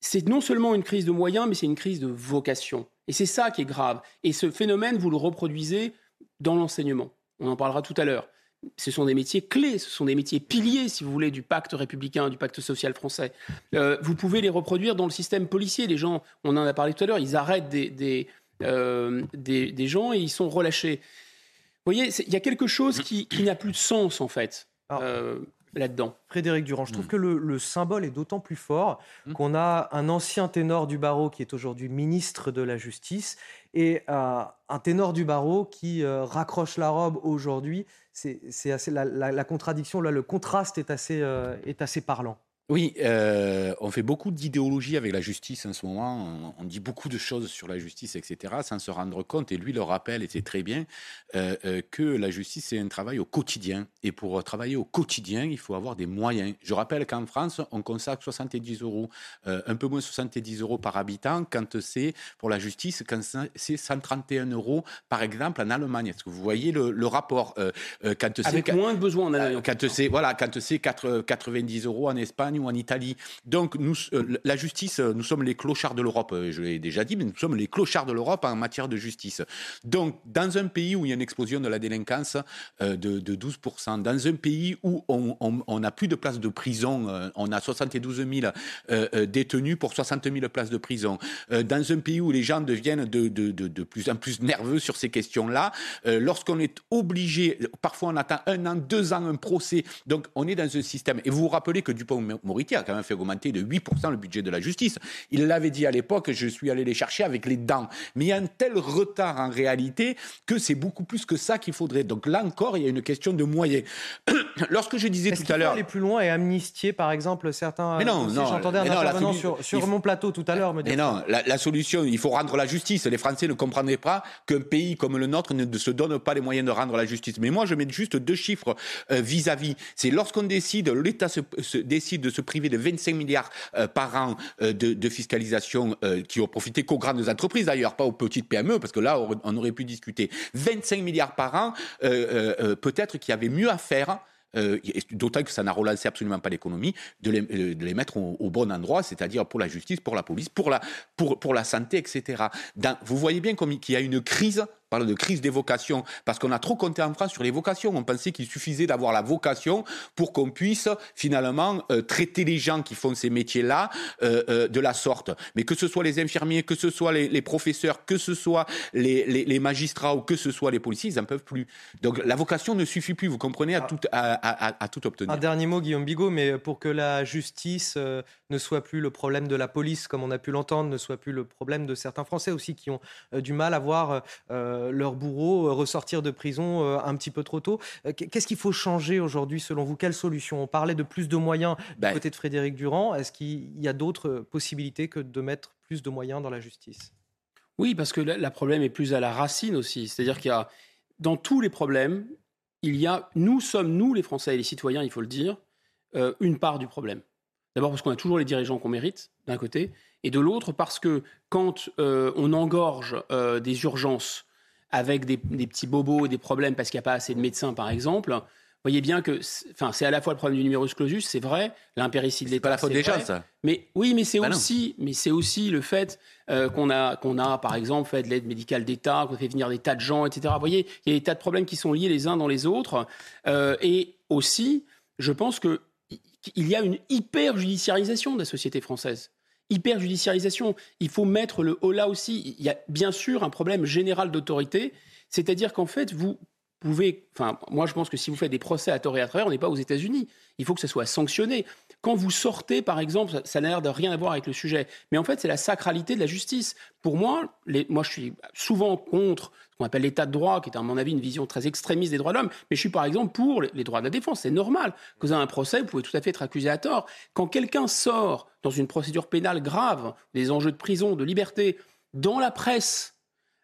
c'est non seulement une crise de moyens, mais c'est une crise de vocation. Et c'est ça qui est grave. Et ce phénomène, vous le reproduisez dans l'enseignement. On en parlera tout à l'heure. Ce sont des métiers clés, ce sont des métiers piliers, si vous voulez, du pacte républicain, du pacte social français. Euh, vous pouvez les reproduire dans le système policier. Les gens, on en a parlé tout à l'heure, ils arrêtent des, des, euh, des, gens et ils sont relâchés. Vous voyez, il y a quelque chose qui, qui n'a plus de sens, en fait. Euh, là-dedans. Frédéric Durand, je trouve mm. que le, symbole est d'autant plus fort mm. qu'on a un ancien ténor du barreau qui est aujourd'hui ministre de la Justice et euh, un ténor du barreau qui euh, raccroche la robe aujourd'hui. C'est assez la, contradiction, là, le contraste est assez, euh, est assez parlant. Oui, euh, on fait beaucoup d'idéologie avec la justice en ce moment. On, on dit beaucoup de choses sur la justice, etc., sans se rendre compte. Et lui le rappelle, et c'est très bien, euh, euh, que la justice, c'est un travail au quotidien. Et pour travailler au quotidien, il faut avoir des moyens. Je rappelle qu'en France, on consacre 70 euros, un peu moins 70 euros par habitant, quand c'est pour la justice, quand c'est 131 euros, par exemple, en Allemagne. Est-ce que vous voyez le, le rapport quand Avec moins de besoins en Allemagne. quand c'est voilà, quand c'est 4 90 euros en Espagne ou en Italie. Donc euh, la justice, euh, nous sommes les clochards de l'Europe. euh, Je l'ai déjà dit, mais nous sommes les clochards de l'Europe en matière de justice. Donc dans un pays où il y a une explosion de la délinquance de, de 12%, dans un pays où on n'a plus de places de prison, on a 72 000 euh, euh, détenus pour 60 000 places de prison, dans un pays où les gens deviennent de, de, plus en plus nerveux sur ces questions-là, lorsqu'on est obligé, parfois on attend un an, deux ans, un procès, donc on est dans un système. Et vous vous rappelez que Dupont-Moretti a quand même fait augmenter de 8% le budget de la justice. Il l'avait dit à l'époque, je suis allé les chercher avec les dents. Mais il y a un tel retard en réalité que c'est beaucoup plus que ça qu'il faudrait. Donc là encore, il y a une question de moyens. Lorsque je disais tout à l'heure... aller plus loin et amnistier, par exemple, certains. Mais non, dossiers non, J'entendais un non, intervenant sur, sur faut- mon plateau tout à l'heure me dire. Mais non, la, la solution, il faut rendre la justice. Les Français ne comprendraient pas qu'un pays comme le nôtre ne se donne pas les moyens de rendre la justice. Mais moi, je mets juste deux chiffres euh, vis-à-vis. C'est lorsqu'on décide, l'État se, se- décide de se priver de 25 milliards euh, par an euh, de, fiscalisation euh, qui ont profité qu'aux grandes entreprises, d'ailleurs, pas aux petites PME, parce que là, on, aurait pu discuter. 25 milliards par an, peut-être qu'il y avait mieux à faire. D'autant que ça n'a relancé absolument pas l'économie, de les, mettre au, bon endroit, c'est-à-dire pour la justice, pour la police, pour la, pour, pour la santé, etc. Vous voyez bien qu'il y a une crise, parle de crise des vocations, parce qu'on a trop compté en France sur les vocations. On pensait qu'il suffisait d'avoir la vocation pour qu'on puisse finalement euh, traiter les gens qui font ces métiers-là euh, euh, de la sorte. Mais que ce soit les infirmiers, que ce soit les, les professeurs, que ce soit les, les- les magistrats ou que ce soit les policiers, ils n'en peuvent plus. Donc la vocation ne suffit plus, vous comprenez, à tout, à, à- à- à tout obtenir. Un dernier mot, Guillaume Bigot, mais pour que la justice ne soit plus le problème de la police, comme on a pu l'entendre, ne soit plus le problème de certains Français aussi qui ont du mal à voir euh, leur bourreau euh, ressortir de prison euh, un petit peu trop tôt. Euh, Qu'est-ce qu'il faut changer aujourd'hui, selon vous? Quelle solution? On parlait de plus de moyens du côté de Frédéric Durand. Est-ce qu'il y a d'autres possibilités que de mettre plus de moyens dans la justice? Oui, parce que le le problème est plus à la racine aussi. C'est-à-dire qu'il y a, dans tous les problèmes, il y a, nous sommes, nous les Français et les citoyens, il faut le dire, euh, une part du problème. D'abord parce qu'on a toujours les dirigeants qu'on mérite, d'un côté, et de l'autre parce que quand euh, on engorge euh, des urgences avec des, des petits bobos, des problèmes parce qu'il n'y a pas assez de médecins, par exemple, vous voyez bien que c'est- enfin, c'est à la fois le problème du numerus clausus, c'est vrai, l'impéricide de l'État. pas la faute des gens, ça. Mais oui, mais c'est Bah non. aussi, mais c'est aussi le fait euh, qu'on a, qu'on a, par exemple, fait de l'aide médicale d'État, qu'on fait venir des tas de gens, etc. Vous voyez, il y a des tas de problèmes qui sont liés les uns dans les autres. Euh, et aussi, je pense que il y a une hyper judiciarisation de la société française. Hyper judiciarisation. Il faut mettre le haut là aussi. Il y a bien sûr un problème général d'autorité, c'est-à-dire qu'en fait, vous pouvez. Enfin, moi, je pense que si vous faites des procès à tort et à travers, on n'est pas aux États-Unis. Il faut que ça soit sanctionné. Quand vous sortez, par exemple, ça- n'a l'air de rien à voir avec le sujet, mais en fait, c'est la sacralité de la justice. Pour moi, moi, je suis souvent contre ce qu'on appelle l'état de droit, qui est à mon avis une vision très extrémiste des droits de l'homme, mais je suis par exemple pour les, droits de la défense. C'est normal. Vous avez un procès, vous pouvez tout à fait être accusé à tort. Quand quelqu'un sort dans une procédure pénale grave, des enjeux de prison, de liberté, dans la presse,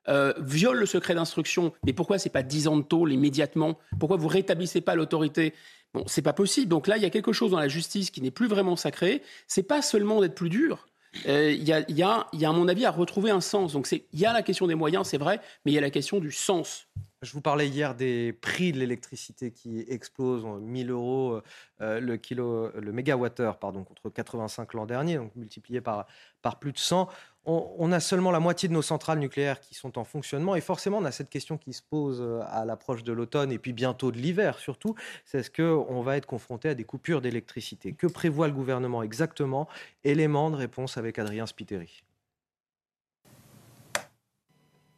euh, viole le secret d'instruction, mais pourquoi c'est pas 10 ans de tôle immédiatement? Pourquoi vous rétablissez pas l'autorité? Bon, c'est pas possible. Donc là, il y a quelque chose dans la justice qui n'est plus vraiment sacré. C'est pas seulement d'être plus dur. Euh, Il y, a, y, a, y a, à mon avis, à retrouver un sens. Donc il y a la question des moyens, c'est vrai, mais il y a la question du sens. Je vous parlais hier des prix de l'électricité qui explosent, 1000 euros euh, le kilo, le mégawattheure, pardon, contre 85 l'an dernier, donc multiplié par, par plus de 100. On, a seulement la moitié de nos centrales nucléaires qui sont en fonctionnement, et forcément, on a cette question qui se pose euh, à l'approche de l'automne et puis bientôt de l'hiver surtout, c'est est-ce qu'on va être confronté à des coupures d'électricité Que prévoit le gouvernement exactement? Élément de réponse avec Adrien Spiteri.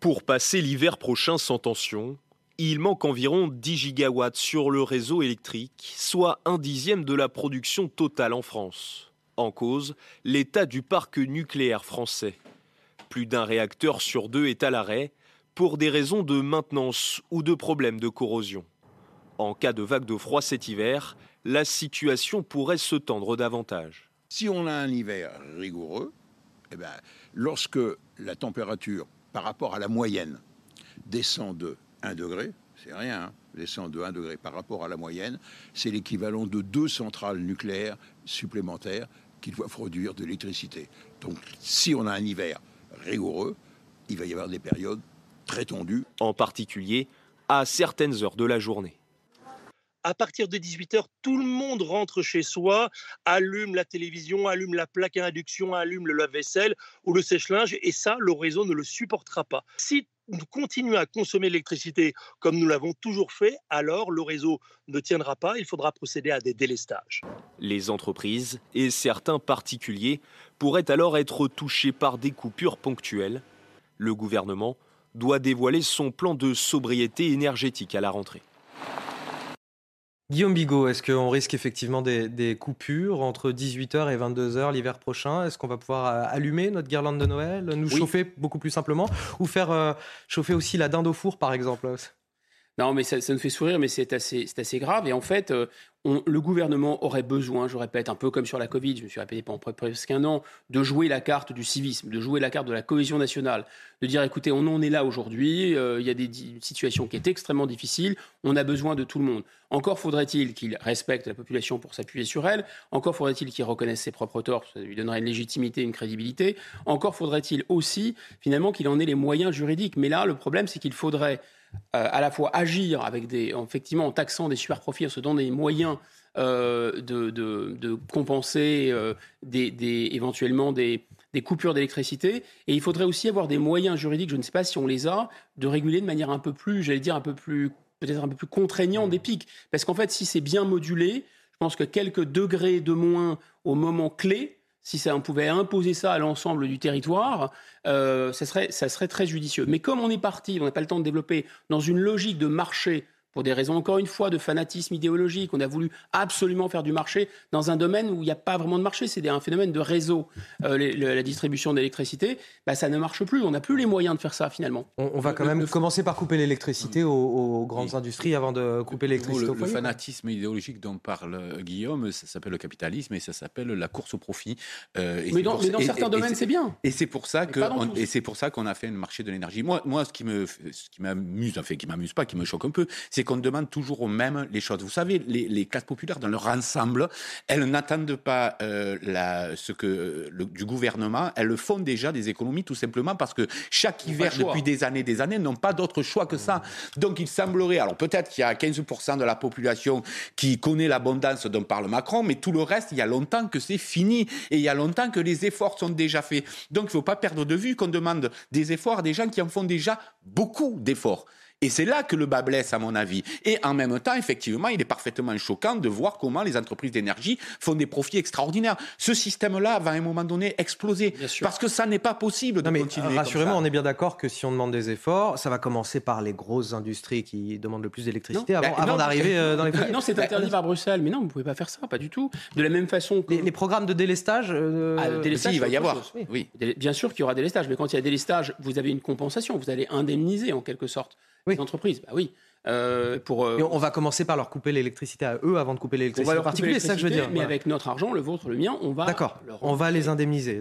Pour passer l'hiver prochain sans tension, il manque environ 10 gigawatts sur le réseau électrique, soit un dixième de la production totale en France. En cause, l'état du parc nucléaire français. Plus d'un réacteur sur deux est à l'arrêt pour des raisons de maintenance ou de problèmes de corrosion. En cas de vague de froid cet hiver, la situation pourrait se tendre davantage. Si on a un hiver rigoureux, eh ben, lorsque la température par rapport à la moyenne descend de 1 degré, c'est rien, hein, descend de 1 degré par rapport à la moyenne, c'est l'équivalent de deux centrales nucléaires supplémentaires qui doivent produire de l'électricité. Donc si on a un hiver rigoureux, il va y avoir des périodes très tendues. En particulier à certaines heures de la journée à partir de 18h, tout le monde rentre chez soi, allume la télévision, allume la plaque à induction, allume le lave-vaisselle ou le sèche-linge, et ça, le réseau ne le supportera pas. Si nous continuons à consommer l'électricité comme nous l'avons toujours fait, alors le réseau ne tiendra pas, il faudra procéder à des délestages. Les entreprises et certains particuliers pourraient alors être touchés par des coupures ponctuelles. Le gouvernement doit dévoiler son plan de sobriété énergétique à la rentrée. Guillaume Bigot, est-ce qu'on risque effectivement des, coupures entre 18h et 22h l'hiver prochain? Est-ce qu'on va pouvoir euh, allumer notre guirlande de Noël, nous chauffer beaucoup plus simplement, ou faire euh, chauffer aussi la dinde au four par exemple? Non, mais ça, ça, nous fait sourire, mais c'est assez, grave. Et en fait, euh, le gouvernement aurait besoin, je répète, un peu comme sur la Covid, je me suis répété pendant presque un an, de jouer la carte du civisme, de jouer la carte de la cohésion nationale, de dire écoutez, on en est là aujourd'hui, euh, il y a des situations qui est extrêmement difficiles, on a besoin de tout le monde. Encore faudrait-il qu'il respecte la population pour s'appuyer sur elle, encore faudrait-il qu'il reconnaisse ses propres torts, ça lui donnerait une légitimité, une crédibilité, encore faudrait-il aussi, finalement, qu'il en ait les moyens juridiques. Mais là, le problème, c'est qu'il faudrait euh, à la fois agir avec des, effectivement, en taxant des super profits, en se donnant des moyens euh, de, compenser euh, des, éventuellement des, coupures d'électricité. Et il faudrait aussi avoir des moyens juridiques, je ne sais pas si on les a, de réguler de manière un peu plus, j'allais dire, un peu plus, peut-être un peu plus contraignant des pics. Parce qu'en fait, si c'est bien modulé, je pense que quelques degrés de moins au moment clé, si ça, on pouvait imposer ça à l'ensemble du territoire, euh, ça, serait, ça serait très judicieux. Mais comme on est parti, on n'a pas le temps de développer dans une logique de marché pour des raisons encore une fois de fanatisme idéologique. On a voulu absolument faire du marché dans un domaine où il n'y a pas vraiment de marché, c'est un phénomène de réseau, euh, la distribution d'électricité. Bah, ça ne marche plus, on n'a plus les moyens de faire ça finalement. On, va quand même commencer par couper l'électricité aux, grandes industries avant de couper l'électricité Le fanatisme idéologique dont parle euh, Guillaume, ça s'appelle le capitalisme et ça s'appelle la course au profit. Euh, mais, dans, certains domaines, c'est bien. Et c'est pour ça que et c'est pour ça qu'on a fait un marché de l'énergie. Moi, moi, ce qui me, ce qui m'amuse, enfin, qui m'amuse pas, qui me choque un peu, c'est qu'on demande toujours aux mêmes les choses. Vous savez, les, classes populaires, dans leur ensemble, elles n'attendent pas euh, la, ce que le, du gouvernement, elles font déjà des économies tout simplement parce que chaque hiver, depuis des années des années, n'ont pas d'autre choix que ça. Donc il semblerait, alors peut-être qu'il y a 15% de la population qui connaît l'abondance dont parle Macron, mais tout le reste, il y a longtemps que c'est fini et il y a longtemps que les efforts sont déjà faits. Donc il ne faut pas perdre de vue qu'on demande des efforts à des gens qui en font déjà beaucoup d'efforts. Et c'est là que le bas blesse, à mon avis. Et en même temps, effectivement, il est parfaitement choquant de voir comment les entreprises d'énergie font des profits extraordinaires. Ce système-là va à un moment donné exploser. Parce que ça n'est pas possible de non, mais continuer. Rassurez-moi, on est bien d'accord que si on demande des efforts, ça va commencer par les grosses industries qui demandent le plus d'électricité avant, ben, d'arriver euh, dans les Non, c'est interdit par Bruxelles. Mais non, vous ne pouvez pas faire ça, pas du tout. De la même façon que. Les, programmes de délestage. Euh, ah, délestage il va y avoir. Oui. Bien sûr qu'il y aura délestage. Mais quand il y a délestage, vous avez une compensation. Vous allez indemniser en quelque sorte oui. entreprises. Bah oui. Euh, pour, euh, on va commencer par leur couper l'électricité à eux avant de couper l'électricité aux particuliers, c'est ça que je veux dire. Mais avec notre argent, le vôtre, le mien, on va. D'accord. On va les indemniser.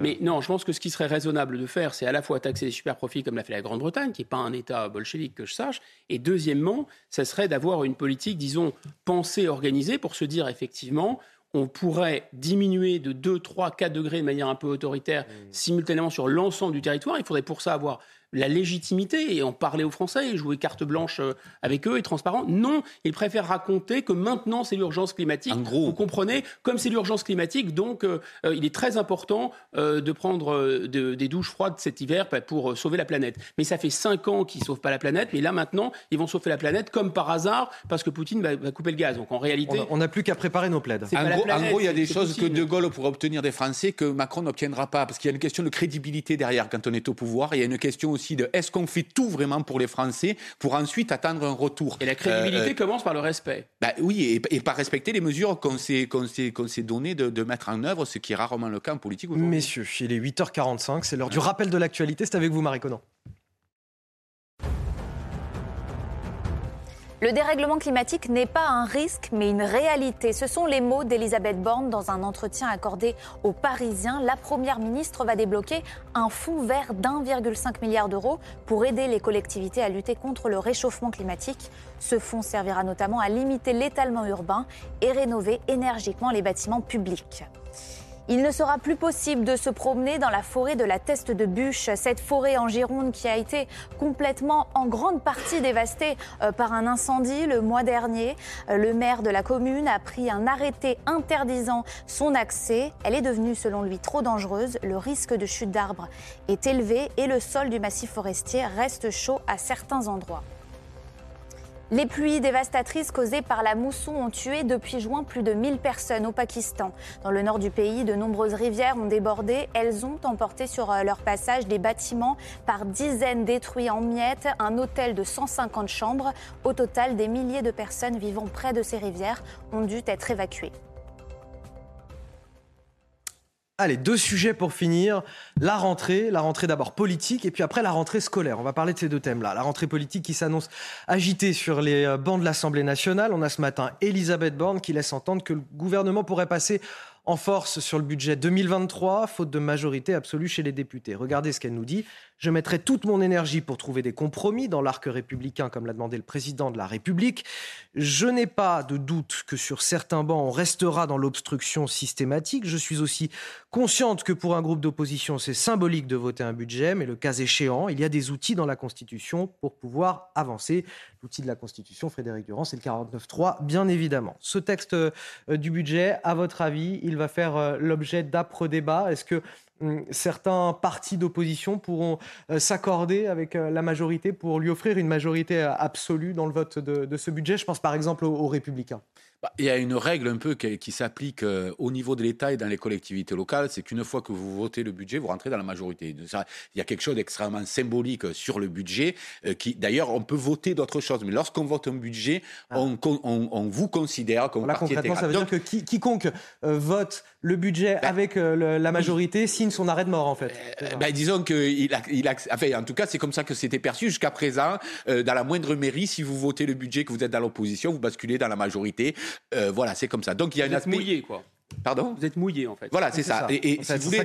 Mais non, je pense que ce qui serait raisonnable de faire, c'est à la fois taxer les super profits comme l'a fait la Grande-Bretagne, qui n'est pas un État bolchevique que je sache, et deuxièmement, ça serait d'avoir une politique, disons, pensée, organisée, pour se dire effectivement, on pourrait diminuer de 2, 3, 4 degrés de manière un peu autoritaire mmh. simultanément sur l'ensemble du territoire. Il faudrait pour ça avoir la légitimité et en parler aux Français et jouer carte blanche euh, avec eux et transparent. Non, ils préfèrent raconter que maintenant c'est l'urgence climatique. En gros. Vous comprenez? Comme c'est l'urgence climatique, donc euh, euh, il est très important de prendre des douches froides cet hiver pour sauver la planète. Mais ça fait cinq ans qu'ils ne sauvent pas la planète, mais là maintenant ils vont sauver la planète comme par hasard parce que Poutine va, couper le gaz. Donc en réalité, on n'a plus qu'à préparer nos plaides. En gros, il y a des choses que De Gaulle pourrait obtenir des Français que Macron n'obtiendra pas parce qu'il y a une question de crédibilité derrière quand on est au pouvoir. Il y a une question aussi de est-ce qu'on fait tout vraiment pour les Français pour ensuite attendre un retour? Et la crédibilité euh, commence par le respect. Bah, oui, et, par respecter les mesures qu'on s'est, qu'on s'est, données de, mettre en œuvre, ce qui est rarement le cas en politique aujourd'hui. Messieurs, il est 8h45, c'est l'heure du rappel de l'actualité. C'est avec vous, Marie Conan. Le dérèglement climatique n'est pas un risque, mais une réalité. Ce sont les mots d'Elisabeth Borne dans un entretien accordé aux Parisiens. La Première ministre va débloquer un fonds vert d'1,5 milliard d'euros pour aider les collectivités à lutter contre le réchauffement climatique. Ce fonds servira notamment à limiter l'étalement urbain et rénover énergiquement les bâtiments publics. Il ne sera plus possible de se promener dans la forêt de la Teste de Bûche, cette forêt en Gironde qui a été complètement en grande partie dévastée euh, par un incendie le mois dernier. Euh, le maire de la commune a pris un arrêté interdisant son accès. Elle est devenue selon lui trop dangereuse. Le risque de chute d'arbres est élevé et le sol du massif forestier reste chaud à certains endroits. Les pluies dévastatrices causées par la mousson ont tué depuis juin plus de 1000 personnes au Pakistan. Dans le nord du pays, de nombreuses rivières ont débordé. Elles ont emporté sur euh, leur passage des bâtiments par dizaines détruits en miettes, un hôtel de 150 chambres. Au total, des milliers de personnes vivant près de ces rivières ont dû être évacuées. Allez, deux sujets pour finir. La rentrée, la rentrée d'abord politique et puis après la rentrée scolaire. On va parler de ces deux thèmes-là. La rentrée politique qui s'annonce agitée sur les euh, bancs de l'Assemblée nationale. On a ce matin Elisabeth Borne qui laisse entendre que le gouvernement pourrait passer en force sur le budget 2023, faute de majorité absolue chez les députés. Regardez ce qu'elle nous dit. Je mettrai toute mon énergie pour trouver des compromis dans l'arc républicain, comme l'a demandé le président de la République. Je n'ai pas de doute que sur certains bancs, on restera dans l'obstruction systématique. Je suis aussi consciente que pour un groupe d'opposition, c'est symbolique de voter un budget, mais le cas échéant, il y a des outils dans la Constitution pour pouvoir avancer. L'outil de la Constitution, Frédéric Durand, c'est le 49.3, bien évidemment. Ce texte euh, du budget, à votre avis, il va faire euh, l'objet d'âpres débats? Est-ce que certains partis d'opposition pourront euh, s'accorder avec euh, la majorité pour lui offrir une majorité euh, absolue dans le vote de, ce budget. Je pense par exemple aux Républicains. Bah, il y a une règle un peu qui, s'applique euh, au niveau de l'État et dans les collectivités locales, c'est qu'une fois que vous votez le budget, vous rentrez dans la majorité. il y a quelque chose d'extrêmement symbolique sur le budget, euh, qui d'ailleurs on peut voter d'autres choses, mais lorsqu'on vote un budget, ah. on, vous considère comme parti concrètement, ça veut dire que quiconque euh, vote le budget ben, avec la majorité signe son arrêt de mort en fait. Ben, disons que il a, enfin, en tout cas c'est comme ça que c'était perçu jusqu'à présent. dans la moindre mairie, si vous votez le budget que vous êtes dans l'opposition, vous basculez dans la majorité. Euh, voilà, c'est comme ça. Donc il y a Vous une êtes mouillé, quoi. Pardon Vous êtes mouillé en fait. Voilà, c'est ça. Et, si vous voulez,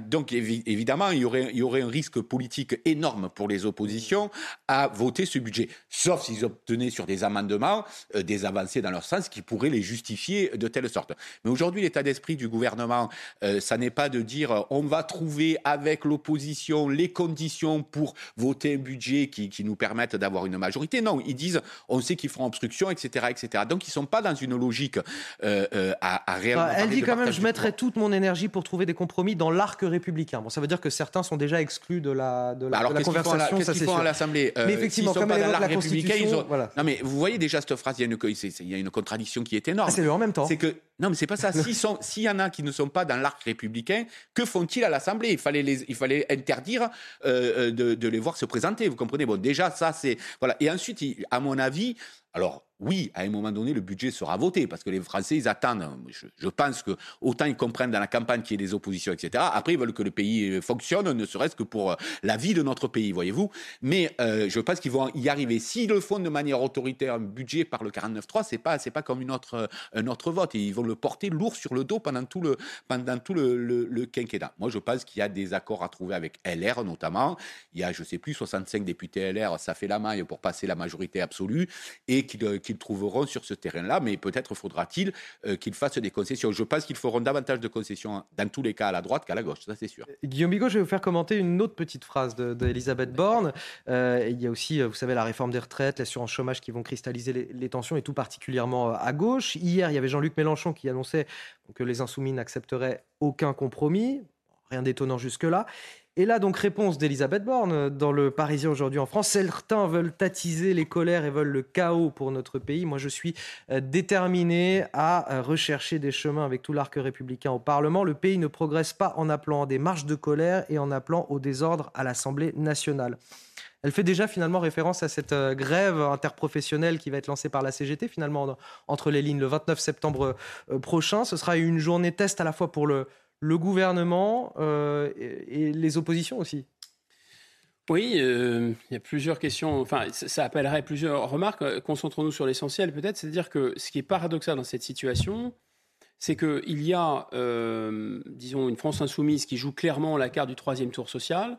donc, évidemment, il y, aurait, il y aurait un risque politique énorme pour les oppositions à voter ce budget, sauf s'ils obtenaient sur des amendements euh, des avancées dans leur sens qui pourraient les justifier de telle sorte. Mais aujourd'hui, l'état d'esprit du gouvernement, euh, ça n'est pas de dire on va trouver avec l'opposition les conditions pour voter un budget qui, qui nous permette d'avoir une majorité. Non, ils disent on sait qu'ils feront obstruction, etc., etc. Donc ils sont pas dans une logique euh, à, à réellement elle dit quand même, je mettrai toute mon énergie pour trouver des compromis dans l'arc républicain. Bon, ça veut dire que certains sont déjà exclus de la, de la, bah conversation. Qu'est-ce qu'ils font à l'Assemblée euh, Mais effectivement, comme elle la Constitution, voilà. Non, mais vous voyez déjà cette phrase, il y a une, il y a une contradiction qui est énorme. Ah, c'est le en même temps. C'est que non, mais c'est pas ça. S'il y en a qui ne sont pas dans l'arc républicain, que font-ils à l'Assemblée? Il fallait les, il fallait interdire euh, euh, de, de, les voir se présenter. Vous comprenez? Bon, déjà ça, c'est voilà. Et ensuite, à mon avis, alors oui, à un moment donné, le budget sera voté parce que les Français, ils attendent. Je, pense que autant ils comprennent dans la campagne qu'il y ait des oppositions, etc. Après, ils veulent que le pays euh, fonctionne, ne serait-ce que pour euh, la vie de notre pays, voyez-vous. Mais euh, je pense qu'ils vont y arriver. S'ils le font de manière autoritaire, un budget par le 49.3, c'est pas, c'est pas comme une autre, un autre vote. ils vont le porter lourd sur le dos pendant tout le, pendant tout le, quinquennat. Moi, je pense qu'il y a des accords à trouver avec LR notamment. Il y a, je sais plus, 65 députés LR, ça fait la maille pour passer la majorité absolue et qu'ils qu'ils trouveront sur ce terrain-là, mais peut-être faudra-t-il euh, qu'ils fassent des concessions. Je pense qu'ils feront davantage de concessions dans tous les cas à la droite qu'à la gauche, ça c'est sûr. Guillaume Bigot, je vais vous faire commenter une autre petite phrase d'Elisabeth de, Borne. Euh, il y a aussi, euh, vous savez, la réforme des retraites, l'assurance chômage qui vont cristalliser les, les, tensions, et tout particulièrement à gauche. Hier, il y avait Jean-Luc Mélenchon qui annonçait que les insoumis n'accepteraient aucun compromis. Rien d'étonnant jusque-là. Et là, donc, réponse d'Elisabeth Borne dans le Parisien aujourd'hui en France. Certains veulent attiser les colères et veulent le chaos pour notre pays. Moi, je suis euh, déterminé à euh, rechercher des chemins avec tout l'arc républicain au Parlement. Le pays ne progresse pas en appelant à des marches de colère et en appelant au désordre à l'Assemblée nationale. Elle fait déjà finalement référence à cette euh, grève interprofessionnelle qui va être lancée par la CGT finalement entre les lignes le 29 septembre prochain. Ce sera une journée test à la fois pour le, le gouvernement euh, et, les oppositions aussi Oui, euh, il y a plusieurs questions. Enfin, ça appellerait plusieurs remarques. Euh, concentrons-nous sur l'essentiel, peut-être. C'est-à-dire que ce qui est paradoxal dans cette situation, c'est qu'il y a, disons, une France insoumise qui joue clairement la carte du troisième tour social.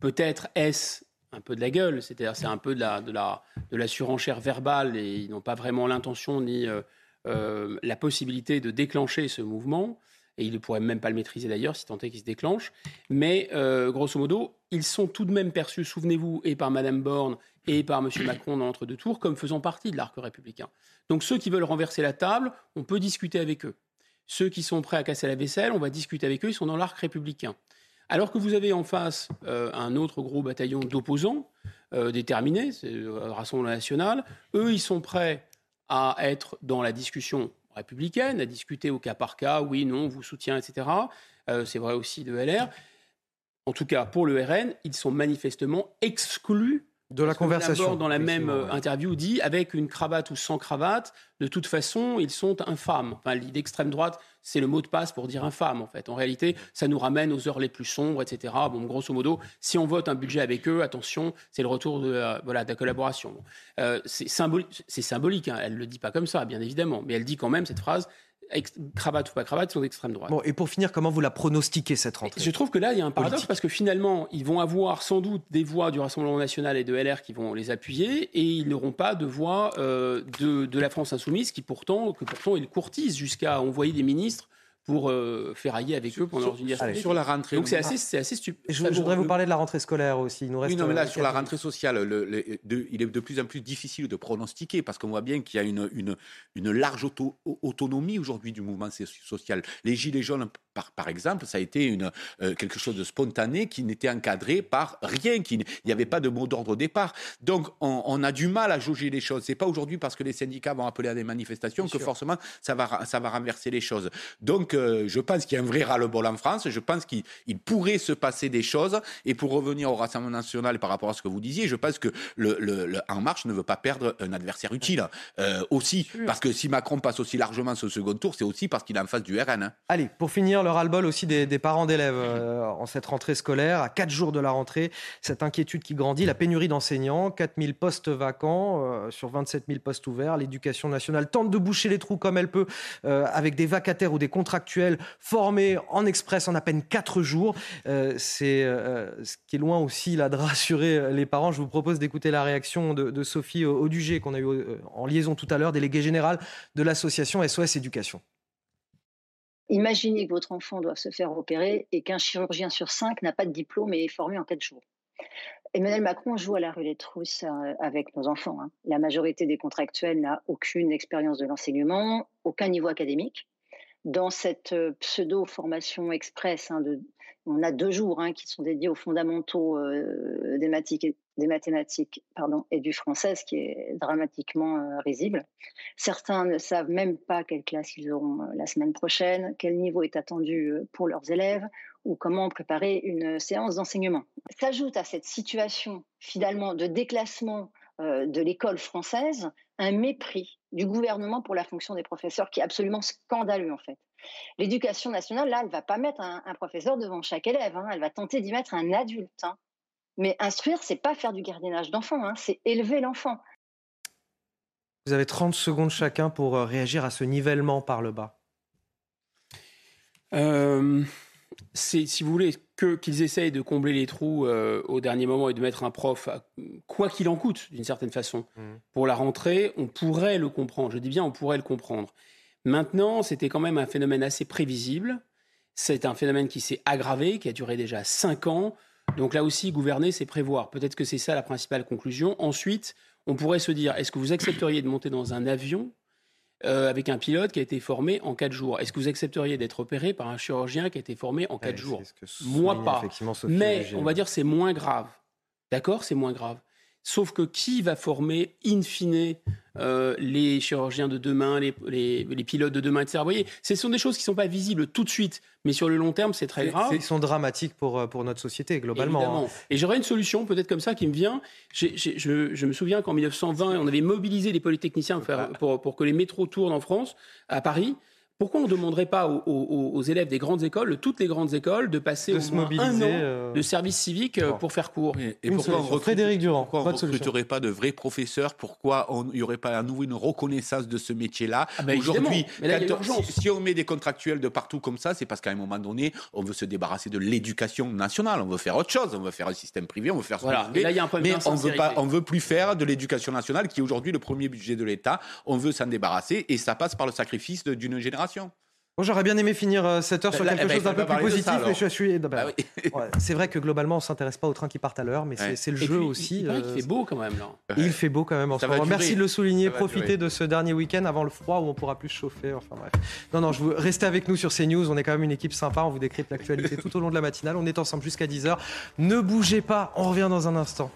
Peut-être est-ce un peu de la gueule, c'est-à-dire c'est un peu de la, de, la, de la surenchère verbale et ils n'ont pas vraiment l'intention ni la possibilité de déclencher ce mouvement et il ne pourrait même pas le maîtriser d'ailleurs si tant est qu'il se déclenche. Mais euh, grosso modo, ils sont tout de même perçus, souvenez-vous, et par Mme Borne et par M. Macron dans l'entre-deux tours, comme faisant partie de l'arc républicain. Donc ceux qui veulent renverser la table, on peut discuter avec eux. Ceux qui sont prêts à casser la vaisselle, on va discuter avec eux, ils sont dans l'arc républicain. Alors que vous avez en face euh, un autre gros bataillon d'opposants euh, déterminés, c'est le Rassemblement national, eux, ils sont prêts à être dans la discussion républicaine, à discuter au cas par cas, oui, non, vous soutient, etc. Euh, c'est vrai aussi de LR. En tout cas, pour le RN, ils sont manifestement exclus de la conversation. dans la même euh, interview, dit avec une cravate ou sans cravate, de toute façon, ils sont infâmes. Enfin, L'idée extrême droite, c'est le mot de passe pour dire infâme, en fait. En réalité, ça nous ramène aux heures les plus sombres, etc. Bon, grosso modo, si on vote un budget avec eux, attention, c'est le retour de la, voilà, de la collaboration. Euh, c'est symbolique, hein. elle ne le dit pas comme ça, bien évidemment, mais elle dit quand même cette phrase cravate ou pas cravate, sont d'extrême droite. Bon, et pour finir, comment vous la pronostiquez cette rentrée? Je trouve que là, il y a un paradoxe parce que finalement, ils vont avoir sans doute des voix du Rassemblement national et de LR qui vont les appuyer et ils n'auront pas de voix euh, de, de, la France insoumise qui pourtant, que pourtant ils courtisent jusqu'à envoyer des ministres pour euh, ferrailler avec eux pendant une université. Sur la rentrée. Donc c'est assez, c'est assez stupide. Je, voudrais vous parler de la rentrée scolaire aussi. Il nous reste oui, non, mais là, sur la rentrée sociale, le, il est de plus en plus difficile de pronostiquer parce qu'on voit bien qu'il y a une, une, une large autonomie aujourd'hui du mouvement social. Les Gilets jaunes, par, par exemple, ça a été une, euh, quelque chose de spontané qui n'était encadré par rien, qui, il n'y avait pas de mot d'ordre au départ. Donc on, on, a du mal à jauger les choses. C'est pas aujourd'hui parce que les syndicats vont appeler à des manifestations que forcément ça va, ça va renverser les choses. Donc je pense qu'il y a un vrai ras-le-bol en France. Je pense qu'il pourrait se passer des choses. Et pour revenir au Rassemblement national par rapport à ce que vous disiez, je pense que le, En Marche ne veut pas perdre un adversaire utile. Euh, aussi, parce que si Macron passe aussi largement ce second tour, c'est aussi parce qu'il est en face du RN. Hein. Allez, pour finir, le ras-le-bol aussi des, parents d'élèves euh, en cette rentrée scolaire. À quatre jours de la rentrée, cette inquiétude qui grandit, la pénurie d'enseignants, 4000 postes vacants euh, sur 27 000 postes ouverts. L'éducation nationale tente de boucher les trous comme elle peut avec des vacataires ou des contractuels formés en express en à peine 4 jours. Euh, c'est euh, ce qui est loin aussi là, de rassurer les parents. Je vous propose d'écouter la réaction de, Sophie Audugé, qu'on a eu euh, en liaison tout à l'heure, déléguée générale de l'association SOS Éducation. Imaginez que votre enfant doit se faire opérer et qu'un chirurgien sur cinq n'a pas de diplôme et est formé en 4 jours. Emmanuel Macron joue à la roulette russe avec nos enfants. Hein. La majorité des contractuels n'a aucune expérience de l'enseignement, aucun niveau académique dans cette euh, pseudo-formation express, hein, on a deux jours hein, qui sont dédiés aux fondamentaux euh, des, des mathématiques et du français, ce qui est dramatiquement euh, risible. Certains ne savent même pas quelle classe ils auront la semaine prochaine, quel niveau est attendu pour leurs élèves ou comment préparer une séance d'enseignement. S'ajoute à cette situation finalement de déclassement de l'école française un mépris du gouvernement pour la fonction des professeurs qui est absolument scandaleux en fait. L'éducation nationale, là, elle va pas mettre un, professeur devant chaque élève, hein. elle va tenter d'y mettre un adulte. Hein. Mais instruire, c'est pas faire du gardiennage d'enfant, hein, c'est élever l'enfant. Vous avez 30 secondes chacun pour euh, réagir à ce nivellement par le bas. Euh, c'est, si vous voulez, que, qu'ils essayent de combler les trous euh, au dernier moment et de mettre un prof, quoi qu'il en coûte, d'une certaine façon, mmh. pour la rentrée, on pourrait le comprendre. Je dis bien, on pourrait le comprendre. Maintenant, c'était quand même un phénomène assez prévisible. C'est un phénomène qui s'est aggravé, qui a duré déjà cinq ans. Donc là aussi, gouverner, c'est prévoir. Peut-être que c'est ça la principale conclusion. Ensuite, on pourrait se dire, est-ce que vous accepteriez de monter dans un avion euh, avec un pilote qui a été formé en 4 jours? Est-ce que vous accepteriez d'être opéré par un chirurgien qui a été formé en 4 jours? Moi pas. Mais on va dire c'est moins grave. D'accord? C'est moins grave. Sauf que qui va former in fine euh, les chirurgiens de demain, les, les, pilotes de demain, etc. Vous voyez, ce sont des choses qui ne sont pas visibles tout de suite, mais sur le long terme, c'est très grave. Ils sont dramatiques pour, euh, pour notre société, globalement. Hein. Et j'aurais une solution, peut-être comme ça, qui me vient. je, je, me souviens qu'en 1920, on avait mobilisé les polytechniciens pour, pour, pour que les métros tournent en France, à Paris pourquoi on ne demanderait pas aux, aux- aux élèves des grandes écoles, de toutes les grandes écoles, de passer De au se moins un an euh, de service civique euh, pour faire cours Et Une pourquoi on solution. Frédéric Durand, pourquoi on ne solution. recruterait pas de vrais professeurs? Pourquoi il n'y aurait pas à nouveau une reconnaissance de ce métier-là? Ah ben, Aujourd'hui, si, si on met des contractuels de partout comme ça, c'est parce qu'à un moment donné, on veut se débarrasser de l'éducation nationale. On veut faire autre chose. On veut faire un système privé. On veut faire ce Voilà. qu'on Et veut. là, il y a un problème Mais on veut pas, on veut plus faire de l'éducation nationale, qui est aujourd'hui le premier budget de l'État. On veut s'en débarrasser, et ça passe par le sacrifice d'une génération. Bon, J'aurais bien aimé finir euh, cette heure sur Là, quelque ben, chose d'un peu plus positif, ça, mais alors. je suis. bah, Bah oui. ouais, c'est vrai que globalement, on s'intéresse pas aux trains qui partent à l'heure, mais c'est Ouais. c'est le Et jeu puis, aussi. Il euh, fait beau quand même là. Il fait beau quand même en Ça ce moment. Merci de le souligner. Profitez de ce dernier week-end avant le froid où on pourra plus chauffer. Enfin bref. Non, non, je vous restez avec nous sur CNews. On est quand même une équipe sympa. On vous décrypte l'actualité tout au long de la matinale. On est ensemble jusqu'à 10h. Ne bougez pas. On revient dans un instant.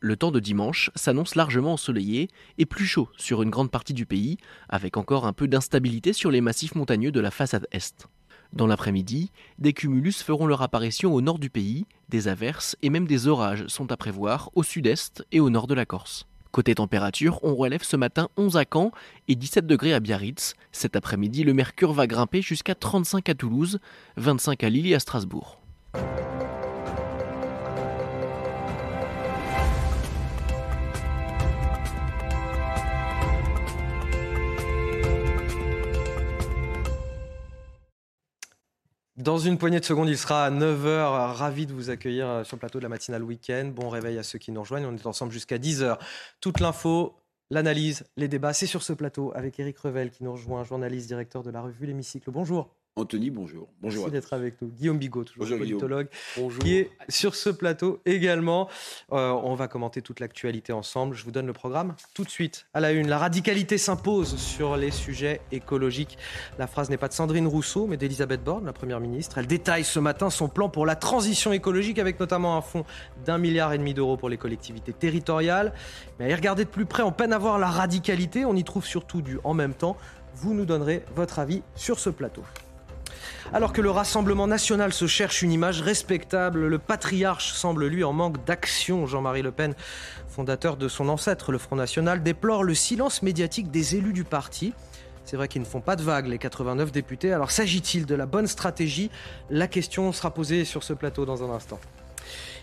Le temps de dimanche s'annonce largement ensoleillé et plus chaud sur une grande partie du pays, avec encore un peu d'instabilité sur les massifs montagneux de la façade est. Dans l'après-midi, des cumulus feront leur apparition au nord du pays, des averses et même des orages sont à prévoir au sud-est et au nord de la Corse. Côté température, on relève ce matin 11 à Caen et 17 degrés à Biarritz. Cet après-midi, le mercure va grimper jusqu'à 35 à Toulouse, 25 à Lille et à Strasbourg. Dans une poignée de secondes, il sera à 9h. Ravi de vous accueillir euh, sur le plateau de la matinale week-end. Bon réveil à ceux qui nous rejoignent. On est ensemble jusqu'à 10h. Toute l'info, l'analyse, les débats, c'est sur ce plateau avec Éric Revel qui nous rejoint, journaliste, directeur de la revue L'Hémicycle. Bonjour. Anthony, bonjour. Bonjour. Merci d'être avec nous. Guillaume Bigot, toujours Bonjour, Guillaume. politologue, Bonjour. qui est sur ce plateau également. Euh, on va commenter toute l'actualité ensemble. Je vous donne le programme tout de suite. À la une, la radicalité s'impose sur les sujets écologiques. La phrase n'est pas de Sandrine Rousseau, mais d'Elisabeth Borne, la Première ministre. Elle détaille ce matin son plan pour la transition écologique avec notamment un fonds d'un milliard et demi d'euros pour les collectivités territoriales. Mais à y regarder de plus près, on peine à voir la radicalité. On y trouve surtout du en même temps. Vous nous donnerez votre avis sur ce plateau. Alors que le Rassemblement national se cherche une image respectable, le patriarche semble lui en manque d'action. Jean-Marie Le Pen, fondateur de son ancêtre, le Front National, déplore le silence médiatique des élus du parti. C'est vrai qu'ils ne font pas de vagues, les 89 députés. Alors s'agit-il de la bonne stratégie? La question sera posée sur ce plateau dans un instant.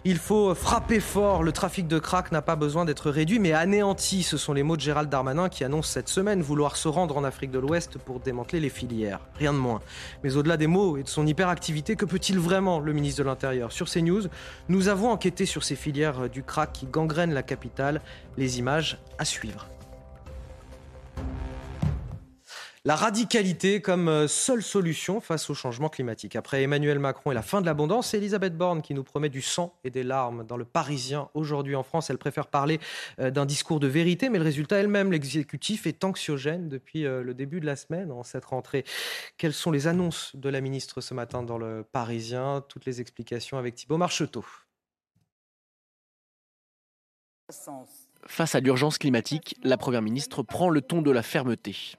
Il faut frapper fort. Le trafic de crack n'a pas besoin d'être réduit, mais anéanti. Ce sont les mots de Gérald Darmanin qui annonce cette semaine vouloir se rendre en Afrique de l'Ouest pour démanteler les filières. Rien de moins. Mais au-delà des mots et de son hyperactivité, que peut-il vraiment, le ministre de l'Intérieur? Sur CNews, nous avons enquêté sur ces filières du crack qui gangrènent la capitale. Les images à suivre. La radicalité comme euh, seule solution face au changement climatique. Après Emmanuel Macron et la fin de l'abondance, c'est Elisabeth Borne qui nous promet du sang et des larmes. Dans le Parisien, aujourd'hui en France, elle préfère parler euh, d'un discours de vérité, mais le résultat elle-même, l'exécutif, est anxiogène depuis euh, le début de la semaine, en cette rentrée. Quelles sont les annonces de la ministre ce matin dans le Parisien? Toutes les explications avec Thibault Marcheteau. Face à l'urgence climatique, la Première ministre prend le ton de la fermeté.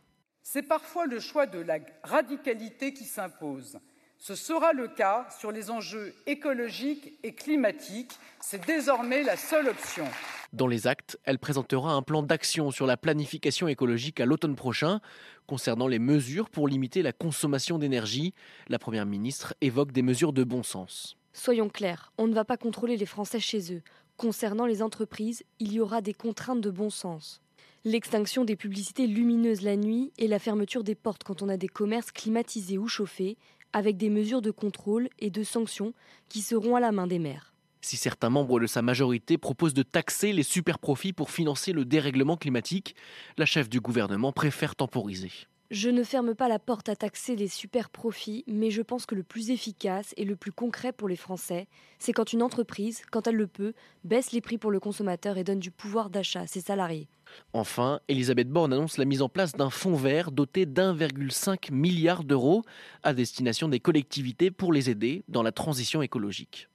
C'est parfois le choix de la radicalité qui s'impose. Ce sera le cas sur les enjeux écologiques et climatiques. C'est désormais la seule option. Dans les actes, elle présentera un plan d'action sur la planification écologique à l'automne prochain. Concernant les mesures pour limiter la consommation d'énergie, la Première ministre évoque des mesures de bon sens. Soyons clairs, on ne va pas contrôler les Français chez eux. Concernant les entreprises, il y aura des contraintes de bon sens. L'extinction des publicités lumineuses la nuit et la fermeture des portes quand on a des commerces climatisés ou chauffés, avec des mesures de contrôle et de sanctions qui seront à la main des maires. Si certains membres de sa majorité proposent de taxer les superprofits pour financer le dérèglement climatique, la chef du gouvernement préfère temporiser. Je ne ferme pas la porte à taxer les super profits, mais je pense que le plus efficace et le plus concret pour les Français, c'est quand une entreprise, quand elle le peut, baisse les prix pour le consommateur et donne du pouvoir d'achat à ses salariés. Enfin, Elisabeth Borne annonce la mise en place d'un fonds vert doté d'1,5 milliard d'euros à destination des collectivités pour les aider dans la transition écologique.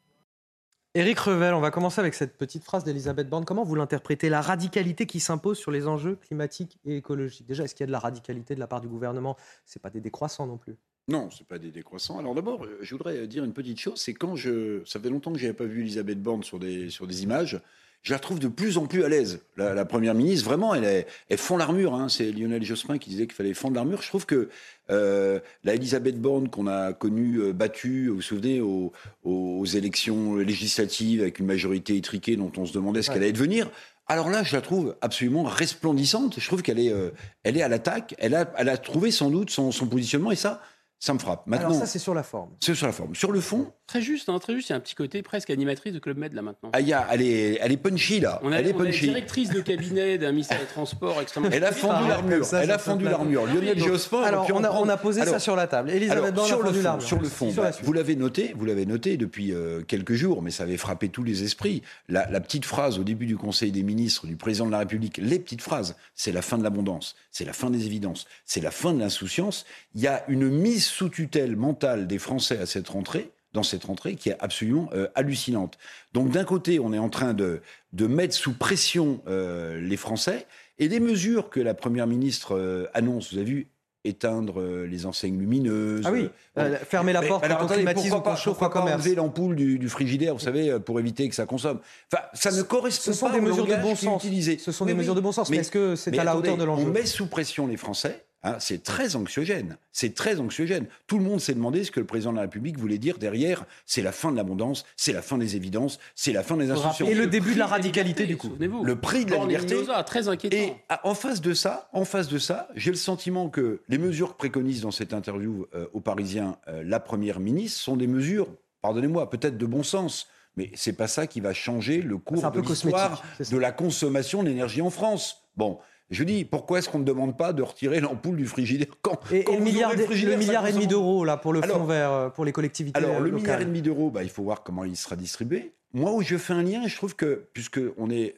Éric Revel, on va commencer avec cette petite phrase d'Elisabeth Borne. Comment vous l'interprétez La radicalité qui s'impose sur les enjeux climatiques et écologiques? Déjà, est-ce qu'il y a de la radicalité de la part du gouvernement? C'est pas des décroissants non plus. Non, c'est pas des décroissants. Alors d'abord, euh, je voudrais dire une petite chose, c'est quand je, ça fait longtemps que j'avais pas vu Elisabeth Borne sur des sur des images. Je la trouve de plus en plus à l'aise. La, la première ministre, vraiment, elle, est, elle fond l'armure. Hein. C'est Lionel Jospin qui disait qu'il fallait fondre l'armure. Je trouve que euh, la Elisabeth Borne qu'on a connue euh, battue, vous vous souvenez, aux, aux élections législatives avec une majorité étriquée dont on se demandait ce qu'elle allait devenir. Alors là, je la trouve absolument resplendissante. Je trouve qu'elle est, euh, elle est à l'attaque. Elle a, elle a trouvé sans doute son, son positionnement et ça, ça me frappe. Maintenant, Alors ça, c'est sur la forme. c'est sur la forme. Sur le fond, Très juste, hein, très juste. Il y a un petit côté presque animatrice de Club Med là maintenant. ah, y a- elle, est, elle est punchy là. On a, elle est on a punchy. directrice de cabinet d'un ministère des Transports extrêmement. Elle a fendu l'armure. ça, Elle ça a plaire. l'armure. Lionel Jospin. alors, en on a- on a posé ça sur la table. Elisabeth alors, a sur le fond, l'armure. Sur le fond, Sur bah, suite. vous l'avez noté, vous l'avez noté depuis euh, quelques jours, mais ça avait frappé tous les esprits. La, la petite phrase au début du Conseil des ministres du président de la République, les petites phrases, c'est la fin de l'abondance, c'est la fin des évidences, c'est la fin de l'insouciance. Il y a une mise sous tutelle mentale des Français à cette rentrée dans cette rentrée qui est absolument euh, hallucinante. Donc d'un côté, on est en train de, de mettre sous pression euh, les Français et les mesures que la Première ministre euh, annonce, vous avez vu, éteindre euh, les enseignes lumineuses. Ah oui, euh, fermer la Mais- porte alors, quand on attendez, climatise pourquoi ou qu'on pas- chauffe pourquoi un pas commerce. enlever l'ampoule du, du frigidaire, vous savez, euh, pour éviter que ça consomme? Enfin, ça ne correspond Ce sont pas des au mesures de bon sens. utilisé. Ce sont des mesures de bon sens, mais est-ce que c'est mais à la hauteur de l'enjeu? On met sous pression les Français. Hein, c'est très anxiogène. C'est très anxiogène. Tout le monde s'est demandé ce que le président de la République voulait dire derrière. C'est la fin de l'abondance, c'est la fin des évidences, c'est la fin des insouciances. Et le début de la prix radicalité, du coup. Le prix de la liberté. Très inquiétant. Et en face de ça, en face de ça, j'ai le sentiment que les mesures que préconise dans cette interview euh, aux Parisiens euh, la première ministre sont des mesures, pardonnez-moi, peut-être de bon sens. Mais c'est pas ça qui va changer le cours de l'histoire de la consommation d'énergie en France. Bon, je dis, pourquoi est-ce qu'on ne demande pas de retirer l'ampoule du frigidaire quand, Et, quand et le milliard, aurez le frigidaire, ça milliard et demi d'euros là pour le Alors- fonds vert euh, pour les collectivités alors, le locales. milliard et demi d'euros, bah, il faut voir comment il sera distribué. Moi, où je fais un lien, je trouve que, puisqu'on est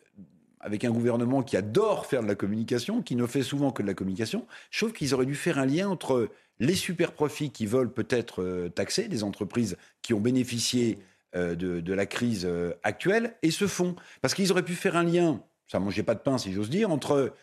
avec un gouvernement qui adore faire de la communication, qui ne fait souvent que de la communication, je trouve qu'ils auraient dû faire un lien entre les super profits qui veulent peut-être euh, taxer, les entreprises qui ont bénéficié euh, de, de la crise euh, actuelle, et ce fonds. Parce qu'ils auraient pu faire un lien, ça mangeait pas de pain si j'ose dire, entre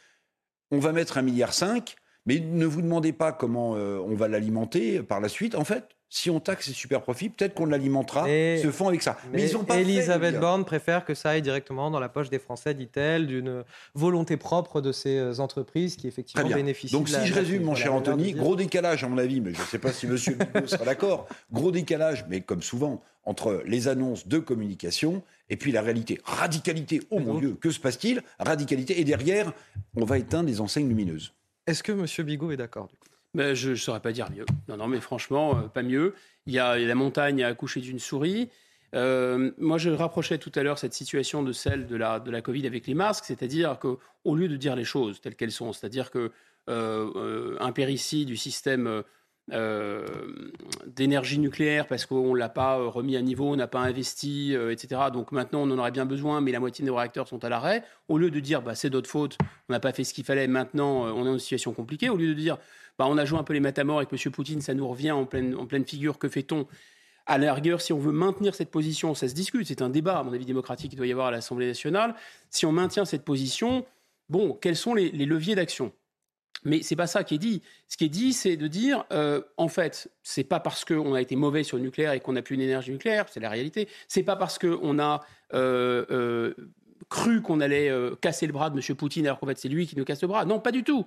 on va mettre un milliard cinq, mais ne vous demandez pas comment euh, on va l'alimenter par la suite. En fait, si on taxe ces super profits, peut-être qu'on l'alimentera, Et- ce fonds avec ça. Mais, Mais ils ont pas Elisabeth. Borne préfère que ça aille directement dans la poche des Français, dit-elle, d'une volonté propre de ces euh, entreprises qui effectivement bénéficient. Donc de si je résume, mon cher Anthony, gros décalage à mon avis, mais je ne sais pas si Monsieur Bigot sera d'accord. Gros décalage, mais comme souvent, entre les annonces de communication et puis la réalité. Radicalité, oh mon Dieu, que se passe-t-il? Radicalité, et derrière, on va éteindre les enseignes lumineuses. Est-ce que Monsieur Bigot est d'accord du coup? Je ne saurais pas dire mieux. Non, non, mais franchement, euh, pas mieux. Il y a la montagne à accoucher d'une souris. Euh, moi, je rapprochais tout à l'heure cette situation de celle de la, de la Covid avec les masques, c'est-à-dire qu'au lieu de dire les choses telles qu'elles sont, c'est-à-dire que euh, euh, péricide du système d'énergie nucléaire parce qu'on ne l'a pas remis à niveau, on n'a pas investi, etc. Donc maintenant, on en aurait bien besoin, mais la moitié de nos réacteurs sont à l'arrêt. Au lieu de dire, bah, c'est notre faute, on n'a pas fait ce qu'il fallait, maintenant, on est dans une situation compliquée. Au lieu de dire, bah, on a joué un peu les matamors avec M. Poutine, ça nous revient en pleine, figure, que fait-on? À la rigueur, si on veut maintenir cette position, ça se discute, c'est un débat, à mon avis, démocratique qu'il doit y avoir à l'Assemblée nationale. Si on maintient cette position, bon, quels sont les, leviers d'action? Mais c'est pas ça qui est dit. Ce qui est dit, c'est de dire, euh, en fait, c'est pas parce qu'on a été mauvais sur le nucléaire et qu'on n'a plus une énergie nucléaire, c'est la réalité. C'est pas parce qu'on a euh, euh, cru qu'on allait casser le bras de M. Poutine alors qu'en fait c'est lui qui nous casse le bras. Non, pas du tout.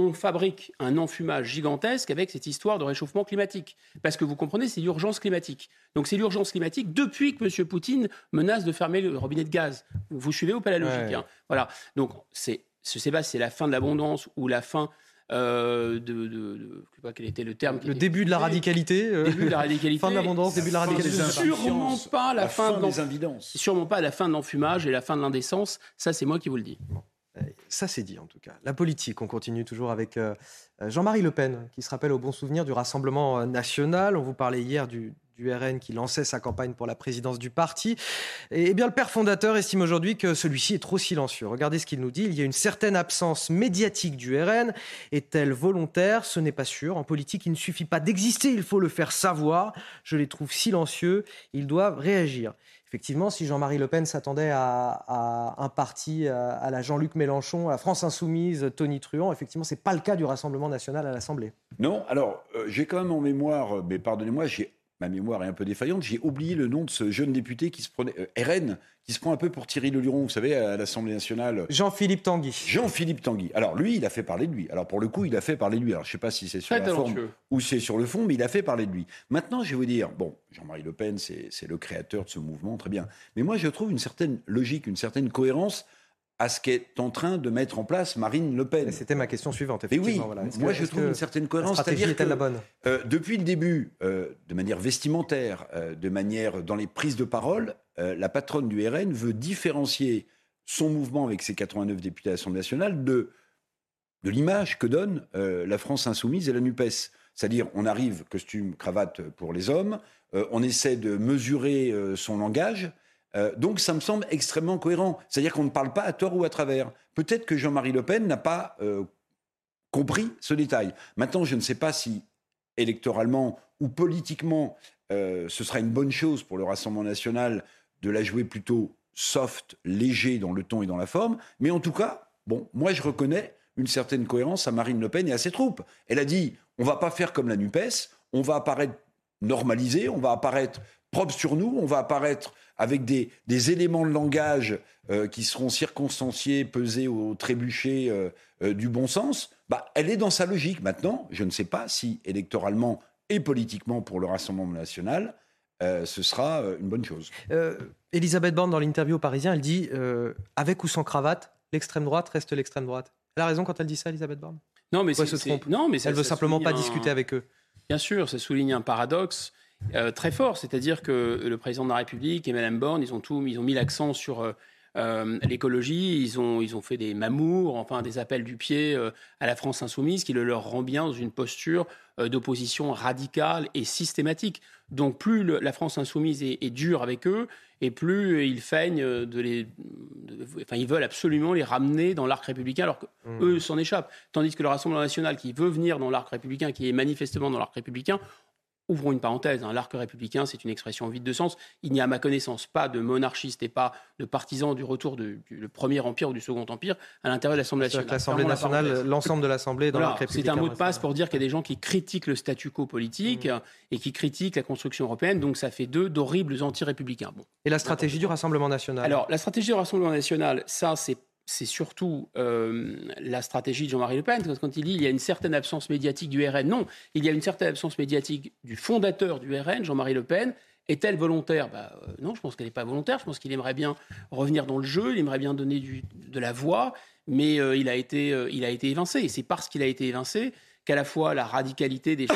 On fabrique un enfumage gigantesque avec cette histoire de réchauffement climatique. Parce que vous comprenez, c'est l'urgence climatique. Donc c'est l'urgence climatique depuis que M. Poutine menace de fermer le robinet de gaz. Vous suivez ou pas la logique Ouais. hein? Voilà. Donc c'est, je sais pas si c'est la fin de l'abondance ou la fin euh, de, de, de- je sais pas quel était le terme. Le était début de la radicalité. euh, Début de la radicalité. fin de l'abondance, début de la radicalité. Sûrement pas la, La fin, fin de des invidences. Sûrement pas la fin de l'enfumage et la fin de l'indécence. Ça, c'est moi qui vous le dis. Ça, c'est dit en tout cas. La politique, on continue toujours avec euh, euh, Jean-Marie Le Pen, qui se rappelle au bon souvenir du Rassemblement euh, national. On vous parlait hier du, RN qui lançait sa campagne pour la présidence du parti. Et, eh bien, le père fondateur estime aujourd'hui que celui-ci est trop silencieux. Regardez ce qu'il nous dit. Il y a une certaine absence médiatique du RN. Est-elle volontaire? Ce n'est pas sûr. En politique, il ne suffit pas d'exister, il faut le faire savoir. Je les trouve silencieux. Ils doivent réagir. Effectivement, si Jean-Marie Le Pen s'attendait à, un parti à, la Jean-Luc Mélenchon, à France Insoumise, Tony Truant, effectivement, ce n'est pas le cas du Rassemblement national à l'Assemblée. Non, alors euh, j'ai quand même en mémoire, mais pardonnez-moi, j'ai ma mémoire est un peu défaillante, j'ai oublié le nom de ce jeune député qui se prenait, euh, RN, qui se prend un peu pour Thierry Leluron, vous savez, à l'Assemblée nationale. Jean-Philippe Tanguy. Jean-Philippe Tanguy. Alors lui, il a fait parler de lui. Alors pour le coup, il a fait parler de lui. Alors je ne sais pas si c'est sur la forme ou c'est sur le fond, mais il a fait parler de lui. Maintenant, je vais vous dire, bon, Jean-Marie Le Pen, c'est le créateur de ce mouvement, très bien. Mais moi, je trouve une certaine logique, une certaine cohérence à ce qu'est en train de mettre en place Marine Le Pen. C'était ma question suivante, effectivement. oui, moi je trouve une certaine cohérence. La stratégie est-elle la bonne? euh, Depuis le début, euh, de manière vestimentaire, euh, de manière dans les prises de parole, la patronne du RN veut différencier son mouvement avec ses 89 députés à l'Assemblée nationale de, de l'image que donne la France insoumise et la NUPES. C'est-à-dire, on arrive, costume, cravate pour les hommes, on essaie de mesurer son langage, euh, donc ça me semble extrêmement cohérent. C'est-à-dire qu'on ne parle pas à tort ou à travers. Peut-être que Jean-Marie Le Pen n'a pas euh, compris ce détail. Maintenant, je ne sais pas si électoralement ou politiquement, euh, ce sera une bonne chose pour le Rassemblement national de la jouer plutôt soft, léger dans le ton et dans la forme. Mais en tout cas, bon, moi je reconnais une certaine cohérence à Marine Le Pen et à ses troupes. Elle a dit, on va pas faire comme la NUPES, on va apparaître normalisé, on va apparaître propre sur nous, on va apparaître avec des, éléments de langage euh, qui seront circonstanciés, pesés au trébuchet euh, euh, du bon sens, bah, elle est dans sa logique. Maintenant, je ne sais pas si électoralement et politiquement pour le Rassemblement national, ce sera une bonne chose. Elisabeth Borne, dans l'interview au Parisien, elle dit avec ou sans cravate, l'extrême droite reste l'extrême droite. Elle a raison quand elle dit ça, Elisabeth Borne? Non, mais c'est, non, mais elle veut simplement pas discuter avec eux. Bien sûr, ça souligne un paradoxe euh, très fort. C'est-à-dire que le président de la République et Mme Borne, ils ont, tout, ils ont mis l'accent sur euh, euh, l'écologie, ils ont, ils ont fait des mamours, enfin des appels du pied à la France insoumise qui le leur rend bien dans une posture d'opposition radicale et systématique. Donc plus la France insoumise est, dure avec eux, et plus ils feignent de les... enfin, ils veulent absolument les ramener dans l'arc républicain, alors qu'eux mmh. s'en échappent. Tandis que le Rassemblement national, qui veut venir dans l'arc républicain, qui est manifestement dans l'arc républicain, Ouvrons une parenthèse, hein, l'arc républicain, c'est une expression vide de sens. Il n'y a, à ma connaissance, pas de monarchistes et pas de partisans du retour du, Premier Empire ou du Second Empire à l'intérieur de l'Assemblée nationale. L'Assemblée nationale, l'ensemble de l'Assemblée dans l'arc républicain. C'est un mot de passe pour dire qu'il y a des gens qui critiquent le statu quo politique mmh. et qui critiquent la construction européenne. Donc ça fait d'eux d'horribles anti-républicains. Bon. Et la stratégie du Rassemblement national? Alors, la stratégie du Rassemblement national, ça, c'est c'est surtout euh, la stratégie de Jean-Marie Le Pen. Quand il dit il y a une certaine absence médiatique du RN, non, il y a une certaine absence médiatique du fondateur du RN, Jean-Marie Le Pen. Est-elle volontaire? Bah, euh, Non, je pense qu'elle n'est pas volontaire. Je pense qu'il aimerait bien revenir dans le jeu, il aimerait bien donner de la voix, mais euh, il, a été, il a été évincé. Et c'est parce qu'il a été évincé qu'à la fois la radicalité des,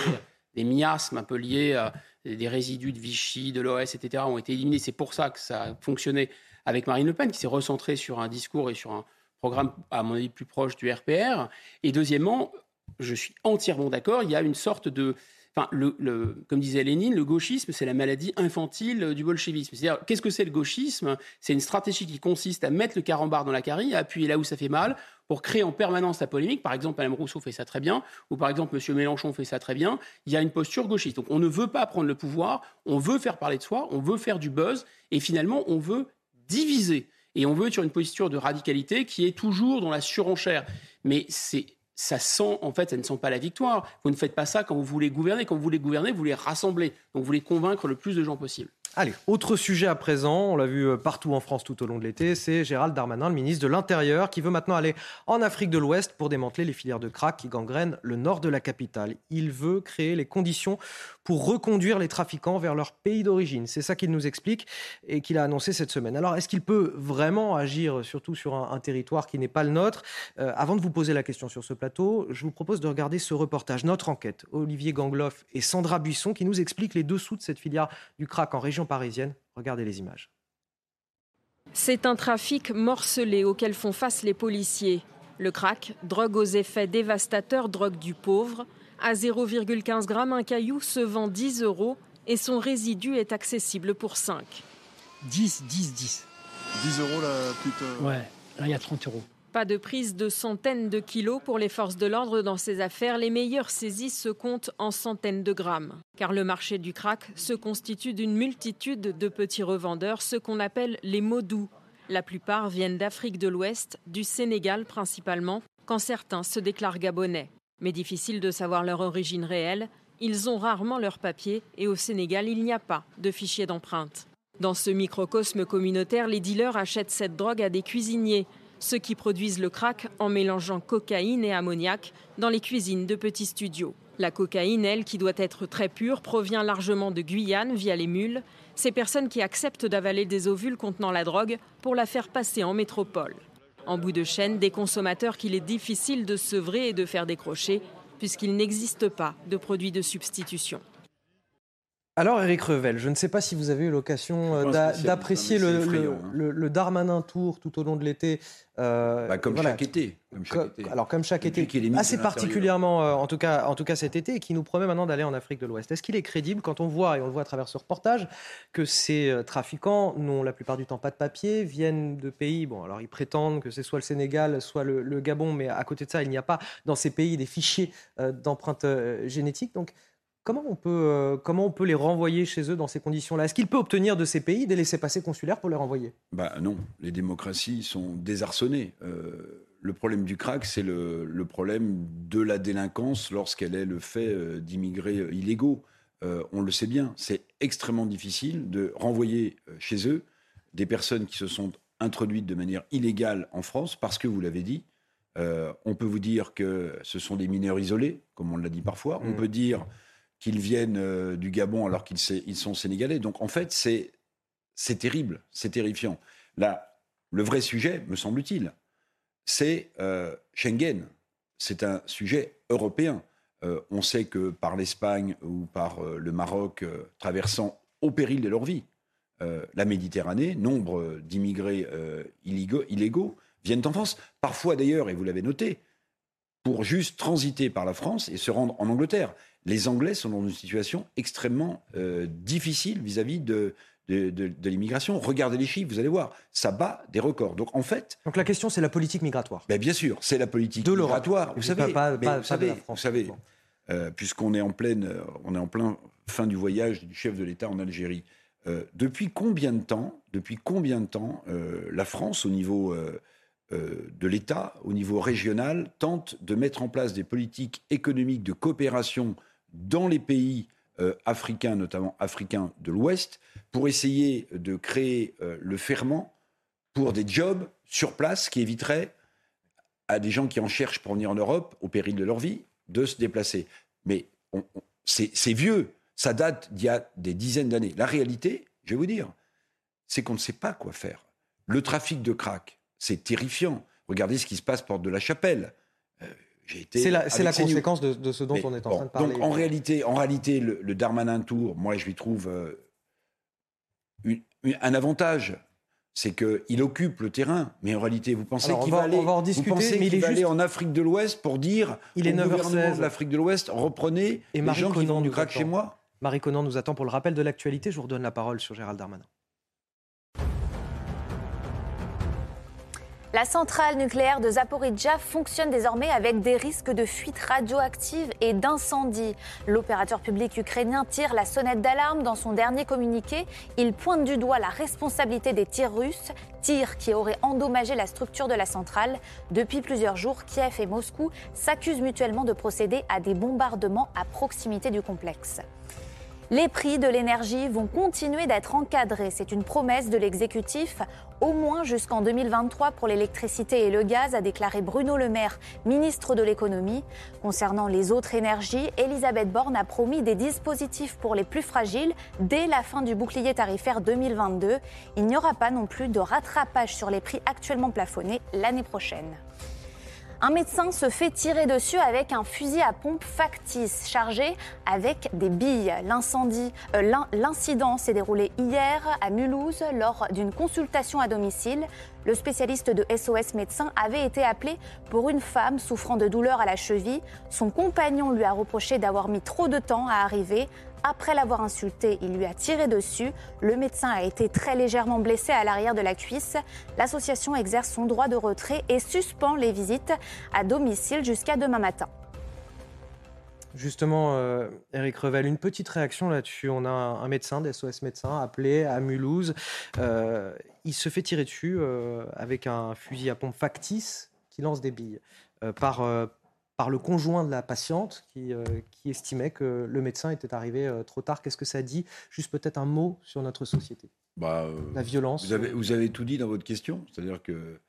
des miasmes un peu liés à des résidus de Vichy, de l'OS, etc., ont été éliminés. C'est pour ça que ça a fonctionné avec Marine Le Pen, qui s'est recentrée sur un discours et sur un programme, à mon avis, plus proche du RPR. Et deuxièmement, je suis entièrement d'accord, il y a une sorte de... Enfin, le, comme disait Lénine, le gauchisme, c'est la maladie infantile du bolchevisme. C'est-à-dire, qu'est-ce que c'est le gauchisme? C'est une stratégie qui consiste à mettre le carambar dans la carie, à appuyer là où ça fait mal, pour créer en permanence la polémique. Par exemple, Mme Rousseau fait ça très bien, ou par exemple, M. Mélenchon fait ça très bien. Il y a une posture gauchiste. Donc, on ne veut pas prendre le pouvoir, on veut faire parler de soi, on veut faire du buzz, et finalement, on veut divisé. Et on veut être sur une posture de radicalité qui est toujours dans la surenchère. Mais ça sent, en fait, ça ne sent pas la victoire. Vous ne faites pas ça quand vous voulez gouverner. Quand vous voulez gouverner, vous voulez rassembler. Donc vous voulez convaincre le plus de gens possible. Allez, autre sujet à présent, on l'a vu euh, partout en France tout au long de l'été, c'est Gérald Darmanin, le ministre de l'Intérieur, qui veut maintenant aller en Afrique de l'Ouest pour démanteler les filières de crack qui gangrènent le nord de la capitale. Il veut créer les conditions pour reconduire les trafiquants vers leur pays d'origine. C'est ça qu'il nous explique et qu'il a annoncé cette semaine. Alors, est-ce qu'il peut vraiment agir surtout sur un, territoire qui n'est pas le nôtre? Euh, Avant de vous poser la question sur ce plateau, je vous propose de regarder ce reportage, notre enquête. Olivier Gangloff et Sandra Buisson qui nous expliquent les dessous de cette filière du crack en région parisienne. Regardez les images. C'est un trafic morcelé auquel font face les policiers. Le crack, drogue aux effets dévastateurs, drogue du pauvre. À 0,15 g, un caillou se vend 10 euros et son résidu est accessible pour 5. 10, 10, 10. 10 euros la petite. Ouais, là il y a 30 euros. De prise de centaines de kilos pour les forces de l'ordre dans ces affaires. Les meilleures saisies se comptent en centaines de grammes. Car le marché du crack se constitue d'une multitude de petits revendeurs, ce qu'on appelle les modous. La plupart viennent d'Afrique de l'Ouest, du Sénégal principalement, quand certains se déclarent gabonais. Mais difficile de savoir leur origine réelle. Ils ont rarement leurs papiers et au Sénégal, il n'y a pas de fichier d'empreinte. Dans ce microcosme communautaire, les dealers achètent cette drogue à des cuisiniers, ceux qui produisent le crack en mélangeant cocaïne et ammoniac dans les cuisines de petits studios. La cocaïne, elle, qui doit être très pure, provient largement de Guyane via les mules, ces personnes qui acceptent d'avaler des ovules contenant la drogue pour la faire passer en métropole. En bout de chaîne, des consommateurs qu'il est difficile de sevrer et de faire décrocher, puisqu'il n'existe pas de produits de substitution. Alors, Eric Revel, je ne sais pas si vous avez eu l'occasion euh, d'apprécier le, le, hein. le, Darmanin Tour tout au long de l'été. Euh, bah, comme, chaque été, Alors, comme chaque été. assez particulièrement, euh, en, tout cas, en tout cas cet été, et qui nous promet maintenant d'aller en Afrique de l'Ouest. Est-ce qu'il est crédible quand on voit, et on le voit à travers ce reportage, que ces trafiquants n'ont la plupart du temps pas de papier, viennent de pays, bon, alors ils prétendent que c'est soit le Sénégal, soit le, Gabon, mais à côté de ça, il n'y a pas dans ces pays des fichiers d'empreintes génétiques. Donc, Comment on, peut, euh, comment on peut les renvoyer chez eux dans ces conditions-là? Est-ce qu'il peut obtenir de ces pays des laissés-passer consulaires pour les renvoyer? Bah Non, les démocraties sont désarçonnées. Euh, le problème du crack, c'est le, problème de la délinquance lorsqu'elle est le fait euh, d'immigrés illégaux. on le sait bien, c'est extrêmement difficile de renvoyer chez eux des personnes qui se sont introduites de manière illégale en France, parce que, vous l'avez dit, on peut vous dire que ce sont des mineurs isolés, comme on l'a dit parfois. On mmh. peut dire qu'ils viennent euh, du Gabon alors qu'ils ils sont sénégalais. Donc en fait, c'est terrible, c'est terrifiant. Là, le vrai sujet, me semble-t-il, c'est euh, Schengen. C'est un sujet européen. Euh, on sait que par l'Espagne ou par le Maroc, traversant au péril de leur vie la Méditerranée, nombre d'immigrés illégaux viennent en France. Parfois d'ailleurs, et vous l'avez noté, pour juste transiter par la France et se rendre en Angleterre les Anglais sont dans une situation extrêmement euh, difficile vis-à-vis de, de, l'immigration. Regardez les chiffres, vous allez voir, ça bat des records. Donc en fait. Donc la question, c'est la politique migratoire. Ben, bien sûr, c'est la politique de migratoire. Vous savez, vous savez, vous savez euh, puisqu'on est en pleine, euh, on est en plein fin du voyage du chef de l'État en Algérie. depuis combien de temps, depuis combien de temps, la France, au niveau de l'État, au niveau régional, tente de mettre en place des politiques économiques de coopération dans les pays euh, africains, notamment africains de l'Ouest, pour essayer de créer euh, le ferment pour des jobs sur place qui éviteraient à des gens qui en cherchent pour venir en Europe, au péril de leur vie, de se déplacer. Mais c'est vieux, ça date d'il y a des dizaines d'années. La réalité, je vais vous dire, c'est qu'on ne sait pas quoi faire. Le trafic de crack, c'est terrifiant. Regardez ce qui se passe porte de la Chapelle. C'est la, conséquence de, ce dont on est en train de parler. Donc en réalité, en réalité le, Darmanin Tour, moi je lui trouve euh, un avantage. C'est qu'il occupe le terrain, mais en réalité, vous pensez qu'il va, aller, en discuter, vous pensez qu'il va aller en Afrique de l'Ouest pour dire il est 9h16 de l'Afrique de l'Ouest, reprenez Et les gens qui vendent du crack chez moi Marie Conan nous attend pour le rappel de l'actualité. Je vous redonne la parole sur Gérald Darmanin. La centrale nucléaire de Zaporizhzhia fonctionne désormais avec des risques de fuite radioactive et d'incendie. L'opérateur public ukrainien tire la sonnette d'alarme dans son dernier communiqué. Il pointe du doigt la responsabilité des tirs russes, tirs qui auraient endommagé la structure de la centrale. Depuis plusieurs jours, Kiev et Moscou s'accusent mutuellement de procéder à des bombardements à proximité du complexe. Les prix de l'énergie vont continuer d'être encadrés. C'est une promesse de l'exécutif, au moins jusqu'en 2023 pour l'électricité et le gaz, a déclaré Bruno Le Maire, ministre de l'économie. Concernant les autres énergies, Elisabeth Borne a promis des dispositifs pour les plus fragiles dès la fin du bouclier tarifaire 2022. Il n'y aura pas non plus de rattrapage sur les prix actuellement plafonnés l'année prochaine. Un médecin se fait tirer dessus avec un fusil à pompe factice chargé avec des billes. L'incendie, euh, l'incident s'est déroulé hier à Mulhouse lors d'une consultation à domicile. Le spécialiste de SOS médecin avait été appelé pour une femme souffrant de douleurs à la cheville. Son compagnon lui a reproché d'avoir mis trop de temps à arriver. Après l'avoir insulté, il lui a tiré dessus. Le médecin a été très légèrement blessé à l'arrière de la cuisse. L'association exerce son droit de retrait et suspend les visites à domicile jusqu'à demain matin. Justement, euh, Eric Revel, une petite réaction là-dessus. On a un, médecin d'SOS médecin appelé à Mulhouse. Euh, il se fait tirer dessus euh, avec un fusil à pompe factice qui lance des billes par, par le conjoint de la patiente qui, qui, estimait que le médecin était arrivé trop tard. Qu'est-ce que ça dit? Juste peut-être un mot sur notre société. Bah, la violence. Vous avez, vous avez tout dit dans votre question. C'est-à-dire que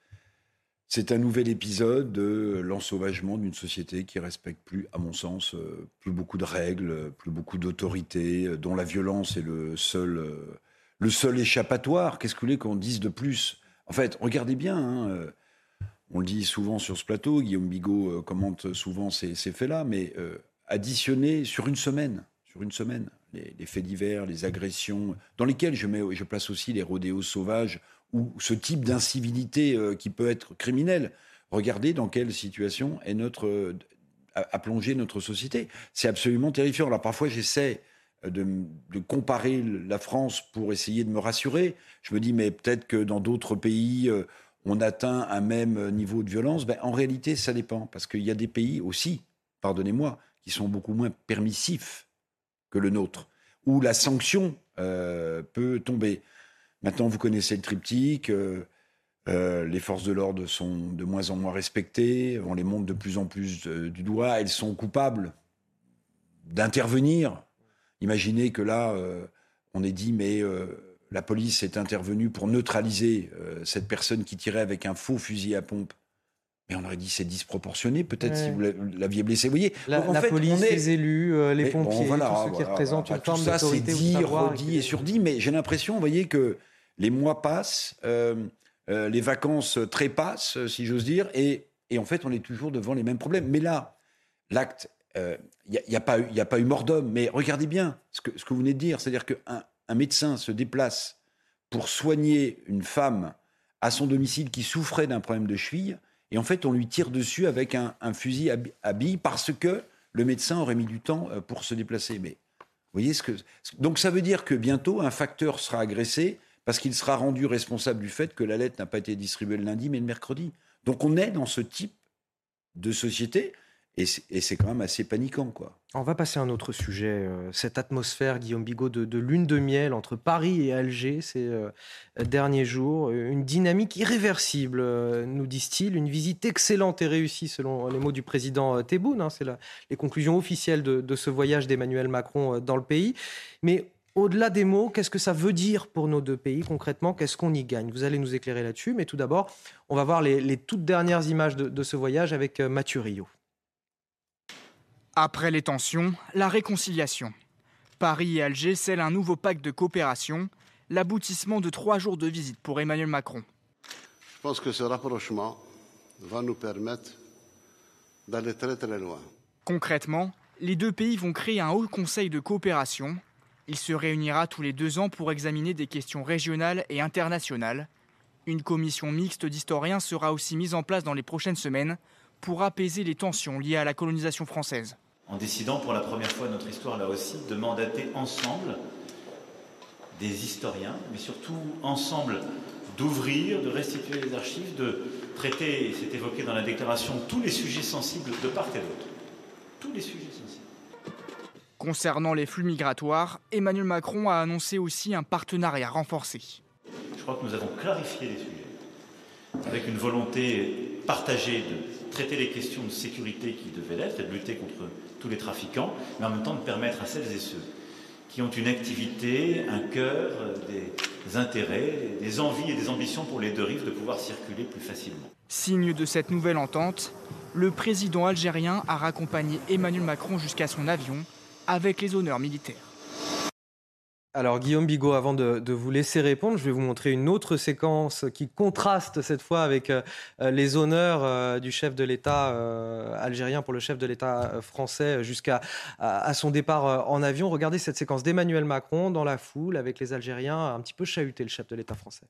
c'est un nouvel épisode de l'ensauvagement d'une société qui respecte plus, à mon sens, euh, plus beaucoup de règles, plus beaucoup d'autorités, euh, dont la violence est le seul, euh, le seul échappatoire. Qu'est-ce que vous voulez qu'on dise de plus? En fait, regardez bien. Hein, on le dit souvent sur ce plateau. Guillaume Bigot commente souvent ces, faits-là, mais additionner sur une semaine, sur une semaine, les, faits divers, les agressions, dans lesquels je, mets, je place aussi les rodéos sauvages ou ce type d'incivilité euh, qui peut être criminelle. Regardez dans quelle situation est notre, a, plongé notre société. C'est absolument terrifiant. Alors parfois j'essaie de, comparer la France pour essayer de me rassurer. Je me dis mais peut-être que dans d'autres pays euh, on atteint un même niveau de violence. Ben, en réalité ça dépend parce qu'il y a des pays aussi, pardonnez-moi, qui sont beaucoup moins permissifs que le nôtre, où la sanction euh, peut tomber. Maintenant, vous connaissez le triptyque. Euh, euh, les forces de l'ordre sont de moins en moins respectées. On les montre de plus en plus du doigt. Elles sont coupables d'intervenir. Imaginez que là, on ait dit, mais la police est intervenue pour neutraliser cette personne qui tirait avec un faux fusil à pompe. Mais on aurait dit c'est disproportionné, peut-être si vous l'aviez blessé. Vous voyez, la, police, les élus, les pompiers, tous ceux qui représentent une forme d'autorité. Tout ça, c'est dit, redit et surdit, mais j'ai l'impression, vous voyez, que les mois passent, euh, euh, les vacances trépassent, si j'ose dire, et, en fait, on est toujours devant les mêmes problèmes. Mais là, l'acte, il euh, n'y a, pas, a pas eu mort d'homme, mais regardez bien ce que, ce que vous venez de dire, c'est-à-dire qu'un un médecin se déplace pour soigner une femme à son domicile qui souffrait d'un problème de cheville, et en fait, on lui tire dessus avec un, fusil à billes parce que le médecin aurait mis du temps pour se déplacer. Mais vous voyez ce que. Donc ça veut dire que bientôt, un facteur sera agressé parce qu'il sera rendu responsable du fait que la lettre n'a pas été distribuée le lundi, mais le mercredi. Donc on est dans ce type de société, et c'est quand même assez paniquant. quoi. On va passer à un autre sujet. Euh, cette atmosphère, Guillaume Bigot, de, lune de miel entre Paris et Alger ces euh, derniers jours. Une dynamique irréversible, euh, nous disent-ils. Une visite excellente et réussie, selon les mots du président Tebboune. Hein. c'est les conclusions officielles de, de ce voyage d'Emmanuel Macron dans le pays. Mais au-delà des mots, qu'est-ce que ça veut dire pour nos deux pays concrètement? Qu'est-ce qu'on y gagne? Vous allez nous éclairer là-dessus, mais tout d'abord, on va voir les, toutes dernières images de, ce voyage avec euh, Mathieu Rio. Après les tensions, la réconciliation. Paris et Alger scellent un nouveau pacte de coopération, l'aboutissement de trois jours de visite pour Emmanuel Macron. Je pense que ce rapprochement va nous permettre d'aller très très loin. Concrètement, les deux pays vont créer un haut conseil de coopération il se réunira tous les deux ans pour examiner des questions régionales et internationales. Une commission mixte d'historiens sera aussi mise en place dans les prochaines semaines pour apaiser les tensions liées à la colonisation française. En décidant pour la première fois de notre histoire là aussi de mandater ensemble des historiens, mais surtout ensemble d'ouvrir, de restituer les archives, de traiter, c'est évoqué dans la déclaration, tous les sujets sensibles de part et d'autre. Tous les sujets sensibles. Concernant les flux migratoires, Emmanuel Macron a annoncé aussi un partenariat renforcé. Je crois que nous avons clarifié les sujets, avec une volonté partagée de traiter les questions de sécurité qui devaient l'être, et de lutter contre tous les trafiquants, mais en même temps de permettre à celles et ceux qui ont une activité, un cœur, des intérêts, des envies et des ambitions pour les deux rives de pouvoir circuler plus facilement. Signe de cette nouvelle entente, le président algérien a raccompagné Emmanuel Macron jusqu'à son avion avec les honneurs militaires. Alors Guillaume Bigot, avant de, vous laisser répondre, je vais vous montrer une autre séquence qui contraste cette fois avec euh, les honneurs euh, du chef de l'État euh, algérien pour le chef de l'État français jusqu'à son départ en avion. Regardez cette séquence d'Emmanuel Macron dans la foule avec les Algériens un petit peu chahuter le chef de l'État français.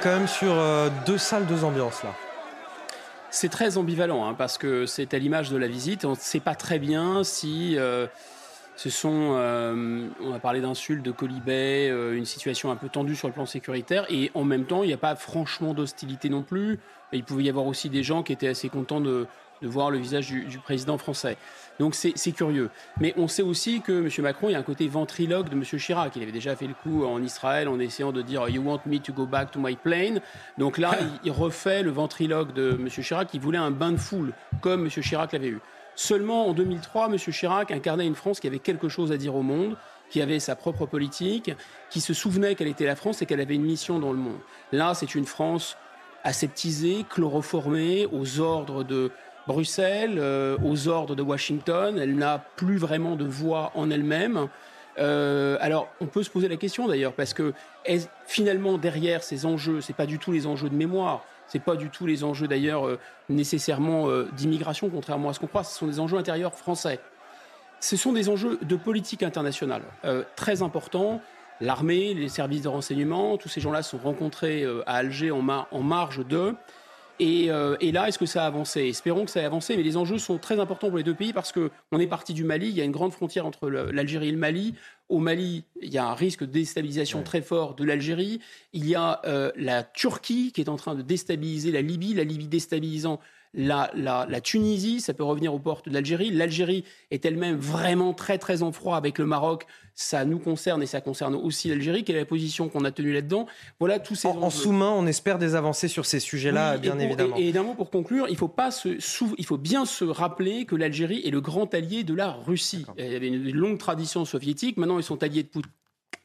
Quand même sur euh, deux salles, deux ambiances là. C'est très ambivalent hein, parce que c'est à l'image de la visite. On ne sait pas très bien si euh, ce sont, euh, on a parlé d'insultes, de colibets, une situation un peu tendue sur le plan sécuritaire. Et en même temps, il n'y a pas franchement d'hostilité non plus. Il pouvait y avoir aussi des gens qui étaient assez contents de, de voir le visage du, président français. Donc c'est curieux. Mais on sait aussi que M. Macron, il y a un côté ventriloque de M. Chirac. Il avait déjà fait le coup en Israël en essayant de dire You want me to go back to my plane? Donc là, il refait le ventriloque de M. Chirac qui voulait un bain de foule, comme M. Chirac l'avait eu. Seulement en 2003, M. Chirac incarnait une France qui avait quelque chose à dire au monde, qui avait sa propre politique, qui se souvenait qu'elle était la France et qu'elle avait une mission dans le monde. Là, c'est une France aseptisée, chloroformée, aux ordres de Bruxelles, euh, aux ordres de Washington. Elle n'a plus vraiment de voix en elle-même. Euh, alors, on peut se poser la question d'ailleurs, parce que finalement, derrière ces enjeux, c'est pas du tout les enjeux de mémoire, c'est pas du tout les enjeux d'ailleurs euh, nécessairement d'immigration, contrairement à ce qu'on croit, ce sont des enjeux intérieurs français. Ce sont des enjeux de politique internationale très importants. L'armée, les services de renseignement, tous ces gens-là sont rencontrés à Alger en, en marge d'eux. Et, euh, et là, est-ce que ça a avancé? Espérons que ça ait avancé, mais les enjeux sont très importants pour les deux pays parce que on est parti du Mali, il y a une grande frontière entre l'Algérie et le Mali. Au Mali, il y a un risque de déstabilisation très fort de l'Algérie. Il y a euh, la Turquie qui est en train de déstabiliser la Libye, la Libye déstabilisant la, la, la Tunisie, ça peut revenir aux portes de l'Algérie. L'Algérie est elle-même vraiment très très en froid avec le Maroc. Ça nous concerne et ça concerne aussi l'Algérie. Quelle est la position qu'on a tenue là-dedans? Voilà tous ces En, en sous-main, on espère des avancées sur ces sujets-là, Oui, bien pour- évidemment. Et, et d'un mot pour conclure, il faut, pas se il faut bien se rappeler que l'Algérie est le grand allié de la Russie. Il y avait une longue tradition soviétique, maintenant ils sont alliés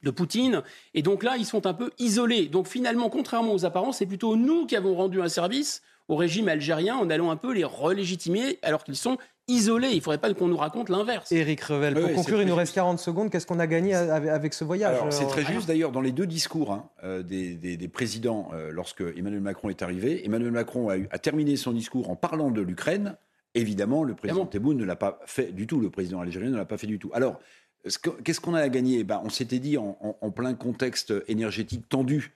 de Poutine, et donc là ils sont un peu isolés. Donc finalement, contrairement aux apparences, c'est plutôt nous qui avons rendu un service au régime algérien en allant un peu les relégitimer alors qu'ils sont isolés. Il ne faudrait pas qu'on nous raconte l'inverse. Éric Revel, pour conclure, il nous reste 40 secondes. Qu'est-ce qu'on a gagné avec, ce voyage Alors, c'est euh, très juste d'ailleurs dans les deux discours hein, euh, des, des- des présidents euh, lorsque Emmanuel Macron est arrivé. Emmanuel Macron a, eu- a terminé son discours en parlant de l'Ukraine. Évidemment, le président Tebboune ne l'a pas fait du tout. Le président algérien ne l'a pas fait du tout. Alors, ce que- qu'est-ce qu'on a à gagner? Ben, On s'était dit en, en- en plein contexte énergétique tendu.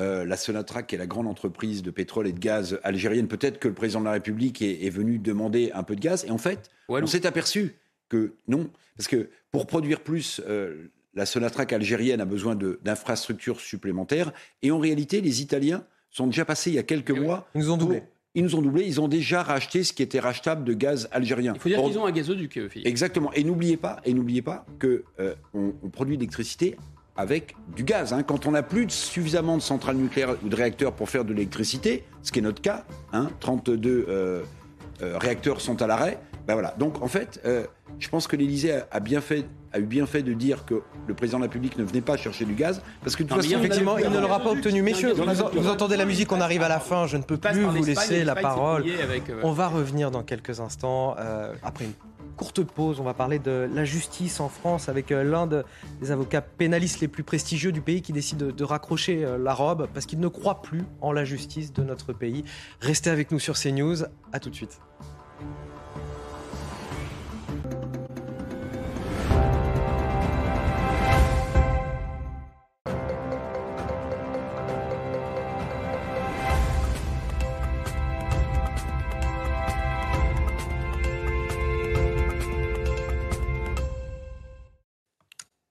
Euh, la Sonatrach, qui est la grande entreprise de pétrole et de gaz algérienne, peut-être que le président de la République est, est venu demander un peu de gaz. Et en fait, on s'est aperçu que non, parce que pour produire plus, euh, la Sonatrach algérienne a besoin d'infrastructures supplémentaires. Et en réalité, les Italiens sont déjà passés il y a quelques mois. Ils nous ont doublé. Ils nous ont doublé. Ils ont déjà racheté ce qui était rachetable de gaz algérien. Il faut dire qu'ils ont un gazoduc, euh, Philippe. Exactement. Et n'oubliez pas, et n'oubliez pas que euh, on, on produit de l'électricité avec du gaz. hein. Quand on n'a plus de- suffisamment de centrales nucléaires ou de réacteurs pour faire de l'électricité, ce qui est notre cas, hein, 32 euh, euh, réacteurs sont à l'arrêt. Ben voilà. Donc en fait, euh, je pense que l'Élysée a, a bien fait, a eu bien fait de dire que le président de la République ne venait pas chercher du gaz, parce que de toute façon, effectivement, il ne l'aura pas obtenu. Messieurs, vous, vous entendez la musique, on arrive à la fin, je ne peux plus vous laisser la parole. On va revenir dans quelques instants. après une courte pause, on va parler de la justice en France avec euh, l'un de- des avocats pénalistes les plus prestigieux du pays qui décide de, de raccrocher euh, la robe parce qu'il ne croit plus en la justice de notre pays. Restez avec nous sur CNews. À tout de suite.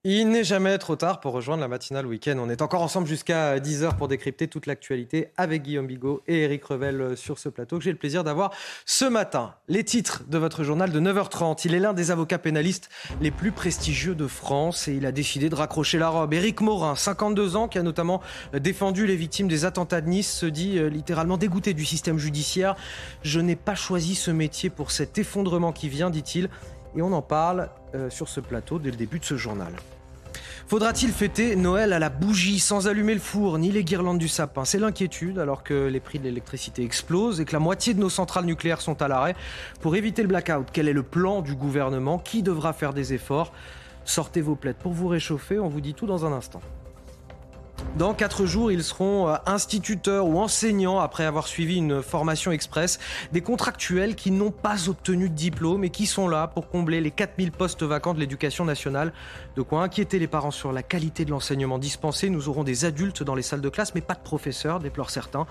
Il n'est jamais trop tard pour rejoindre la matinale week-end. On est encore ensemble jusqu'à 10h pour décrypter toute l'actualité avec Guillaume Bigot et Eric Revel euh, sur ce plateau que j'ai le plaisir d'avoir ce matin. Les titres de votre journal de 9h30. Il est l'un des avocats pénalistes les plus prestigieux de France et il a décidé de raccrocher la robe. Éric Morin, 52 ans, qui a notamment défendu les victimes des attentats de Nice, se dit euh, littéralement dégoûté du système judiciaire. Je n'ai pas choisi ce métier pour cet effondrement qui vient, dit-il. Et on en parle euh, sur ce plateau dès le début de ce journal. Faudra-t-il fêter Noël à la bougie sans allumer le four ni les guirlandes du sapin? C'est l'inquiétude alors que les prix de l'électricité explosent et que la moitié de nos centrales nucléaires sont à l'arrêt. Pour éviter le blackout, quel est le plan du gouvernement? Qui devra faire des efforts? Sortez vos plaides pour vous réchauffer, on vous dit tout dans un instant. Dans quatre jours, ils seront euh, instituteurs ou enseignants après avoir suivi une formation express. Des contractuels qui n'ont pas obtenu de diplôme et qui sont là pour combler les 4000 postes vacants de l'éducation nationale. De quoi inquiéter les parents sur la qualité de l'enseignement dispensé. Nous aurons des adultes dans les salles de classe, mais pas de professeurs, déplorent certains.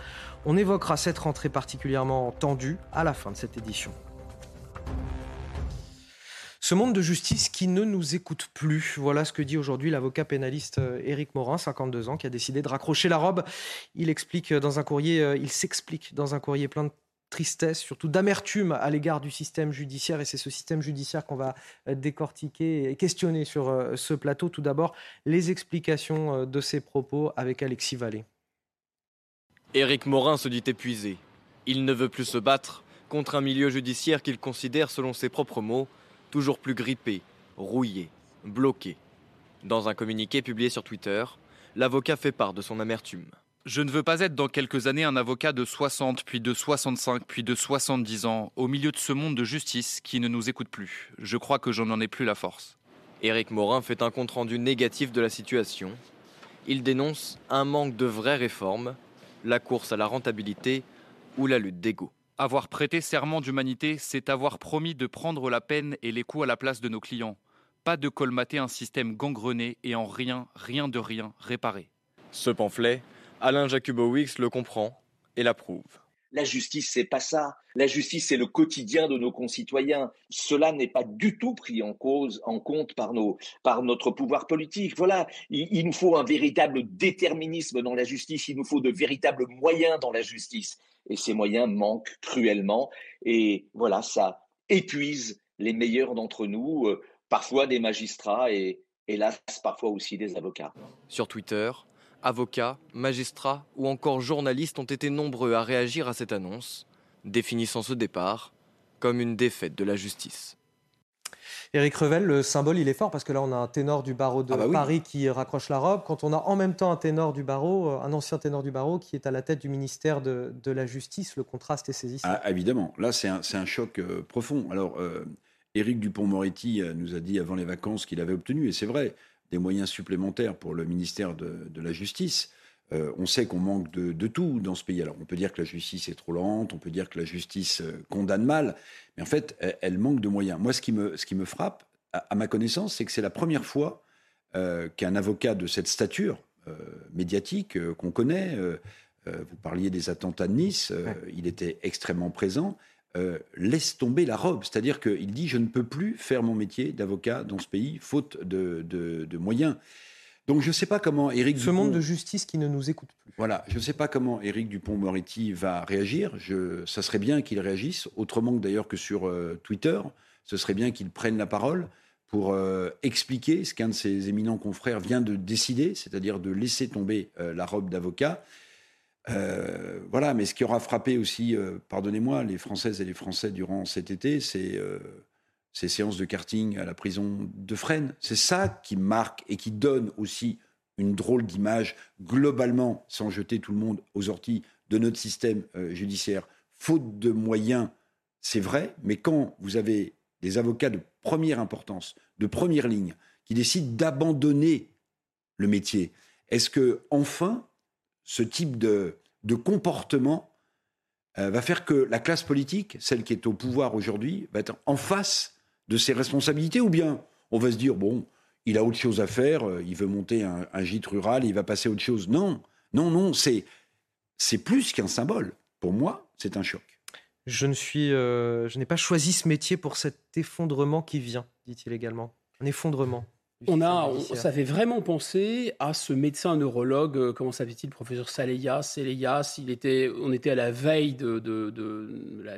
On évoquera cette rentrée particulièrement tendue à la fin de cette édition. Ce monde de justice qui ne nous écoute plus. Voilà ce que dit aujourd'hui l'avocat pénaliste euh, Éric Morin, 52 ans, qui a décidé de raccrocher la robe. Il explique dans un courrier, euh, il s'explique dans un courrier plein de tristesse, surtout d'amertume à l'égard du système judiciaire. Et c'est ce système judiciaire qu'on va euh, décortiquer et questionner sur ce plateau. Tout d'abord, les explications de ses propos avec Alexis Vallée. Éric Morin se dit épuisé. Il ne veut plus se battre contre un milieu judiciaire qu'il considère, selon ses propres mots, toujours plus grippé, rouillé, bloqué. Dans un communiqué publié sur Twitter, l'avocat fait part de son amertume. Je ne veux pas être dans quelques années un avocat de 60, puis de 65, puis de 70 ans, au milieu de ce monde de justice qui ne nous écoute plus. Je crois que j'en en ai plus la force. Éric Morin fait un compte-rendu négatif de la situation. Il dénonce un manque de vraies réformes, la course à la rentabilité ou la lutte d'ego. Avoir prêté serment d'humanité, c'est avoir promis de prendre la peine et les coups à la place de nos clients. Pas de colmater un système gangrené et en rien, rien de rien réparé. Ce pamphlet, Alain Jacubowicz le comprend et l'approuve. La justice, c'est pas ça. La justice, c'est le quotidien de nos concitoyens. Cela n'est pas du tout pris en cause, en compte par nos, par notre pouvoir politique. Voilà. Il, il, nous faut un véritable déterminisme dans la justice. Il nous faut de véritables moyens dans la justice et ces moyens manquent cruellement. Et voilà, ça épuise les meilleurs d'entre nous, euh, parfois des magistrats et hélas parfois aussi des avocats. Sur Twitter, avocats, magistrats ou encore journalistes ont été nombreux à réagir à cette annonce, définissant ce départ comme une défaite de la justice. Éric Revel, le symbole, il est fort parce que là, on a un ténor du barreau de ah bah Paris qui raccroche la robe. Quand on a en même temps un ténor du barreau, euh, un ancien ténor du barreau qui est à la tête du ministère de, la Justice, le contraste est saisissant. Ah, évidemment, là, c'est un, choc euh, profond. Alors, euh, Éric Dupont-Moretti nous a dit avant les vacances qu'il avait obtenu, et c'est vrai, des moyens supplémentaires pour le ministère de, la Justice. On sait qu'on manque de, tout dans ce pays. Alors, on peut dire que la justice est trop lente, on peut dire que la justice condamne mal, mais en fait, elle, manque de moyens. Moi, ce qui me, ce qui me frappe, à, ma connaissance, c'est que c'est la première fois euh, qu'un avocat de cette stature euh, médiatique euh, qu'on connaît, vous parliez des attentats de Nice, il était extrêmement présent, laisse tomber la robe. C'est-à-dire qu'il dit Je ne peux plus faire mon métier d'avocat dans ce pays, faute de, de, moyens. Donc je ne sais pas comment Éric Ce monde de justice qui ne nous écoute plus. Voilà, je ne sais pas comment Éric Dupont-Moretti va réagir. Je, ça serait bien qu'il réagisse, autrement d'ailleurs que sur Twitter. Ce serait bien qu'il prenne la parole pour euh, expliquer ce qu'un de ses éminents confrères vient de décider, c'est-à-dire de laisser tomber euh, la robe d'avocat. Euh, voilà, mais ce qui aura frappé aussi, pardonnez-moi, les Françaises et les Français durant cet été, c'est ces séances de karting à la prison de Fresnes. C'est ça qui marque et qui donne aussi une drôle d'image globalement, sans jeter tout le monde aux orties de notre système judiciaire. Faute de moyens, c'est vrai, mais quand vous avez des avocats de première importance, de première ligne, qui décident d'abandonner le métier. Est-ce que enfin ce type de, comportement euh, va faire que la classe politique, celle qui est au pouvoir aujourd'hui, va être en face de ses responsabilités ou bien on va se dire bon, il a autre chose à faire, euh, il veut monter un, gîte rural, il va passer à autre chose. Non, non, non, c'est c'est plus qu'un symbole. Pour moi, c'est un choc. Je ne suis, euh, je n'ai pas choisi ce métier pour cet effondrement qui vient, dit-il également. Un effondrement. On a, ça fait vraiment penser à ce médecin neurologue, euh, comment s'appelle-t-il, professeur Saleyas, Il était, on était à la veille de,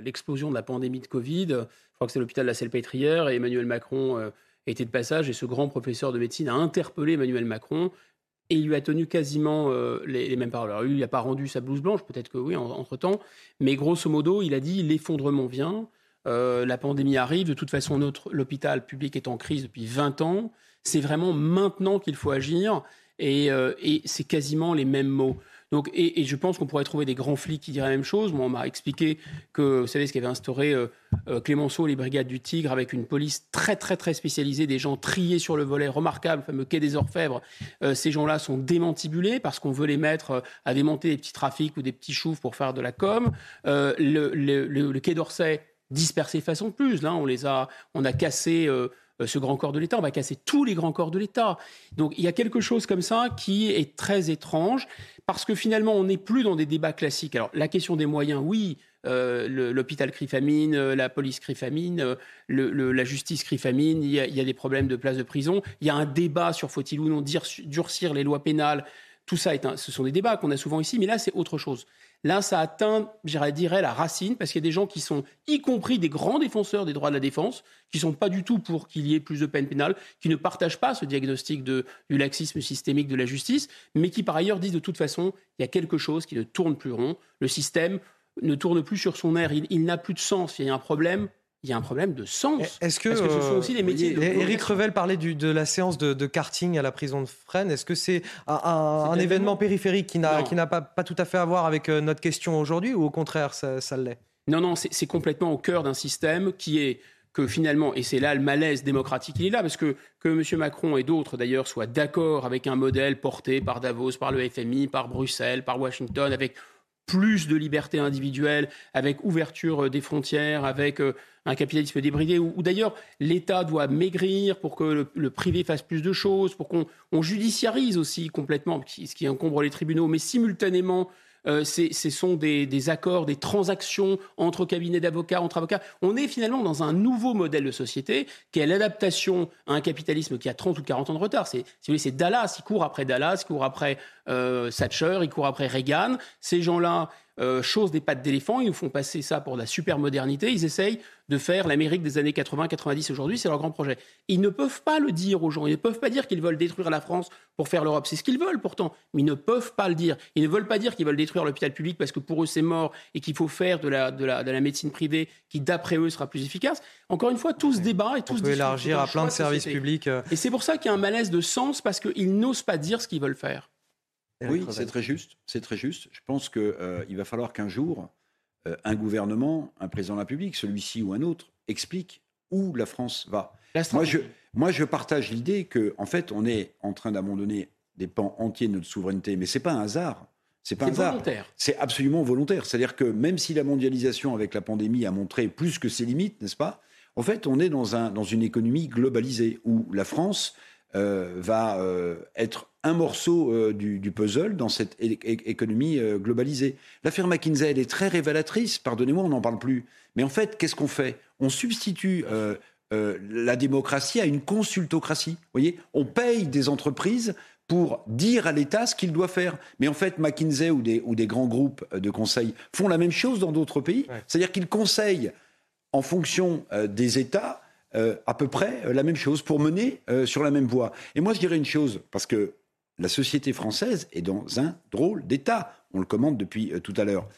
l'explosion de la pandémie de Covid. Je crois que c'est l'hôpital de la Salpêtrière et Emmanuel Macron euh, était de passage. Et ce grand professeur de médecine a interpellé Emmanuel Macron. Et il lui a tenu quasiment euh, les, mêmes paroles. Alors, lui, il n'a pas rendu sa blouse blanche, peut-être que oui, entre-temps, mais grosso modo, il a dit l'effondrement vient, la pandémie arrive, de toute façon, notre l'hôpital public est en crise depuis 20 ans, c'est vraiment maintenant qu'il faut agir, et, euh, c'est quasiment les mêmes mots. Donc, et, je pense qu'on pourrait trouver des grands flics qui diraient la même chose. Moi, on m'a expliqué que, vous savez, ce qu'avait instauré euh, euh, Clémenceau, les brigades du Tigre, avec une police très, très, très spécialisée, des gens triés sur le volet, remarquable, le fameux quai des Orfèvres. Ces gens-là sont démantibulés parce qu'on veut les mettre à démonter des petits trafics ou des petits choufs pour faire de la com. Le, le- quai d'Orsay dispersé façon plus. Là, on les a, on a cassé ce grand corps de l'État, on va casser tous les grands corps de l'État. Donc il y a quelque chose comme ça qui est très étrange parce que finalement on n'est plus dans des débats classiques. Alors la question des moyens, oui. euh, L'hôpital crie famine, euh, la police crie famine, euh, la justice crie famine, il y, a, des problèmes de place de prison, il y a un débat sur faut-il ou non durcir les lois pénales. Tout ça, ce sont des débats qu'on a souvent ici, mais là, c'est autre chose. Là, ça atteint, je dirais, la racine, parce qu'il y a des gens qui sont, y compris des grands défenseurs des droits de la défense, qui sont pas du tout pour qu'il y ait plus de peine pénale, qui ne partagent pas ce diagnostic du laxisme systémique de la justice, mais qui par ailleurs disent de toute façon, il y a quelque chose qui ne tourne plus rond. Le système ne tourne plus sur son air, il n'a plus de sens. Il y a un problème. Il y a un problème de sens. Est-ce que, Parce que ce sont euh, aussi des métiers. de Éric communication. Revel parlait du- de la séance de, de karting à la prison de Fresnes. Est-ce que c'est un, événement périphérique qui n'a Non. qui n'a pas, pas tout à fait à voir avec euh, notre question aujourd'hui ou au contraire ça, ça l'est? Non, non, c'est c'est complètement au cœur d'un système qui est que finalement, et c'est là le malaise démocratique, il est là, parce que que M. Macron et d'autres d'ailleurs soient d'accord avec un modèle porté par Davos, par le FMI, par Bruxelles, par Washington, avec plus de liberté individuelle, avec ouverture euh, des frontières, avec euh, un capitalisme débridé, où, d'ailleurs l'État doit maigrir pour que le, privé fasse plus de choses, pour qu'on on judiciarise aussi complètement, ce qui- encombre les tribunaux, mais simultanément euh, ce sont des, des accords, des transactions entre cabinets d'avocats, entre avocats. On est finalement dans un nouveau modèle de société qui est l'adaptation à un capitalisme qui a 30 ou 40 ans de retard. C'est, si vous voulez, c'est Dallas, il court après Dallas, il court après euh, Thatcher, il court après Reagan. Ces gens-là euh, chaussent des pattes d'éléphant, ils nous font passer ça pour de la super modernité. Ils essayent de faire l'Amérique des années 80-90 aujourd'hui, c'est leur grand projet. Ils ne peuvent pas le dire aux gens, ils ne peuvent pas dire qu'ils veulent détruire la France pour faire l'Europe. C'est ce qu'ils veulent pourtant, mais ils ne peuvent pas le dire. Ils ne veulent pas dire qu'ils veulent détruire l'hôpital public parce que pour eux c'est mort et qu'il faut faire de la, de, la, de la médecine privée qui d'après eux sera plus efficace. Encore une fois, tout ce débat et tout On ce peut élargir à plein de services publics. euh, Et c'est pour ça qu'il y a un malaise de sens parce qu'ils n'osent pas dire ce qu'ils veulent faire. Oui, c'est très juste. C'est très juste. Je pense qu'il va falloir qu'un jour, euh, un gouvernement, un président de la République, celui-ci ou un autre, explique où la France va. La Moi je, moi, je partage l'idée que, en fait, on est en train d'abandonner des pans entiers de notre souveraineté, mais c'est pas un hasard. C'est pas un hasard. volontaire. C'est absolument volontaire. C'est-à-dire que même si la mondialisation avec la pandémie a montré plus que ses limites, n'est-ce pas En fait, on est dans, un, dans une économie globalisée où la France euh, va euh, être un morceau euh, du, du puzzle dans cette économie globalisée. L'affaire McKinsey, elle est très révélatrice. Pardonnez-moi, on n'en parle plus. Mais en fait, qu'est-ce qu'on fait? On substitue la démocratie à une consultocratie. Vous voyez, on paye des entreprises pour dire à l'État ce qu'il doit faire. Mais en fait, McKinsey ou des, ou des grands groupes de conseil font la même chose dans d'autres pays. C'est-à-dire qu'ils conseillent en fonction des États euh, à peu près euh, la même chose pour mener euh, sur la même voie. Et moi, je dirais une chose, parce que la société française est dans un drôle d'État. On le commande depuis euh, tout à l'heure.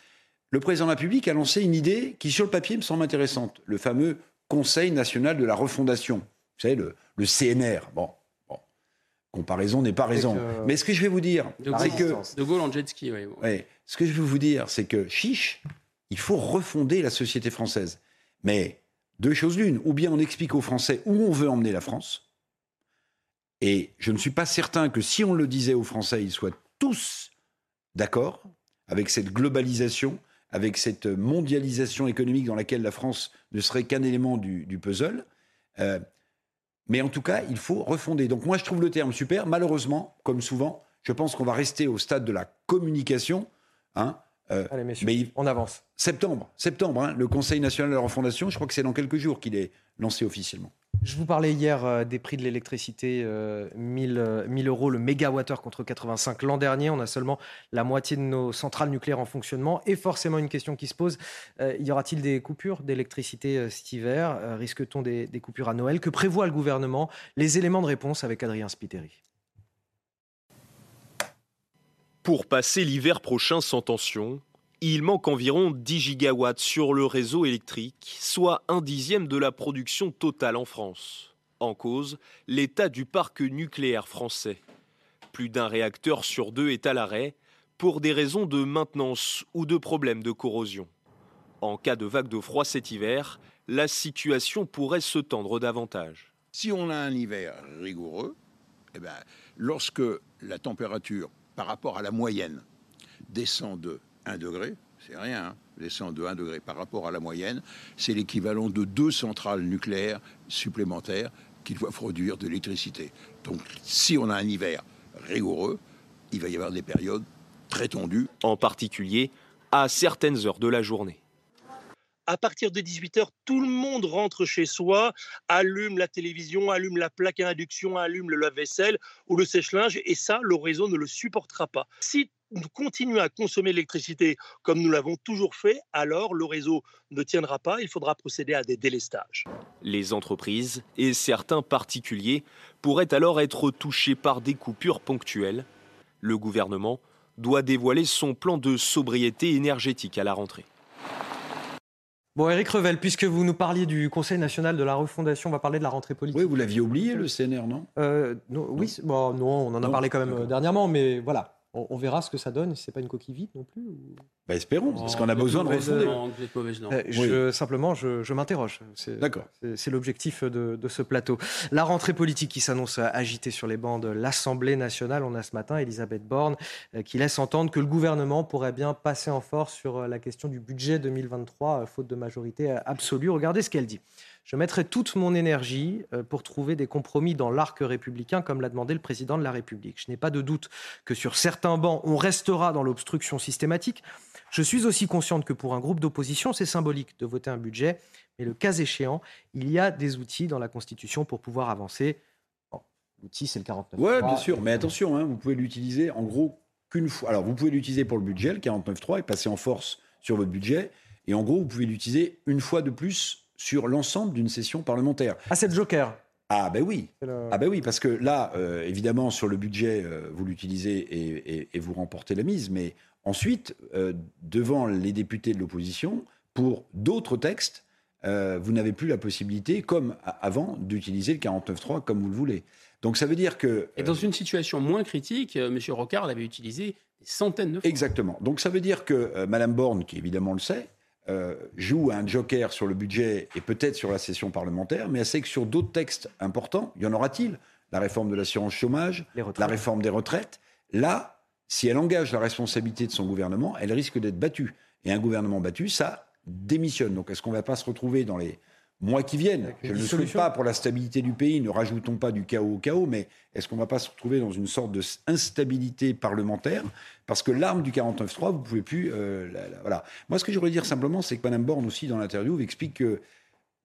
Le président de la République a lancé une idée qui, sur le papier, me semble intéressante. Le fameux Conseil national de la refondation. Vous savez, le, le CNR. Bon, bon. comparaison n'est pas raison. Mais ce que je vais vous dire, c'est que de Gaulle en jet ski, oui. Ouais. Ce que je veux vous dire, c'est que chiche, il faut refonder la société française. Mais deux choses l'une. Ou bien on explique aux Français où on veut emmener la France. Et je ne suis pas certain que si on le disait aux Français, ils soient tous d'accord avec cette globalisation, avec cette mondialisation économique dans laquelle la France ne serait qu'un élément du, puzzle. Euh, mais en tout cas, il faut refonder. Donc moi, je trouve le terme super. Malheureusement, comme souvent, je pense qu'on va rester au stade de la communication. Hein, euh, Allez, messieurs, mais il- on avance. Septembre, septembre, hein, le Conseil national de la refondation, je crois que c'est dans quelques jours qu'il est lancé officiellement. Je vous parlais hier euh, des prix de l'électricité, euh, 1000, euh, 1000 euros le mégawattheure contre 85 l'an dernier. On a seulement la moitié de nos centrales nucléaires en fonctionnement. Et forcément, une question qui se pose, y aura-t-il des coupures d'électricité cet hiver? Risque-t-on des, des coupures à Noël? Que prévoit le gouvernement? Les éléments de réponse avec Adrien Spiteri. Pour passer l'hiver prochain sans tension, il manque environ 10 gigawatts sur le réseau électrique, soit un dixième de la production totale en France. En cause, l'état du parc nucléaire français. Plus d'un réacteur sur deux est à l'arrêt, pour des raisons de maintenance ou de problèmes de corrosion. En cas de vague de froid cet hiver, la situation pourrait se tendre davantage. Si on a un hiver rigoureux, eh ben, lorsque la température par rapport à la moyenne descend de 1 degré, c'est rien, hein, descend de 1 degré par rapport à la moyenne, c'est l'équivalent de deux centrales nucléaires supplémentaires qui doivent produire de l'électricité. Donc si on a un hiver rigoureux, il va y avoir des périodes très tendues. En particulier à certaines heures de la journée à partir de 18h, tout le monde rentre chez soi, allume la télévision, allume la plaque à induction, allume le lave-vaisselle ou le sèche-linge, et ça, le réseau ne le supportera pas. Si nous continuons à consommer l'électricité comme nous l'avons toujours fait, alors le réseau ne tiendra pas, il faudra procéder à des délestages. Les entreprises et certains particuliers pourraient alors être touchés par des coupures ponctuelles. Le gouvernement doit dévoiler son plan de sobriété énergétique à la rentrée. Bon, Eric Revel, puisque vous nous parliez du Conseil national de la refondation, on va parler de la rentrée politique. Oui, vous l'aviez oublié, le CNR, non, euh, Oui, bon, non, on en a parlé quand même dernièrement, mais voilà. On, verra ce que ça donne, si c'est pas une coquille vide non plus. Bah, espérons, parce qu'on a besoin de refonder. Euh, je, Simplement, je, m'interroge. D'accord. C'est l'objectif de, ce plateau. La rentrée politique qui s'annonce agitée sur les bancs de l'Assemblée nationale. On a ce matin Elisabeth Borne euh, qui laisse entendre que le gouvernement pourrait bien passer en force sur euh, la question du budget 2023, faute de majorité absolue. Regardez ce qu'elle dit. Je mettrai toute mon énergie euh, pour trouver des compromis dans l'arc républicain, comme l'a demandé le président de la République. Je n'ai pas de doute que sur certains bancs, on restera dans l'obstruction systématique. Je suis aussi consciente que pour un groupe d'opposition, c'est symbolique de voter un budget, mais le cas échéant, il y a des outils dans la Constitution pour pouvoir avancer. L'outil, c'est le 49. Oui, bien sûr, mais attention, hein, vous pouvez l'utiliser en gros qu'une fois. Alors, vous pouvez l'utiliser pour le budget, le 49.3, et passer en force sur votre budget. Et en gros, vous pouvez l'utiliser une fois de plus sur l'ensemble d'une session parlementaire. Ah, c'est le joker ah ben oui, ah ben oui, parce que là, euh, évidemment, sur le budget, euh, vous l'utilisez et, vous remportez la mise, mais ensuite, euh, devant les députés de l'opposition, pour d'autres textes, vous n'avez plus la possibilité, comme avant, d'utiliser le 49.3 comme vous le voulez. Donc ça veut dire que... Et dans une situation moins critique, M. Rocard l'avait utilisé des centaines de fois. Exactement. Donc ça veut dire que Mme Borne, qui évidemment le sait, euh, joue un joker sur le budget et peut-être sur la session parlementaire, mais elle sait que sur d'autres textes importants, y en aura-t-il? La réforme de l'assurance chômage, la réforme des retraites. Là, si elle engage la responsabilité de son gouvernement, elle risque d'être battue. Et un gouvernement battu, ça démissionne. Donc est-ce qu'on ne va pas se retrouver dans les mois qui viennent. Je ne souhaite pas pour la stabilité du pays, ne rajoutons pas du chaos au chaos, mais est-ce qu'on ne va pas se retrouver dans une sorte d'instabilité parlementaire? Parce que l'arme du 49-3, vous ne pouvez plus... Euh, voilà. Moi, ce que je voudrais dire simplement, c'est que Mme Borne aussi, dans l'interview, explique que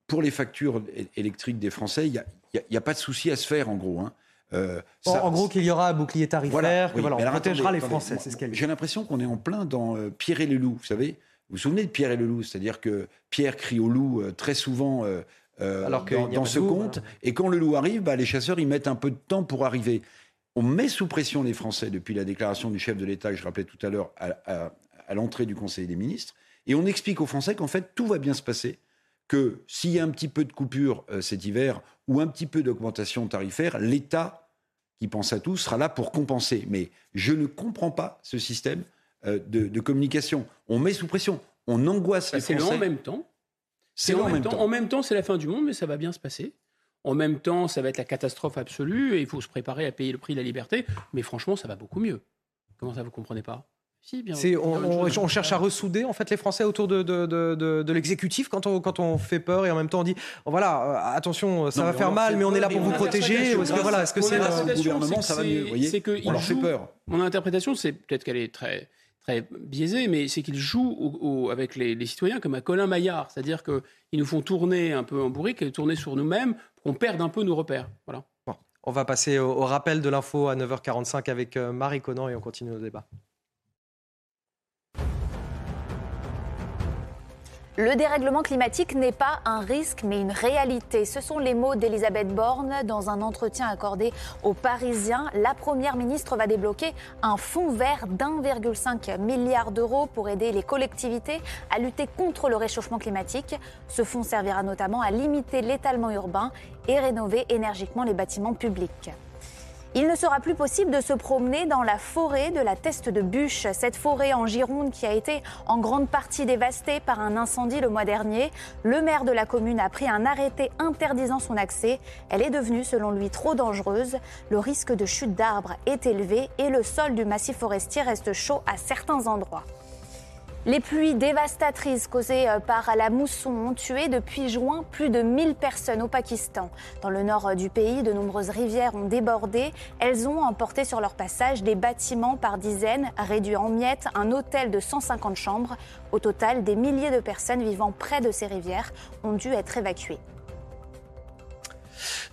pour les factures électriques des Français, il n'y a, pas de souci à se faire, en gros. Hein. Euh, en gros, qu'il y aura un bouclier tarifaire, que voilà, on protégera les Français, c'est ce qu'elle J'ai l'impression qu'on est en plein dans euh, Pierre et le loup, vous savez vous vous souvenez de Pierre et le loup? C'est-à-dire que Pierre crie au loup euh, très souvent euh, euh, Alors dans, ce conte, hein. et quand le loup arrive, bah, les chasseurs, ils mettent un peu de temps pour arriver. On met sous pression les Français depuis la déclaration du chef de l'État que je rappelais tout à l'heure à, l'entrée du Conseil des ministres, et on explique aux Français qu'en fait, tout va bien se passer, que s'il y a un petit peu de coupure cet hiver ou un petit peu d'augmentation tarifaire, l'État, qui pense à tout, sera là pour compenser. Mais je ne comprends pas ce système euh, de, communication. On met sous pression, on angoisse bah, les Français. C'est en même temps. C'est en, même temps. En même temps, c'est la fin du monde, mais ça va bien se passer. En même temps, ça va être la catastrophe absolue et il faut se préparer à payer le prix de la liberté. Mais franchement, ça va beaucoup mieux. Comment ça, vous comprenez pas? Si, bien, on, cherche à ressouder en fait les Français autour de, de, l'exécutif quand on, quand on fait peur et en même temps on dit oh, voilà euh, attention ça va faire mal mais on est là pour vous protéger est-ce que voilà est-ce que c'est le gouvernement ça va mieux c'est que on leur fait peur mon interprétation c'est peut-être qu'elle est très biaisé, mais c'est qu'ils jouent avec les, citoyens comme à Colin Maillard, c'est-à-dire qu'ils nous font tourner un peu en bourrique, tourner sur nous-mêmes, pour qu'on perde un peu nos repères. Voilà. on va passer au, au rappel de l'info à 9h45 avec euh, Marie Conan et on continue nos débats. Le dérèglement climatique n'est pas un risque, mais une réalité. Ce sont les mots d'Elisabeth Borne dans un entretien accordé aux Parisiens. La Première ministre va débloquer un fonds vert d'1,5 milliard d'euros pour aider les collectivités à lutter contre le réchauffement climatique. Ce fonds servira notamment à limiter l'étalement urbain et rénover énergiquement les bâtiments publics. Il ne sera plus possible de se promener dans la forêt de la Teste de Bûche. Cette forêt en Gironde qui a été en grande partie dévastée par un incendie le mois dernier. Le maire de la commune a pris un arrêté interdisant son accès. Elle est devenue, selon lui, trop dangereuse. Le risque de chute d'arbres est élevé et le sol du massif forestier reste chaud à certains endroits. Les pluies dévastatrices causées euh, par la mousson ont tué depuis juin plus de 1000 personnes au Pakistan. Dans le nord euh, du pays, de nombreuses rivières ont débordé. Elles ont emporté sur leur passage des bâtiments par dizaines, réduits en miettes, un hôtel de 150 chambres. Au total, des milliers de personnes vivant près de ces rivières ont dû être évacuées.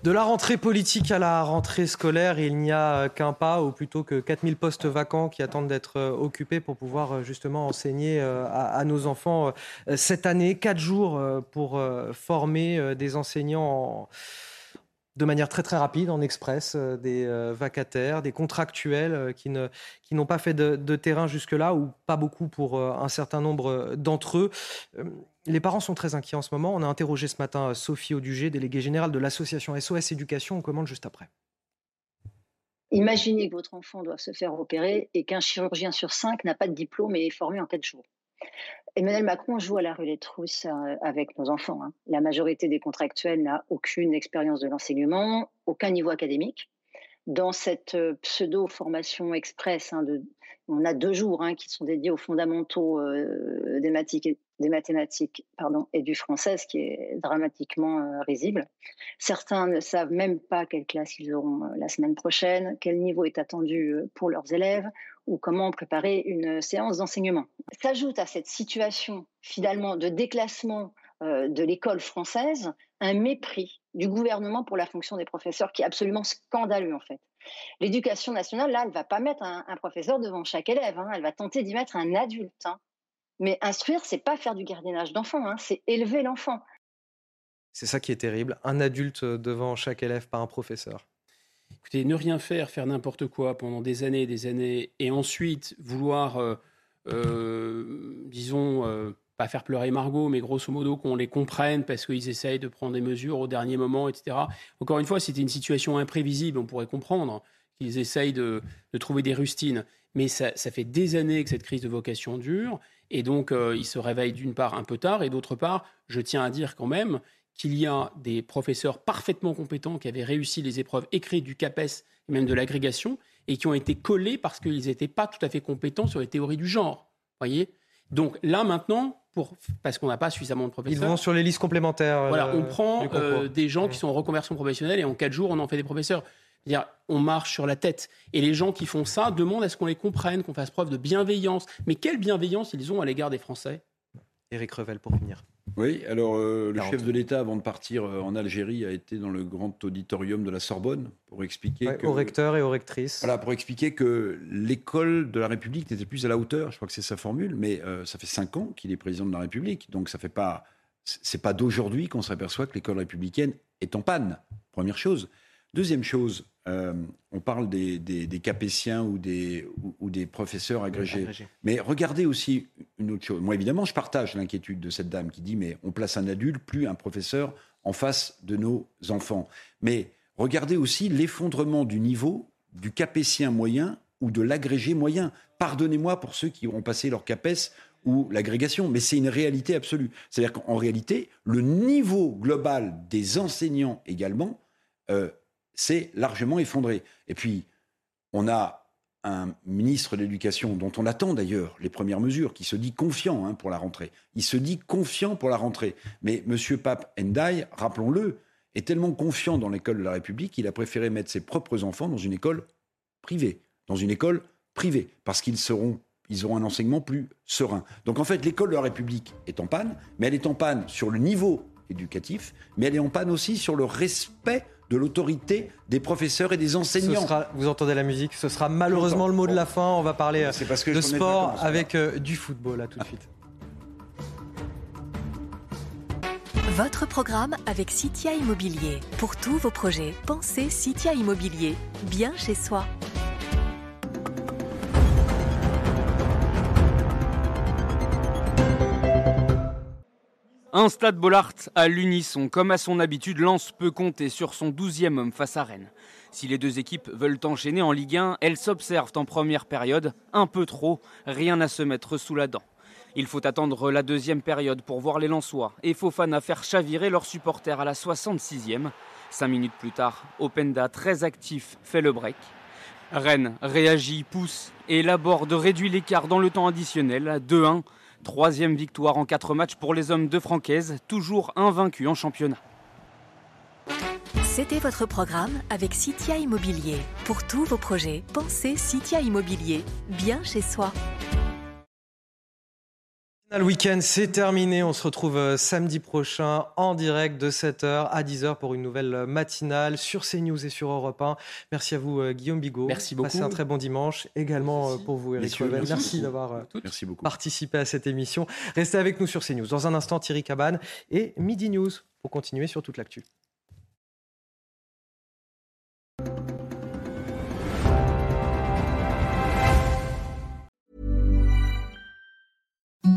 De la rentrée politique à la rentrée scolaire, il n'y a qu'un pas, ou plutôt que 4000 postes vacants qui attendent d'être euh, occupés pour pouvoir euh, justement enseigner euh, à, nos enfants cette année. Quatre jours pour former des enseignants de manière très très rapide, en express, des vacataires, des contractuels qui n'ont qui pas fait de terrain jusque-là, ou pas beaucoup pour un certain nombre d'entre eux. Les parents sont très inquiets en ce moment. On a interrogé ce matin Sophie Audugé, déléguée générale de l'association SOS Éducation. On commande juste après. Imaginez que votre enfant doit se faire opérer et qu'un chirurgien sur cinq n'a pas de diplôme et est formé en quatre jours. Emmanuel Macron joue à la roulette russe euh, avec nos enfants. Hein. La majorité des contractuels n'a aucune expérience de l'enseignement, aucun niveau académique. Dans cette euh, pseudo-formation express, hein, de, on a deux jours hein, qui sont dédiés aux fondamentaux euh, des, mathématiques, et du français, ce qui est dramatiquement euh, risible. Certains ne savent même pas quelle classe ils auront euh, la semaine prochaine, quel niveau est attendu pour leurs élèves ou comment préparer une séance d'enseignement. S'ajoute à cette situation finalement de déclassement de l'école française un mépris du gouvernement pour la fonction des professeurs qui est absolument scandaleux en fait. L'éducation nationale, là, elle va pas mettre un, professeur devant chaque élève, hein. elle va tenter d'y mettre un adulte. Hein. Mais instruire, c'est pas faire du gardiennage d'enfant, hein, c'est élever l'enfant. C'est ça qui est terrible, un adulte euh, devant chaque élève par un professeur. Écoutez, ne rien faire, faire n'importe quoi pendant des années et des années, et ensuite vouloir, euh, euh, disons, pas faire pleurer Margot, mais grosso modo qu'on les comprenne parce qu'ils essayent de prendre des mesures au dernier moment, etc. Encore une fois, c'était une situation imprévisible, on pourrait comprendre qu'ils essayent de, trouver des rustines. Mais ça, ça, fait des années que cette crise de vocation dure. Et donc, euh, il se réveille d'une part un peu tard, et d'autre part, je tiens à dire quand même qu'il y a des professeurs parfaitement compétents qui avaient réussi les épreuves écrites du CAPES et même de l'agrégation, et qui ont été collés parce qu'ils n'étaient pas tout à fait compétents sur les théories du genre. Voyez? Donc là, maintenant, pour, parce qu'on n'a pas suffisamment de professeurs. Ils vont sur les listes complémentaires. Voilà, on euh, prend euh, des gens qui sont en reconversion professionnelle et en quatre jours, on en fait des professeurs dire on marche sur la tête. Et les gens qui font ça demandent à ce qu'on les comprenne, qu'on fasse preuve de bienveillance. Mais quelle bienveillance ils ont à l'égard des Français? Éric Revel, pour finir. Oui, alors euh, le chef de l'État, avant de partir euh, en Algérie, a été dans le grand auditorium de la Sorbonne pour expliquer ouais, que, Aux recteurs et aux rectrices. Voilà, pour expliquer que l'école de la République n'était plus à la hauteur. Je crois que c'est sa formule, mais euh, ça fait cinq ans qu'il est président de la République, donc ça fait pas. C'est pas d'aujourd'hui qu'on s'aperçoit que l'école républicaine est en panne. Première chose. Deuxième chose, euh, on parle des, capétiens ou des, ou, des professeurs agrégés. Mais regardez aussi une autre chose. Moi, évidemment, je partage l'inquiétude de cette dame qui dit mais on place un adulte, plus un professeur, en face de nos enfants. Mais regardez aussi l'effondrement du niveau du capétien moyen ou de l'agrégé moyen. Pardonnez-moi pour ceux qui ont passé leur CAPES ou l'agrégation, mais c'est une réalité absolue. C'est-à-dire qu'en réalité, le niveau global des enseignants également euh, c'est largement effondré. Et puis, on a un ministre de l'Éducation dont on attend d'ailleurs les premières mesures, qui se dit confiant hein, pour la rentrée. Il se dit confiant pour la rentrée. Mais M. Pape Ndiaye, rappelons-le, est tellement confiant dans l'école de la République qu'il a préféré mettre ses propres enfants dans une école privée. Dans une école privée. Parce qu'ils seront ils auront un enseignement plus serein. Donc en fait, l'école de la République est en panne, mais elle est en panne sur le niveau éducatif, mais elle est en panne aussi sur le respect de l'autorité des professeurs et des enseignants. vous entendez la musique, ce sera malheureusement le mot de la fin. On va parler euh, de sport avec euh, du football, là tout de suite. Votre programme avec Citia Immobilier. Pour tous vos projets, pensez Citia Immobilier, bien chez soi. Un stade Bollard à l'unisson. Comme à son habitude, Lens peut compter sur son douzième homme face à Rennes. Si les deux équipes veulent enchaîner en Ligue 1, elles s'observent en première période, un peu trop, rien à se mettre sous la dent. Il faut attendre la deuxième période pour voir les Lensois et Fofana faire chavirer leurs supporters à la 66e. Cinq minutes plus tard, Openda, très actif, fait le break. Rennes réagit, pousse et Laborde réduit l'écart dans le temps additionnel, 2-1. Troisième victoire en quatre matchs pour les hommes de Francaise, toujours invaincus en championnat. C'était votre programme avec Citia Immobilier. Pour tous vos projets, pensez Citia Immobilier, bien chez soi. Le week-end, c'est terminé. On se retrouve euh, samedi prochain en direct de 7h à 10h pour une nouvelle euh, matinale sur CNews et sur Europe 1. Merci à vous, euh, Guillaume Bigot. Merci beaucoup. Passez un très bon dimanche. Également pour vous, Eric Revel. merci Merci beaucoup. d'avoir Merci participé à cette émission. Restez avec nous sur CNews. Dans un instant, Thierry Cabane et Midi News pour continuer sur toute l'actu.